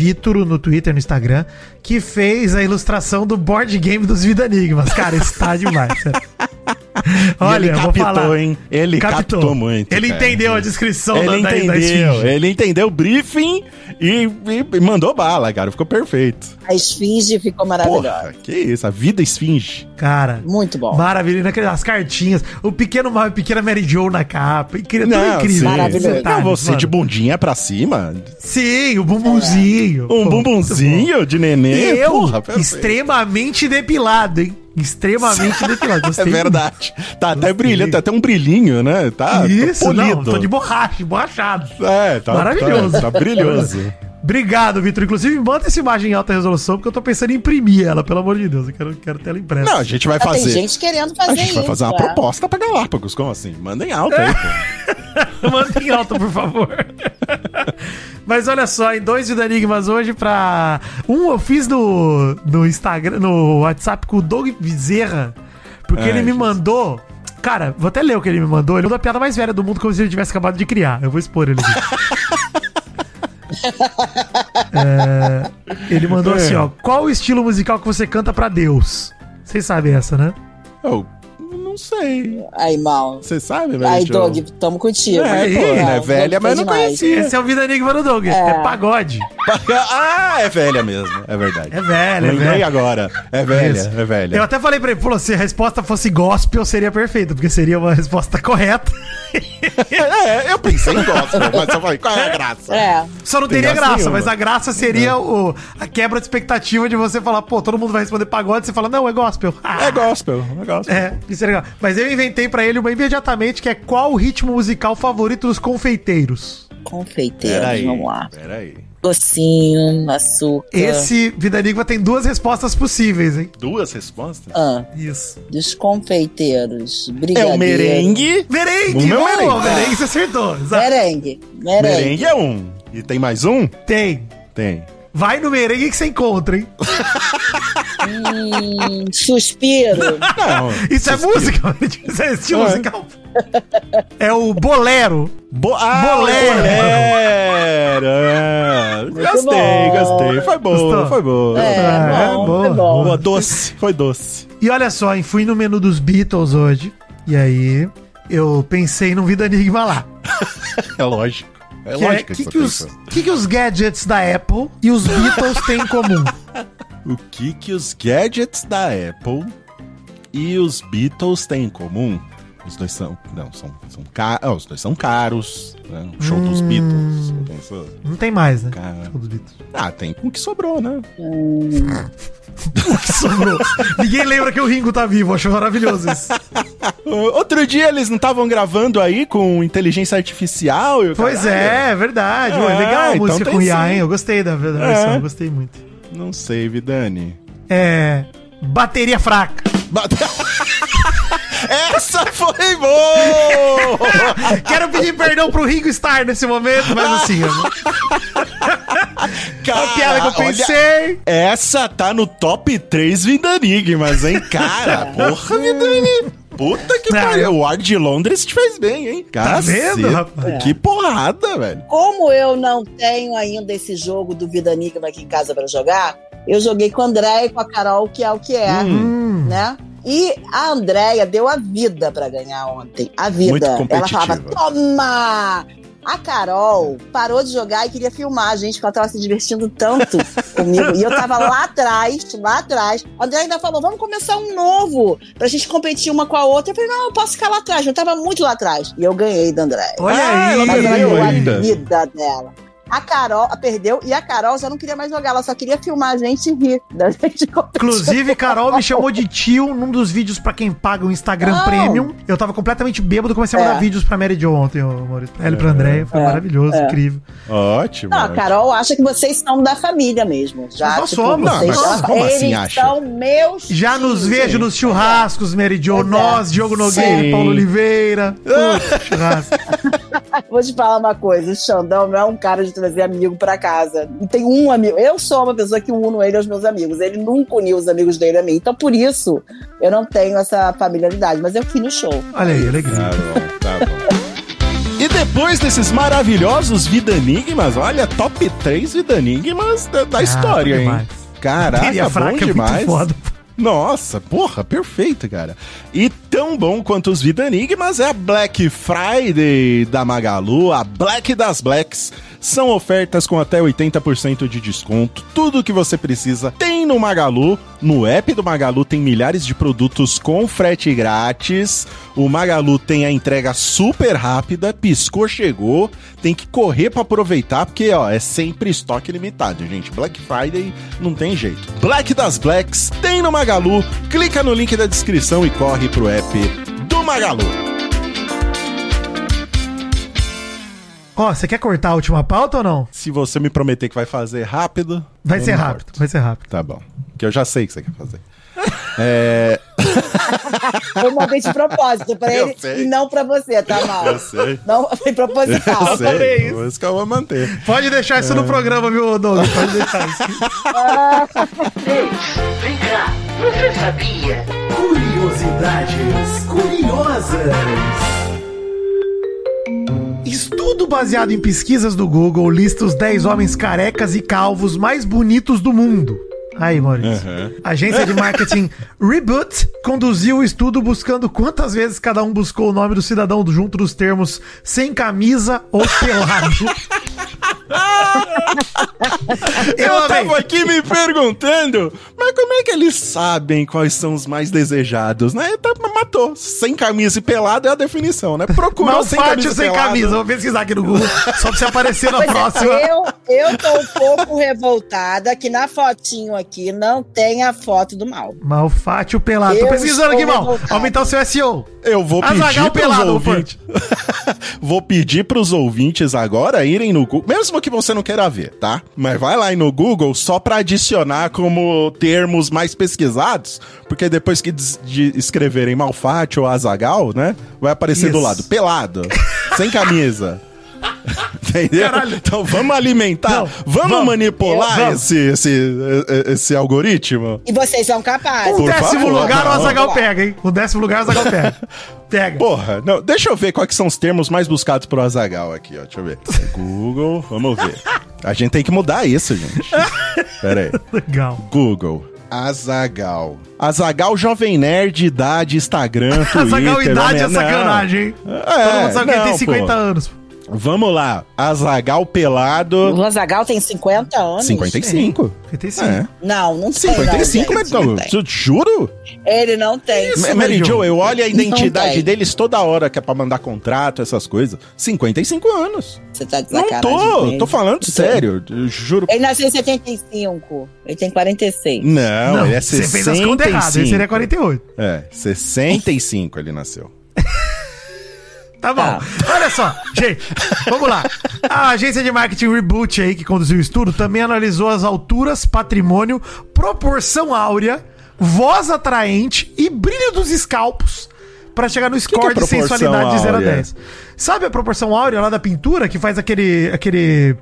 no Twitter, no Instagram, que fez a ilustração do board game dos Vida Enigmas. Cara, está demais. E ele captou, falar. hein? Ele captou muito, Ele cara. entendeu a descrição Ele da, da- da entendeu, esfinge. ele entendeu o briefing e, e- e mandou bala, cara. Ficou perfeito. A esfinge ficou Porra, maravilhosa. que isso, a vida esfinge. Cara, Muito bom. maravilha. Naquelas as cartinhas, o pequeno mal e pequena Mary Jo na capa. Incrível, Não, incrível. sim. Maravilhoso. Não, Detalhes, você mano. de bundinha pra cima, Sim, o bumbumzinho. um Pô, muito bumbumzinho de neném. Eu, porra, extremamente depilado, hein? Extremamente depilado. É Gostei verdade. Tá até brilhando, tá até um brilhinho, né? Tá muito. Isso, polido. não, tô de borracha, emborrachado. É, tá Maravilhoso. Tá, tá brilhoso. Obrigado, Vitor. Inclusive, manda essa imagem em alta resolução, porque eu tô pensando em imprimir ela, pelo amor de Deus. Eu quero, quero ter ela impressa. Não, a gente vai Ah, Tem fazer. gente querendo fazer A gente vai isso, fazer uma é. proposta pra Galápagos. Como assim? Manda em alta aí, pô. Manda em alta, por favor. Mas olha só, em dois Vida Enigmas hoje pra... Um eu fiz no, no Instagram, no WhatsApp com o Doug Bezerra, porque Ai, ele me mandou... Cara, vou até ler o que ele me mandou. Ele mandou a piada mais velha do mundo como se ele tivesse acabado de criar. Eu vou expor ele aqui. É, ele mandou É. assim, ó. Qual o estilo musical que você canta pra Deus? Vocês sabem essa, né? Eu não sei. Aí, mal. Você sabe, velho? Aí, Doug, tamo contigo. É, pô, é Doug velha, mas não demais. conhecia. Esse é o Vida Enigma do Doug. É, É. pagode. Ah, é velha mesmo. É verdade. É velha, é Lembrei velha. agora. É velha, Isso. é velha. Eu até falei pra ele, falou, se a resposta fosse gospel, seria perfeito, porque seria uma resposta correta. É, eu pensei em gospel, mas eu falei, qual é a graça? É. Só não Tem teria graça graça, nenhuma. mas a graça seria o, a quebra de expectativa de você falar, pô, todo mundo vai responder pagode, você fala, não, é gospel. Ah, É gospel, é gospel. É, isso é legal. Mas eu inventei pra ele uma imediatamente, que é qual o ritmo musical favorito dos confeiteiros? Confeiteiros, Peraí, vamos lá. peraí. Docinho, açúcar. Esse Vida Enigma tem duas respostas possíveis, hein? Duas respostas? Ah, Isso. dos confeiteiros. É Brigadeiro. o merengue. Merengue! O meu boa, merengue. merengue, você acertou. Exato. Merengue. Merengue. Merengue é um. E tem mais um? Tem. Tem. Vai no merengue que você encontra, hein? Hum, suspiro. Não. Isso é música? Isso é estilo É. musical? É o bolero. Bo ah, Bolero. bolero. é. Gostei, bom. gostei. Foi Gostou? foi boa. É, É, bom, boa. foi bom. Boa, doce. Foi doce. E olha só, hein, fui no menu dos Beatles hoje. E aí, eu pensei num Vida Enigma lá. É lógico. É que é, lógico que, você que, os, que, que os gadgets da Apple e os Beatles têm em comum? O que que os gadgets da Apple e os Beatles têm em comum? Os dois são. Não, são, são caros. os dois são caros. Né? O show dos Beatles. Pensou? Não tem mais, né? Cara. Show dos Beatles. Ah, tem com o que sobrou, né? O que sobrou? Ninguém lembra que o Ringo tá vivo, acho maravilhoso isso. Outro dia eles não estavam gravando aí com inteligência artificial? e o Pois caralho? é, é verdade. Ué, É, legal a então música tem com sim. hein? Eu gostei da, da É. versão, eu gostei muito. Não sei, Vidani. É. Bateria fraca. Bate- Essa foi boa! Quero pedir perdão pro Ringo Starr nesse momento, mas assim, eu não- a piada que eu olha, pensei. essa tá no top 3 Vidanigmas, hein? Cara, porra, Vidani. Puta que Não, pariu. eu- O ar de Londres te fez bem, hein? Tá vendo, rapaz? Que porrada, velho. Como eu não tenho ainda esse jogo do Vida Enigma aqui em casa pra jogar, eu joguei com o André e com a Carol, que é o que é, Hum. né? E a Andréia deu a vida pra ganhar ontem. A vida. Muito Ela falava: toma! A Carol parou de jogar e queria filmar a gente, porque ela tava se divertindo tanto comigo. E eu tava lá atrás, lá atrás. A André ainda falou: vamos começar um novo, pra gente competir uma com a outra. Eu falei: não, eu posso ficar lá atrás. Eu tava muito lá atrás. E eu ganhei da André. Olha Ah, ela aí. Ela perdeu ainda. a vida dela. A Carol a perdeu e a Carol já não queria mais jogar, ela só queria filmar a gente e rir da gente. Inclusive, Carol me chamou de tio num dos vídeos pra quem paga o Instagram Não. Premium. Eu tava completamente bêbado, comecei a mandar É. vídeos pra Mary Jo ontem, Maurício. Pra ela e pra Andréia. Foi É. maravilhoso, É. incrível. Ótimo. Não, a. Carol acha que vocês são da família mesmo. Já, nós tipo, somos, vocês mas já- como assim eles acha? são meus Já nos tios. vejo nos churrascos, Mary Jo. É. Nós, Diogo Nogueira, Sim. Paulo Oliveira. Churrasco. Vou te falar uma coisa, o Xandão não é um cara de trazer amigo pra casa. Não tem um amigo. Eu sou uma pessoa que uno ele aos meus amigos. Ele nunca uniu os amigos dele a mim. Então, por isso, eu não tenho essa familiaridade. Mas eu fui no show. Olha aí, alegria. Tá bom, tá bom. E depois desses maravilhosos Vidanigmas, olha, top 3 Vidanigmas da, da história, tá hein? demais. Caraca, Bateria bom é demais. foda. Nossa, porra, perfeito, cara. E tão bom quanto os Vida Enigmas é a Black Friday da Magalu, a Black das Blacks. São ofertas com até 80% de desconto. Tudo o que você precisa tem no Magalu. No app do Magalu tem milhares de produtos com frete grátis. O Magalu tem a entrega super rápida, piscou, chegou. Tem que correr pra aproveitar, porque ó, é sempre estoque limitado, gente. Black Friday não tem jeito. Black das Blacks tem no Magalu. Clica no link da descrição e corre pro app do Magalu. Ó, você quer cortar a última pauta ou não? Se você me prometer que vai fazer rápido, Vai eu ser rápido, corto. vai ser rápido. Tá bom. Que eu já sei que você quer fazer. É. Eu mandei de propósito pra Eu ele sei. e não pra você, tá mal? Eu sei. Não foi proposital. Eu sei. Por isso que eu vou manter. Pode deixar isso É. no programa, viu, Douglas? Pode deixar isso. Vem cá, você sabia? Curiosidades curiosas. Estudo baseado em pesquisas do Google lista os 10 homens carecas e calvos mais bonitos do mundo. Aí, Maurício. Uhum. Agência de marketing Reboot conduziu o estudo buscando quantas vezes cada um buscou o nome do cidadão junto dos termos sem camisa ou pelado. Eu, tava aqui me perguntando, mas como é que eles sabem quais são os mais desejados, né? Tá, matou. Sem camisa e pelado é a definição, né? Procurou sem Malfátio camisa sem pelado. camisa. Vou pesquisar aqui no Google. Só pra você aparecer na Pois é, próxima. eu, eu tô um pouco revoltada que na fotinho aqui não tem a foto do mal. Malfátio pelado. Tô Eu pesquisando estou aqui, mal. Aumentar o seu SEO. Eu vou pedir pros pelado, ouvintes. vou pedir pros ouvintes agora irem no Google, mesmo que você não queira ver, tá? Mas vai lá no Google só pra adicionar como termos mais pesquisados, porque depois que de escreverem Malfátio ou Azagal, né? Vai aparecer do Isso. lado pelado, sem camisa. Entendeu? Caralho. Então vamos alimentar, Não, vamos, vamos. manipular Eu- vamos. esse, esse, esse algoritmo? E vocês são capazes. O décimo favor. lugar o Não. Azagal pega, hein? O décimo lugar o Azagal pega. Pega. Porra, não, deixa eu ver quais que são os termos mais buscados pro Azagal aqui, ó. Deixa eu ver. Google, vamos ver. A gente tem que mudar isso, gente. Pera aí. Legal. Google. Azagal. Azagal Jovem Nerd, idade, Instagram, Twitter. Azagal idade é não. sacanagem, hein? É, Todo mundo sabe que ele não, tem 50 pô. anos. Vamos lá. Azagal O pelado. Lazagal tem 50 anos. 55. 55. É. Não, não tem. 55, não, mas não não, juro? Ele não tem. Ma- Mary Jo. Eu olho a identidade deles toda hora, que é pra mandar contrato, essas coisas. 55 anos. Você tá de Não tô, ele. tô falando Não sério. Eu juro. Ele nasceu em 75. Ele tem 46. Não, ele é você fez as contas erradas. Esse 65. seria 48. É, 65 ele nasceu. Tá bom. Tá. Olha só, gente, vamos lá. A agência de marketing Reboot aí, que conduziu o estudo, também analisou as alturas, patrimônio, proporção áurea, voz atraente e brilho dos escalpos pra chegar no score que é de sensualidade de 0 a áurea? 10. Sabe a proporção áurea lá da pintura que faz aquele. aquele.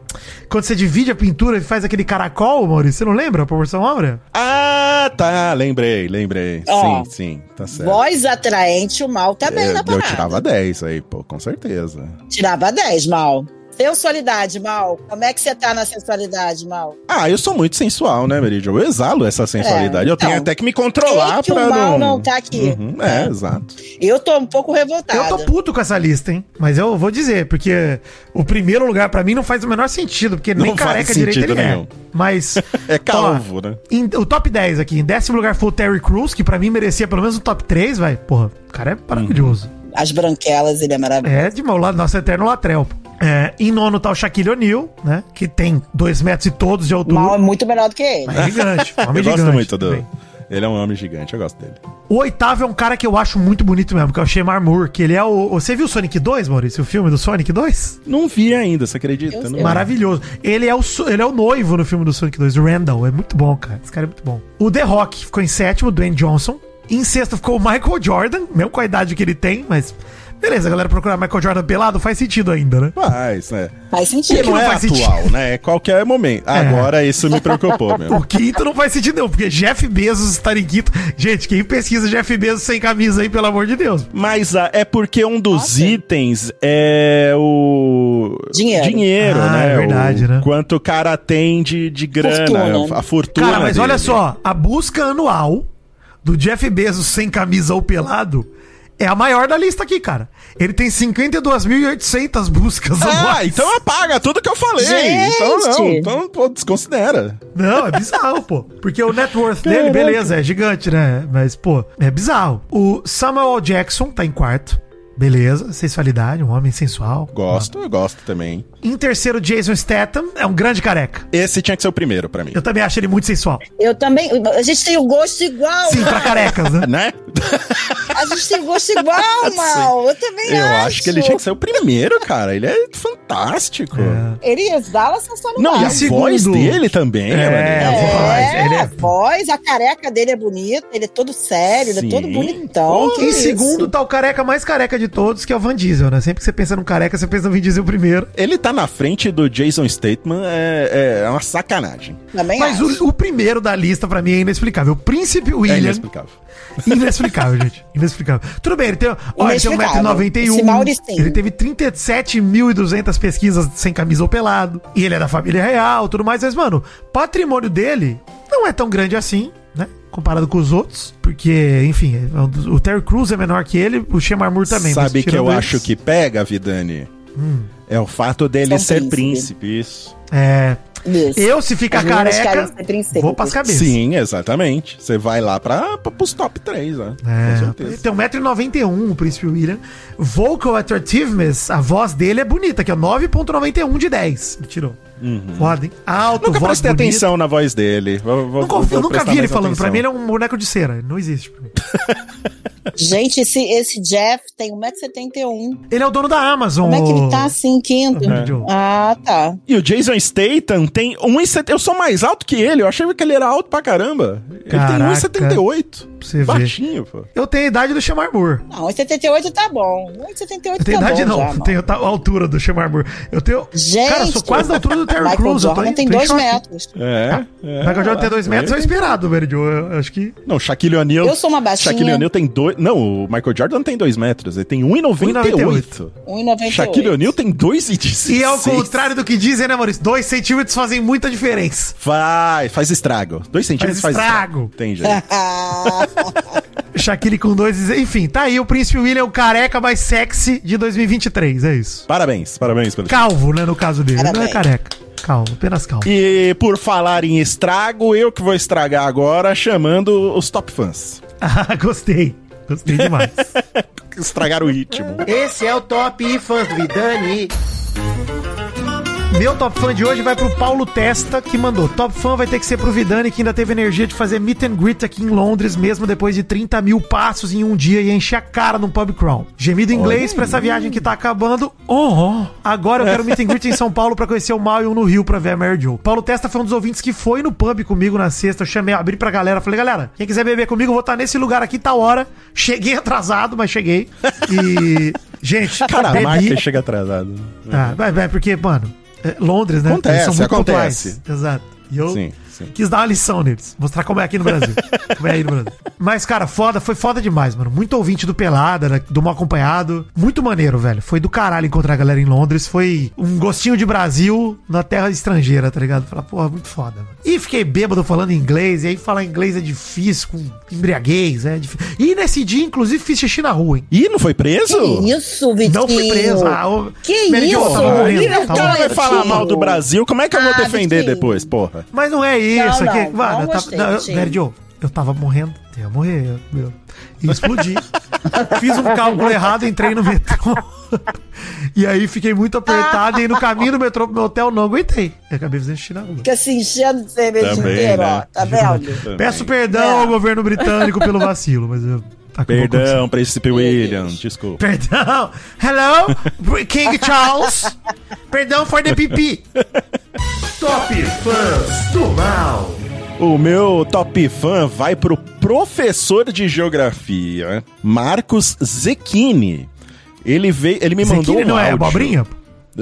Quando você divide a pintura e faz aquele caracol, Maurício? Você não lembra a proporção áurea? Ah, tá. Lembrei, lembrei. Ó, sim, sim. Tá certo. Voz atraente, o mal tá bem eu, na eu parada. tirava 10 aí, pô, com certeza. Tirava 10, mal. Sensualidade, mal. Como é que você tá na sensualidade, mal? Ah, eu sou muito sensual, né, Meridio? Eu exalo essa sensualidade. eu então, tenho até que me controlar é que o pra mal não... não tá aqui. Uhum, é, exato. Eu tô um pouco revoltada. Eu tô puto com essa lista, hein? Mas eu vou dizer, porque o primeiro lugar pra mim não faz o menor sentido, porque Não nem careca direito ele nenhum. é. Mas. É calvo, né? em- o top 10 aqui, em décimo lugar foi o Terry Crews, que pra mim merecia pelo menos o top 3, vai. Porra, o cara é maravilhoso. As branquelas, ele é maravilhoso. É de lado, nosso eterno latrel. pô. É, em nono tá o Shaquille O'Neal, né? Que tem 2 metros e todos de altura. Mal é muito melhor do que ele. É gigante. Homem Eu gosto gigante muito do... também. Ele é um homem gigante, eu gosto dele. O oitavo é um cara que eu acho muito bonito mesmo, que é o Shemar Moore, que ele é o. Você viu o Sonic 2, Maurício? O filme do Sonic 2? Não vi ainda, você acredita? Eu. Maravilhoso. Ele é, o, ele é o noivo no filme do Sonic 2, o Randall. É muito bom, cara. Esse cara é muito bom. O The Rock ficou em sétimo, Dwayne Johnson. Em sexto ficou o Michael Jordan, mesmo com a idade que ele tem, mas. Beleza, a galera procurar Michael Jordan pelado faz sentido ainda, né? Faz, né? Faz Porque sentido. não é faz atual, né? É qualquer momento. Agora isso me preocupou mesmo. O quinto não faz sentido, não, porque Jeff Bezos estar em quinto. Gente, quem pesquisa Jeff Bezos sem camisa aí, pelo amor de Deus? Mas ah, é porque um dos Nossa. itens é o Dinheiro. dinheiro Ah, né? é verdade, O né? Quanto o cara tem de, de grana, Fortuna. a fortuna. Cara, mas dele. olha só, a busca anual do Jeff Bezos sem camisa ou pelado é a maior da lista aqui, cara. Ele tem 52.800 buscas Ah, então apaga tudo que eu falei. Gente! Então não, então pô, desconsidera. Não, é bizarro, pô. Porque o net worth dele, beleza, é gigante, né? Mas, pô, é bizarro. O Samuel. Jackson tá em quarto. Beleza, sensualidade, um homem sensual. Gosto, eu gosto também. Em terceiro, Jason Statham, é um grande careca. Esse tinha que ser o primeiro pra mim. Eu também acho ele muito sensual. Eu também. A gente tem o gosto igual. Sim, pra carecas, né? Né? A gente tem o gosto igual, mal. Eu também Eu acho. acho que ele tinha que ser o primeiro, cara. Ele é fantástico. Ele exala a sensualidade. Não, e a segundo- voz dele também, É, né? a maneiro. voz, É, ele é- a voz, a careca dele é bonita, ele é todo sério, ele é todo Sim. bonitão. Que Em isso? segundo tá o careca mais careca de todos, que é o Van Diesel, né? Sempre que você pensa num careca, você pensa no Vin Diesel primeiro. Ele tá na frente do Jason Statham, é, é uma sacanagem. Também Mas o, o primeiro da lista, pra mim, é inexplicável. O Príncipe É William. inexplicável. Inexplicável, gente. Inexplicável. Tudo bem, ele tem, ó, ele tem Inexplicável. 1,91m. Esse Mauricinho. Ele teve 37.200 pesquisas sem camisa ou pelado. E ele é da família real, tudo mais. Mas, mano, patrimônio dele não é tão grande assim? Comparado com os outros. Porque, enfim, o Terry Crews é menor que ele, o Shemar Moore também. mas Sabe que eu eles- acho que pega, Vidani? Hum. É o fato dele São ser príncipe. príncipe, isso. É. Isso. Eu, se ficar careca, vou pras cabeças. Sim, exatamente. Você vai lá pra, pra, pros top 3, né? Com É, ele certeza. tem 1,91m, o Príncipe William. Vocal Attractiveness, a voz dele é bonita, que é 9,91 de 10. Ele tirou. Foda, hein? Alto, Nunca voz prestei bonita. atenção na voz dele. Vou- vou- Nunca, vou eu nunca vi ele falando. Pra atenção. mim, ele é um boneco de cera. Não existe pra mim. Gente, esse, esse Jeff tem 1,71m. Ele é o dono da Amazon. Como é que ele tá assim, quinto? É. Joe. Ah, tá. E o Jason Statham tem 1,70. Eu sou mais alto que ele. Eu achei que ele era alto pra caramba. Ele Caraca. tem 1,78. Pra você ver. Baixinho, pô. Eu tenho a idade do Shamar Moore. Não, 1,78 tá bom. 1,78 Eu tenho tá idade bom não, já, eu mano. tenho a altura do Shamar Moore. Eu tenho. Gente, cara, eu sou quase da altura do Terry Michael Crews. Tô Jordan em- tem tô em 2 choque. metros. É. é Michael Jordan tem 2 metros, é o esperado, velho. Eu acho que. Não, Shaquille O'Neal. Eu sou uma baixinha. Shaquille O'Neal tem dois. Não, o Michael Jordan não tem 2 metros. Ele tem 1,98. 1,98. Shaquille O'Neal tem 2,16. E ao contrário do que dizem, né, Maurício? 2 centímetros fazem muita diferença. Vai, faz estrago. 2 centímetros faz estrago. Tem jeito. Shaquille com dois. Enfim, tá aí o Príncipe William, o careca mais sexy de 2023. É isso. Parabéns, parabéns pelo Calvo, né, no caso dele. Não é Parabéns. careca. Calvo, apenas calvo. E por falar em estrago, eu que vou estragar agora chamando os top fãs. Ah, gostei. Gostei demais. Estragar o ritmo. Esse é o Top Fãs do Vidani. Meu top fã de hoje vai pro Paulo Testa, que mandou. Top fã vai ter que ser pro Vidani, que ainda teve energia de fazer meet and greet aqui em Londres, mesmo depois de 30 mil passos em um dia e encher a cara num pub crawl. Gemido em inglês pra essa viagem que tá acabando. Oh, oh. Agora eu quero meet and greet em São Paulo pra conhecer o Mal e um no Rio pra ver a Mary Jo. Paulo Testa foi um dos ouvintes que foi no pub comigo na sexta. Eu chamei, abri pra galera. Falei, galera, quem quiser beber comigo, eu vou estar nesse lugar aqui, tá hora. Cheguei atrasado, mas cheguei. E. Gente, Cara, bebi- chega atrasado. ah, vai, vai, porque, mano, é, Londres, né? Acontece, acontece. pontuais. Exato. E eu Sim, sim. quis dar uma lição neles. Mostrar como é aqui no Brasil. como é aí no Brasil. Mas, cara, foda, foi foda demais, mano. Muito ouvinte do Pelada, né, do Mal Acompanhado. Muito maneiro, velho. Foi do caralho encontrar a galera em Londres. Foi um gostinho de Brasil na terra estrangeira, tá ligado? Falar, porra, muito foda, mano. E fiquei bêbado falando inglês. E aí falar inglês é difícil, com embriaguez, é difícil. E nesse dia, inclusive, fiz xixi na rua, hein? Ih, não foi preso? Que isso, Vitinho? Não fui preso. Ah, ô, Que isso? tava morrendo, Vira tava o O cara vai falar mal do Brasil, como é que eu vou Ah, defender Vitinho. depois, porra? Mas não é isso Não, aqui. não, Mano, não eu tava. gostei, Não, eu, Vitinho. Mary Jo, eu tava morrendo. Eu ia morrer. Eu, eu, e explodi. Fiz um cálculo errado, entrei no metrô. e aí fiquei muito apertado. E no caminho do metrô pro meu hotel não aguentei. Eu acabei fazendo xixi na rua. Fica se enchendo de cerveja Também, inteira, né? ó. Tá vendo? Peço perdão É. ao governo britânico pelo vacilo, mas eu. Tá Perdão, Príncipe William, desculpa. Perdão. Hello, King Charles. Perdão for the pipi. Top Fãs do Mal. O meu top fã vai pro professor de geografia, Marcos Zecchini. Ele veio, ele me mandou Zucchini um não é áudio. abobrinha?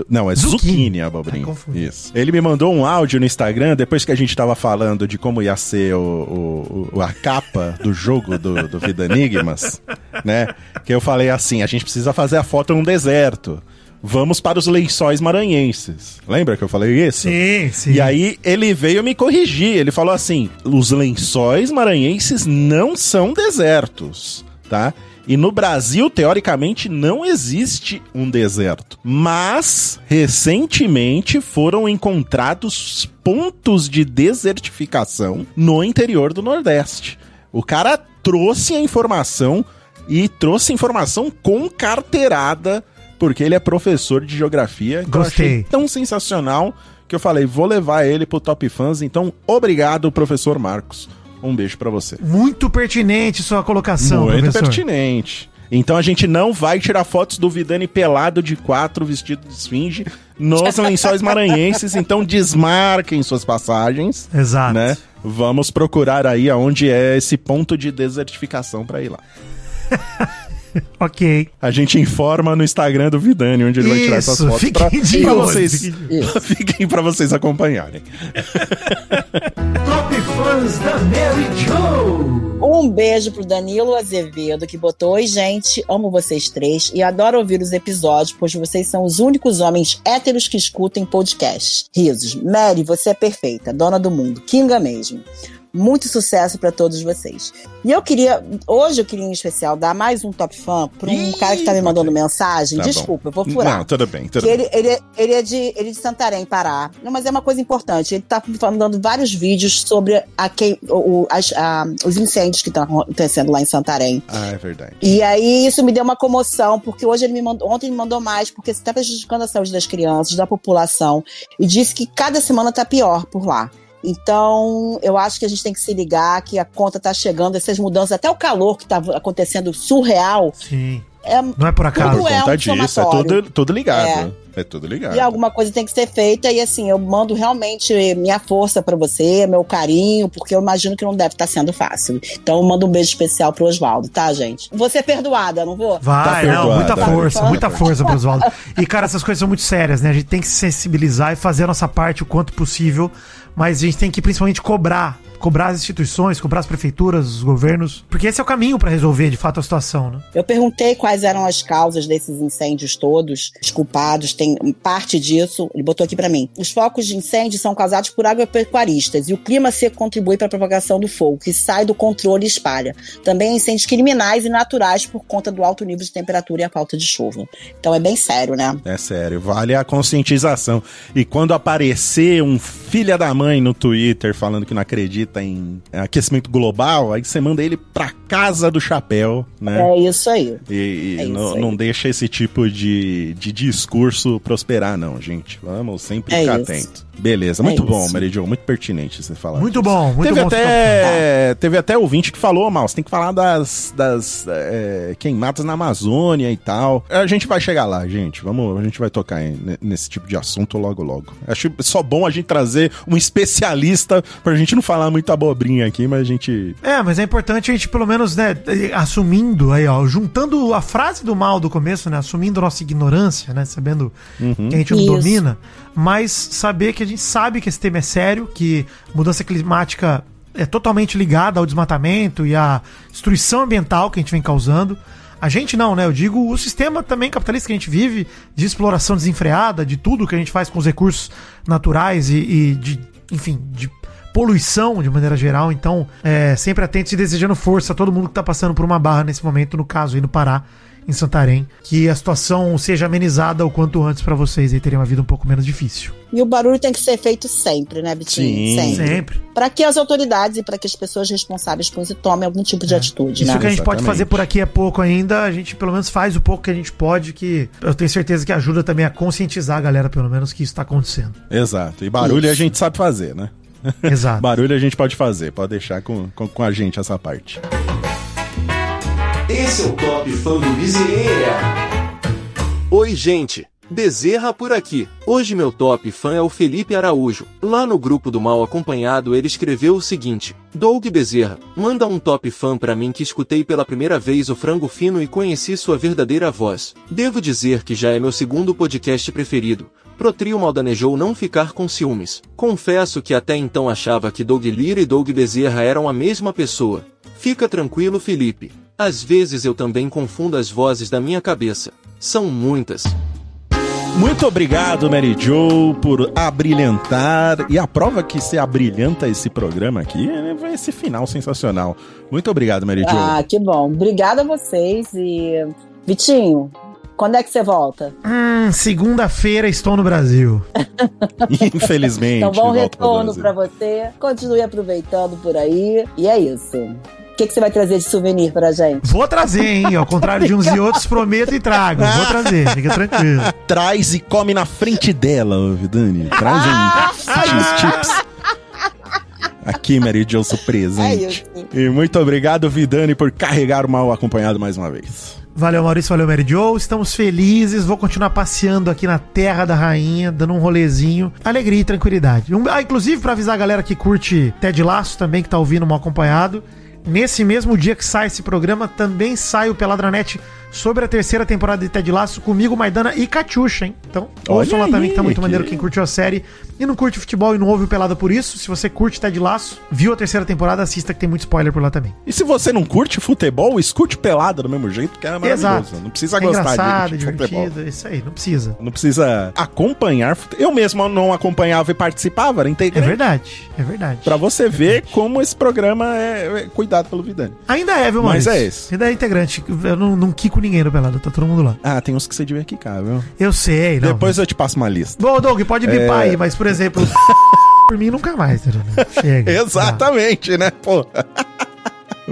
Não, é Zucchini. zucchini a abobrinha. Tá. Isso. Ele me mandou um áudio no Instagram depois que a gente tava falando de como ia ser o, o- o- a capa do jogo do, do Vida Enigmas, né? Que eu falei assim: a gente precisa fazer a foto num deserto. Vamos para os lençóis maranhenses. Lembra que eu falei isso? Sim, sim. E aí ele veio me corrigir. Ele falou assim: os lençóis maranhenses não são desertos, tá? E no Brasil, teoricamente, não existe um deserto. Mas, recentemente, foram encontrados pontos de desertificação no interior do Nordeste. O cara trouxe a informação e trouxe informação com carteirada, porque ele é professor de geografia. eu Gostei. achei tão sensacional que eu falei, vou levar ele pro Top Fãs. Então, obrigado, professor Marcos. Um beijo pra você. Muito pertinente sua colocação, Muito professor. pertinente. Então a gente não vai tirar fotos do Vidani pelado de quatro, vestido de esfinge, nos lençóis maranhenses. Então desmarquem suas passagens, Exato. né? Vamos procurar aí aonde é esse ponto de desertificação pra ir lá. Ok. A gente informa no Instagram do Vidani onde ele vai tirar essas Isso, fotos fiquem pra, de pra olho, vocês. fiquem Fiquem pra vocês acompanharem. Top Fãs da Mary Jo. Um beijo pro Danilo Azevedo, que botou: Oi, gente, amo vocês três e adoro ouvir os episódios, pois vocês são os únicos homens héteros que escutem podcasts. Risos. Mary, você é perfeita, dona do mundo, Kinga mesmo. Muito sucesso pra todos vocês. E eu queria, hoje eu queria em especial dar mais um top fã pra um Ih, cara que tá me mandando mensagem. Tá bom. Desculpa, eu vou furar. Não, tudo bem, tudo Que bem. ele, ele, ele, é de, ele é de Santarém, Pará. Não, mas é uma coisa importante. Ele tá mandando vários vídeos sobre a quem, o, o- as- a- os incêndios que estão acontecendo lá em Santarém. Ah, é verdade. E aí isso me deu uma comoção, porque hoje ele me mandou, ontem ele me mandou mais, porque está prejudicando a saúde das crianças, da população. E disse que cada semana tá pior por lá. Então, eu acho que a gente tem que se ligar que a conta tá chegando, essas mudanças, até o calor que tá acontecendo surreal, Sim. é, Não é por acaso. Tudo Por é um conta disso, é tudo, tudo ligado. É. tudo ligado. E alguma coisa tem que ser feita, e assim, eu mando realmente minha força pra você, meu carinho, porque eu imagino que não deve estar sendo fácil. Então eu mando um beijo especial pro Oswaldo, tá, gente? Vou ser perdoada, não vou? Vai, Tá não, muita tá força, muita força pro Oswaldo. E, cara, essas coisas são muito sérias, né? A gente tem que se sensibilizar e fazer a nossa parte o quanto possível, mas a gente tem que principalmente cobrar cobrar as instituições, cobrar as prefeituras, os governos, porque esse é o caminho pra resolver de fato a situação, né? Eu perguntei quais eram as causas desses incêndios todos, os culpados, tem parte disso, ele botou aqui pra mim. Os focos de incêndio são causados por agropecuaristas e o clima seco contribui para a propagação do fogo, que sai do controle e espalha. Também incêndios criminais e naturais por conta do alto nível de temperatura e a falta de chuva. Então é bem sério, né? É sério, vale a conscientização. E quando aparecer um filha da mãe no Twitter falando que não acredita em aquecimento global, aí você manda ele pra casa do chapéu, né? É isso aí. E, e É isso não, aí. não deixa esse tipo de, de discurso prosperar, não, gente. Vamos sempre É ficar isso. atento. Beleza, É muito bom, Jo, muito pertinente você falar. Muito disso. bom, muito teve bom. Até, teve até ouvinte que falou, mal, você tem que falar das, das é, queimadas na Amazônia e tal. A gente vai chegar lá, gente. Vamos, a gente vai tocar em- nesse tipo de assunto logo, logo. Acho só bom a gente trazer um especialista pra gente não falar muita abobrinha aqui, mas a gente. É, mas é importante a gente, pelo menos, né, assumindo aí, ó, juntando a frase do mal do começo, né, assumindo nossa ignorância, né, sabendo que a gente não Isso. domina, mas saber que a gente sabe que esse tema é sério, que mudança climática é totalmente ligada ao desmatamento e à destruição ambiental que a gente vem causando. A gente não, né? Eu digo o sistema também capitalista que a gente vive, de exploração desenfreada, de tudo que a gente faz com os recursos naturais e, e de, enfim, de poluição de maneira geral. Então, é, sempre atentos e desejando força a todo mundo que tá passando por uma barra nesse momento, no caso aí no Pará, em Santarém, que a situação seja amenizada o quanto antes pra vocês e terem uma vida um pouco menos difícil. E o barulho tem que ser feito sempre, né, Bitinho? Sim. Sempre. Para que as autoridades e para que as pessoas responsáveis por isso tomem algum tipo de atitude, Isso né? que a gente pode Exatamente. fazer por aqui é pouco ainda, a gente pelo menos faz o pouco que a gente pode, que eu tenho certeza que ajuda também a conscientizar a galera, pelo menos, que isso tá acontecendo. Exato. E barulho a Isso. gente sabe fazer, né? Exato. Barulho a gente pode fazer, pode deixar com, com, com a gente essa parte. Esse é o Top Fã do Bezerra. Oi, gente! Bezerra por aqui. Hoje meu top fã é o Felipe Araújo. Lá no grupo do Mal Acompanhado ele escreveu o seguinte: Doug Bezerra, manda um top fã pra mim que escutei pela primeira vez o Frango Fino e conheci sua verdadeira voz. Devo dizer que já é meu segundo podcast preferido. Protrio maldanejou não ficar com ciúmes. Confesso que até então achava que Doug Lira e Doug Bezerra eram a mesma pessoa. Fica tranquilo, Felipe. Às vezes eu também confundo as vozes da minha cabeça. São muitas. Muito obrigado, Mary Jo, por abrilhantar. E a prova que você abrilhanta esse programa aqui é esse final sensacional. Muito obrigado, Mary Jo. Ah, que bom. Obrigada a vocês e Vitinho, quando é que você volta? Hum, segunda-feira estou no Brasil. Infelizmente. Então, bom retorno pra você. Continue aproveitando por aí. E é isso. O que, que você vai trazer de souvenir pra gente? Vou trazer, hein? Ao contrário de uns e outros, prometo e trago. Vou trazer, fica tranquilo. Traz e come na frente dela, Vidani. Traz um cheese chips. Aqui, Mary Jo, seu É presente. isso. E muito obrigado, Vidani, por carregar o mal acompanhado mais uma vez. Valeu, Maurício, valeu, Mary Joe. Estamos felizes. Vou continuar passeando aqui na Terra da Rainha, dando um rolezinho. Alegria e tranquilidade. Um- ah, inclusive, pra avisar a galera que curte Ted Laço também, que tá ouvindo mal acompanhado. Nesse mesmo dia que sai esse programa, também sai o Peladranet sobre a terceira temporada de Ted Laço comigo, Maidana e Catiuxa, hein? Então, ouçam lá também que tá muito que- maneiro quem curtiu a série e não curte futebol e não ouve o Pelada por isso. Se você curte Ted Laço, viu a terceira temporada, assista que tem muito spoiler por lá também. E se você não curte futebol, escute pelada do mesmo jeito, que é maravilhoso. Exato. Não precisa É gostar é de, de futebol. isso aí, não precisa. Não precisa acompanhar. Eu mesmo não acompanhava e participava, era É integrante. verdade, é verdade. Pra você ver como esse programa é, é cuidado pelo Vidani. Ainda é, viu, Mas Maurício? é esse. Ainda é integrante. Eu não, não quico ninguém no Pelado, tá todo mundo lá. Ah, tem uns que você devia quicar, viu? Eu sei, não. Depois eu te passo uma lista. Bom, Doug, pode bipar É. aí, mas, por exemplo, por mim nunca mais? Chega. Exatamente, né, pô?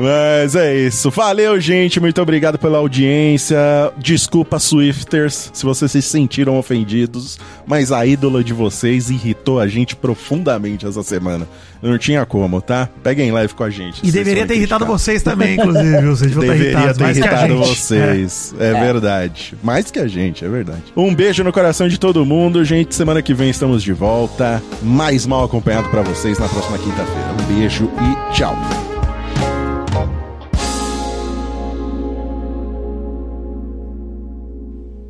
Mas é isso. Valeu, gente. Muito obrigado pela audiência. Desculpa, Swifters, se vocês se sentiram ofendidos, mas a ídola de vocês irritou a gente profundamente essa semana. Não tinha como, tá? Peguem leve com a gente. E deveria ter irritado vocês também, inclusive? Vocês vão Deveria ter irritado vocês. É. verdade. Mais que a gente, é verdade. Um beijo no coração de todo mundo, gente. Semana que vem estamos de volta. Mais mal acompanhado pra vocês na próxima quinta-feira. Um beijo e tchau.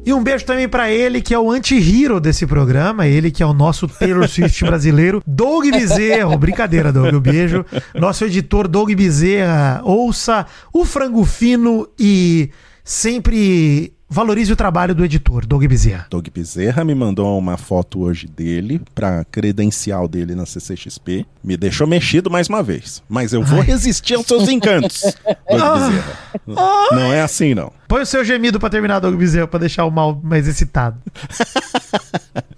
E um beijo também pra ele, que é o anti-hero desse programa, ele que é o nosso Taylor Swift brasileiro, Doug Bezerra. Brincadeira, Doug, um beijo. Nosso editor Doug Bezerra, ouça o frango fino e sempre valorize o trabalho do editor, Doug Bezerra. Doug Bezerra me mandou uma foto hoje dele pra credencial dele na CCXP. Me deixou mexido mais uma vez. Mas eu vou Ai. resistir aos seus encantos, Doug Bezerra. Não é assim, não. Põe o seu gemido pra terminar, Doug Bezerra, pra deixar o mal mais excitado.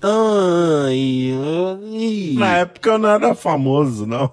Ai, ai. Na época eu não era famoso, não.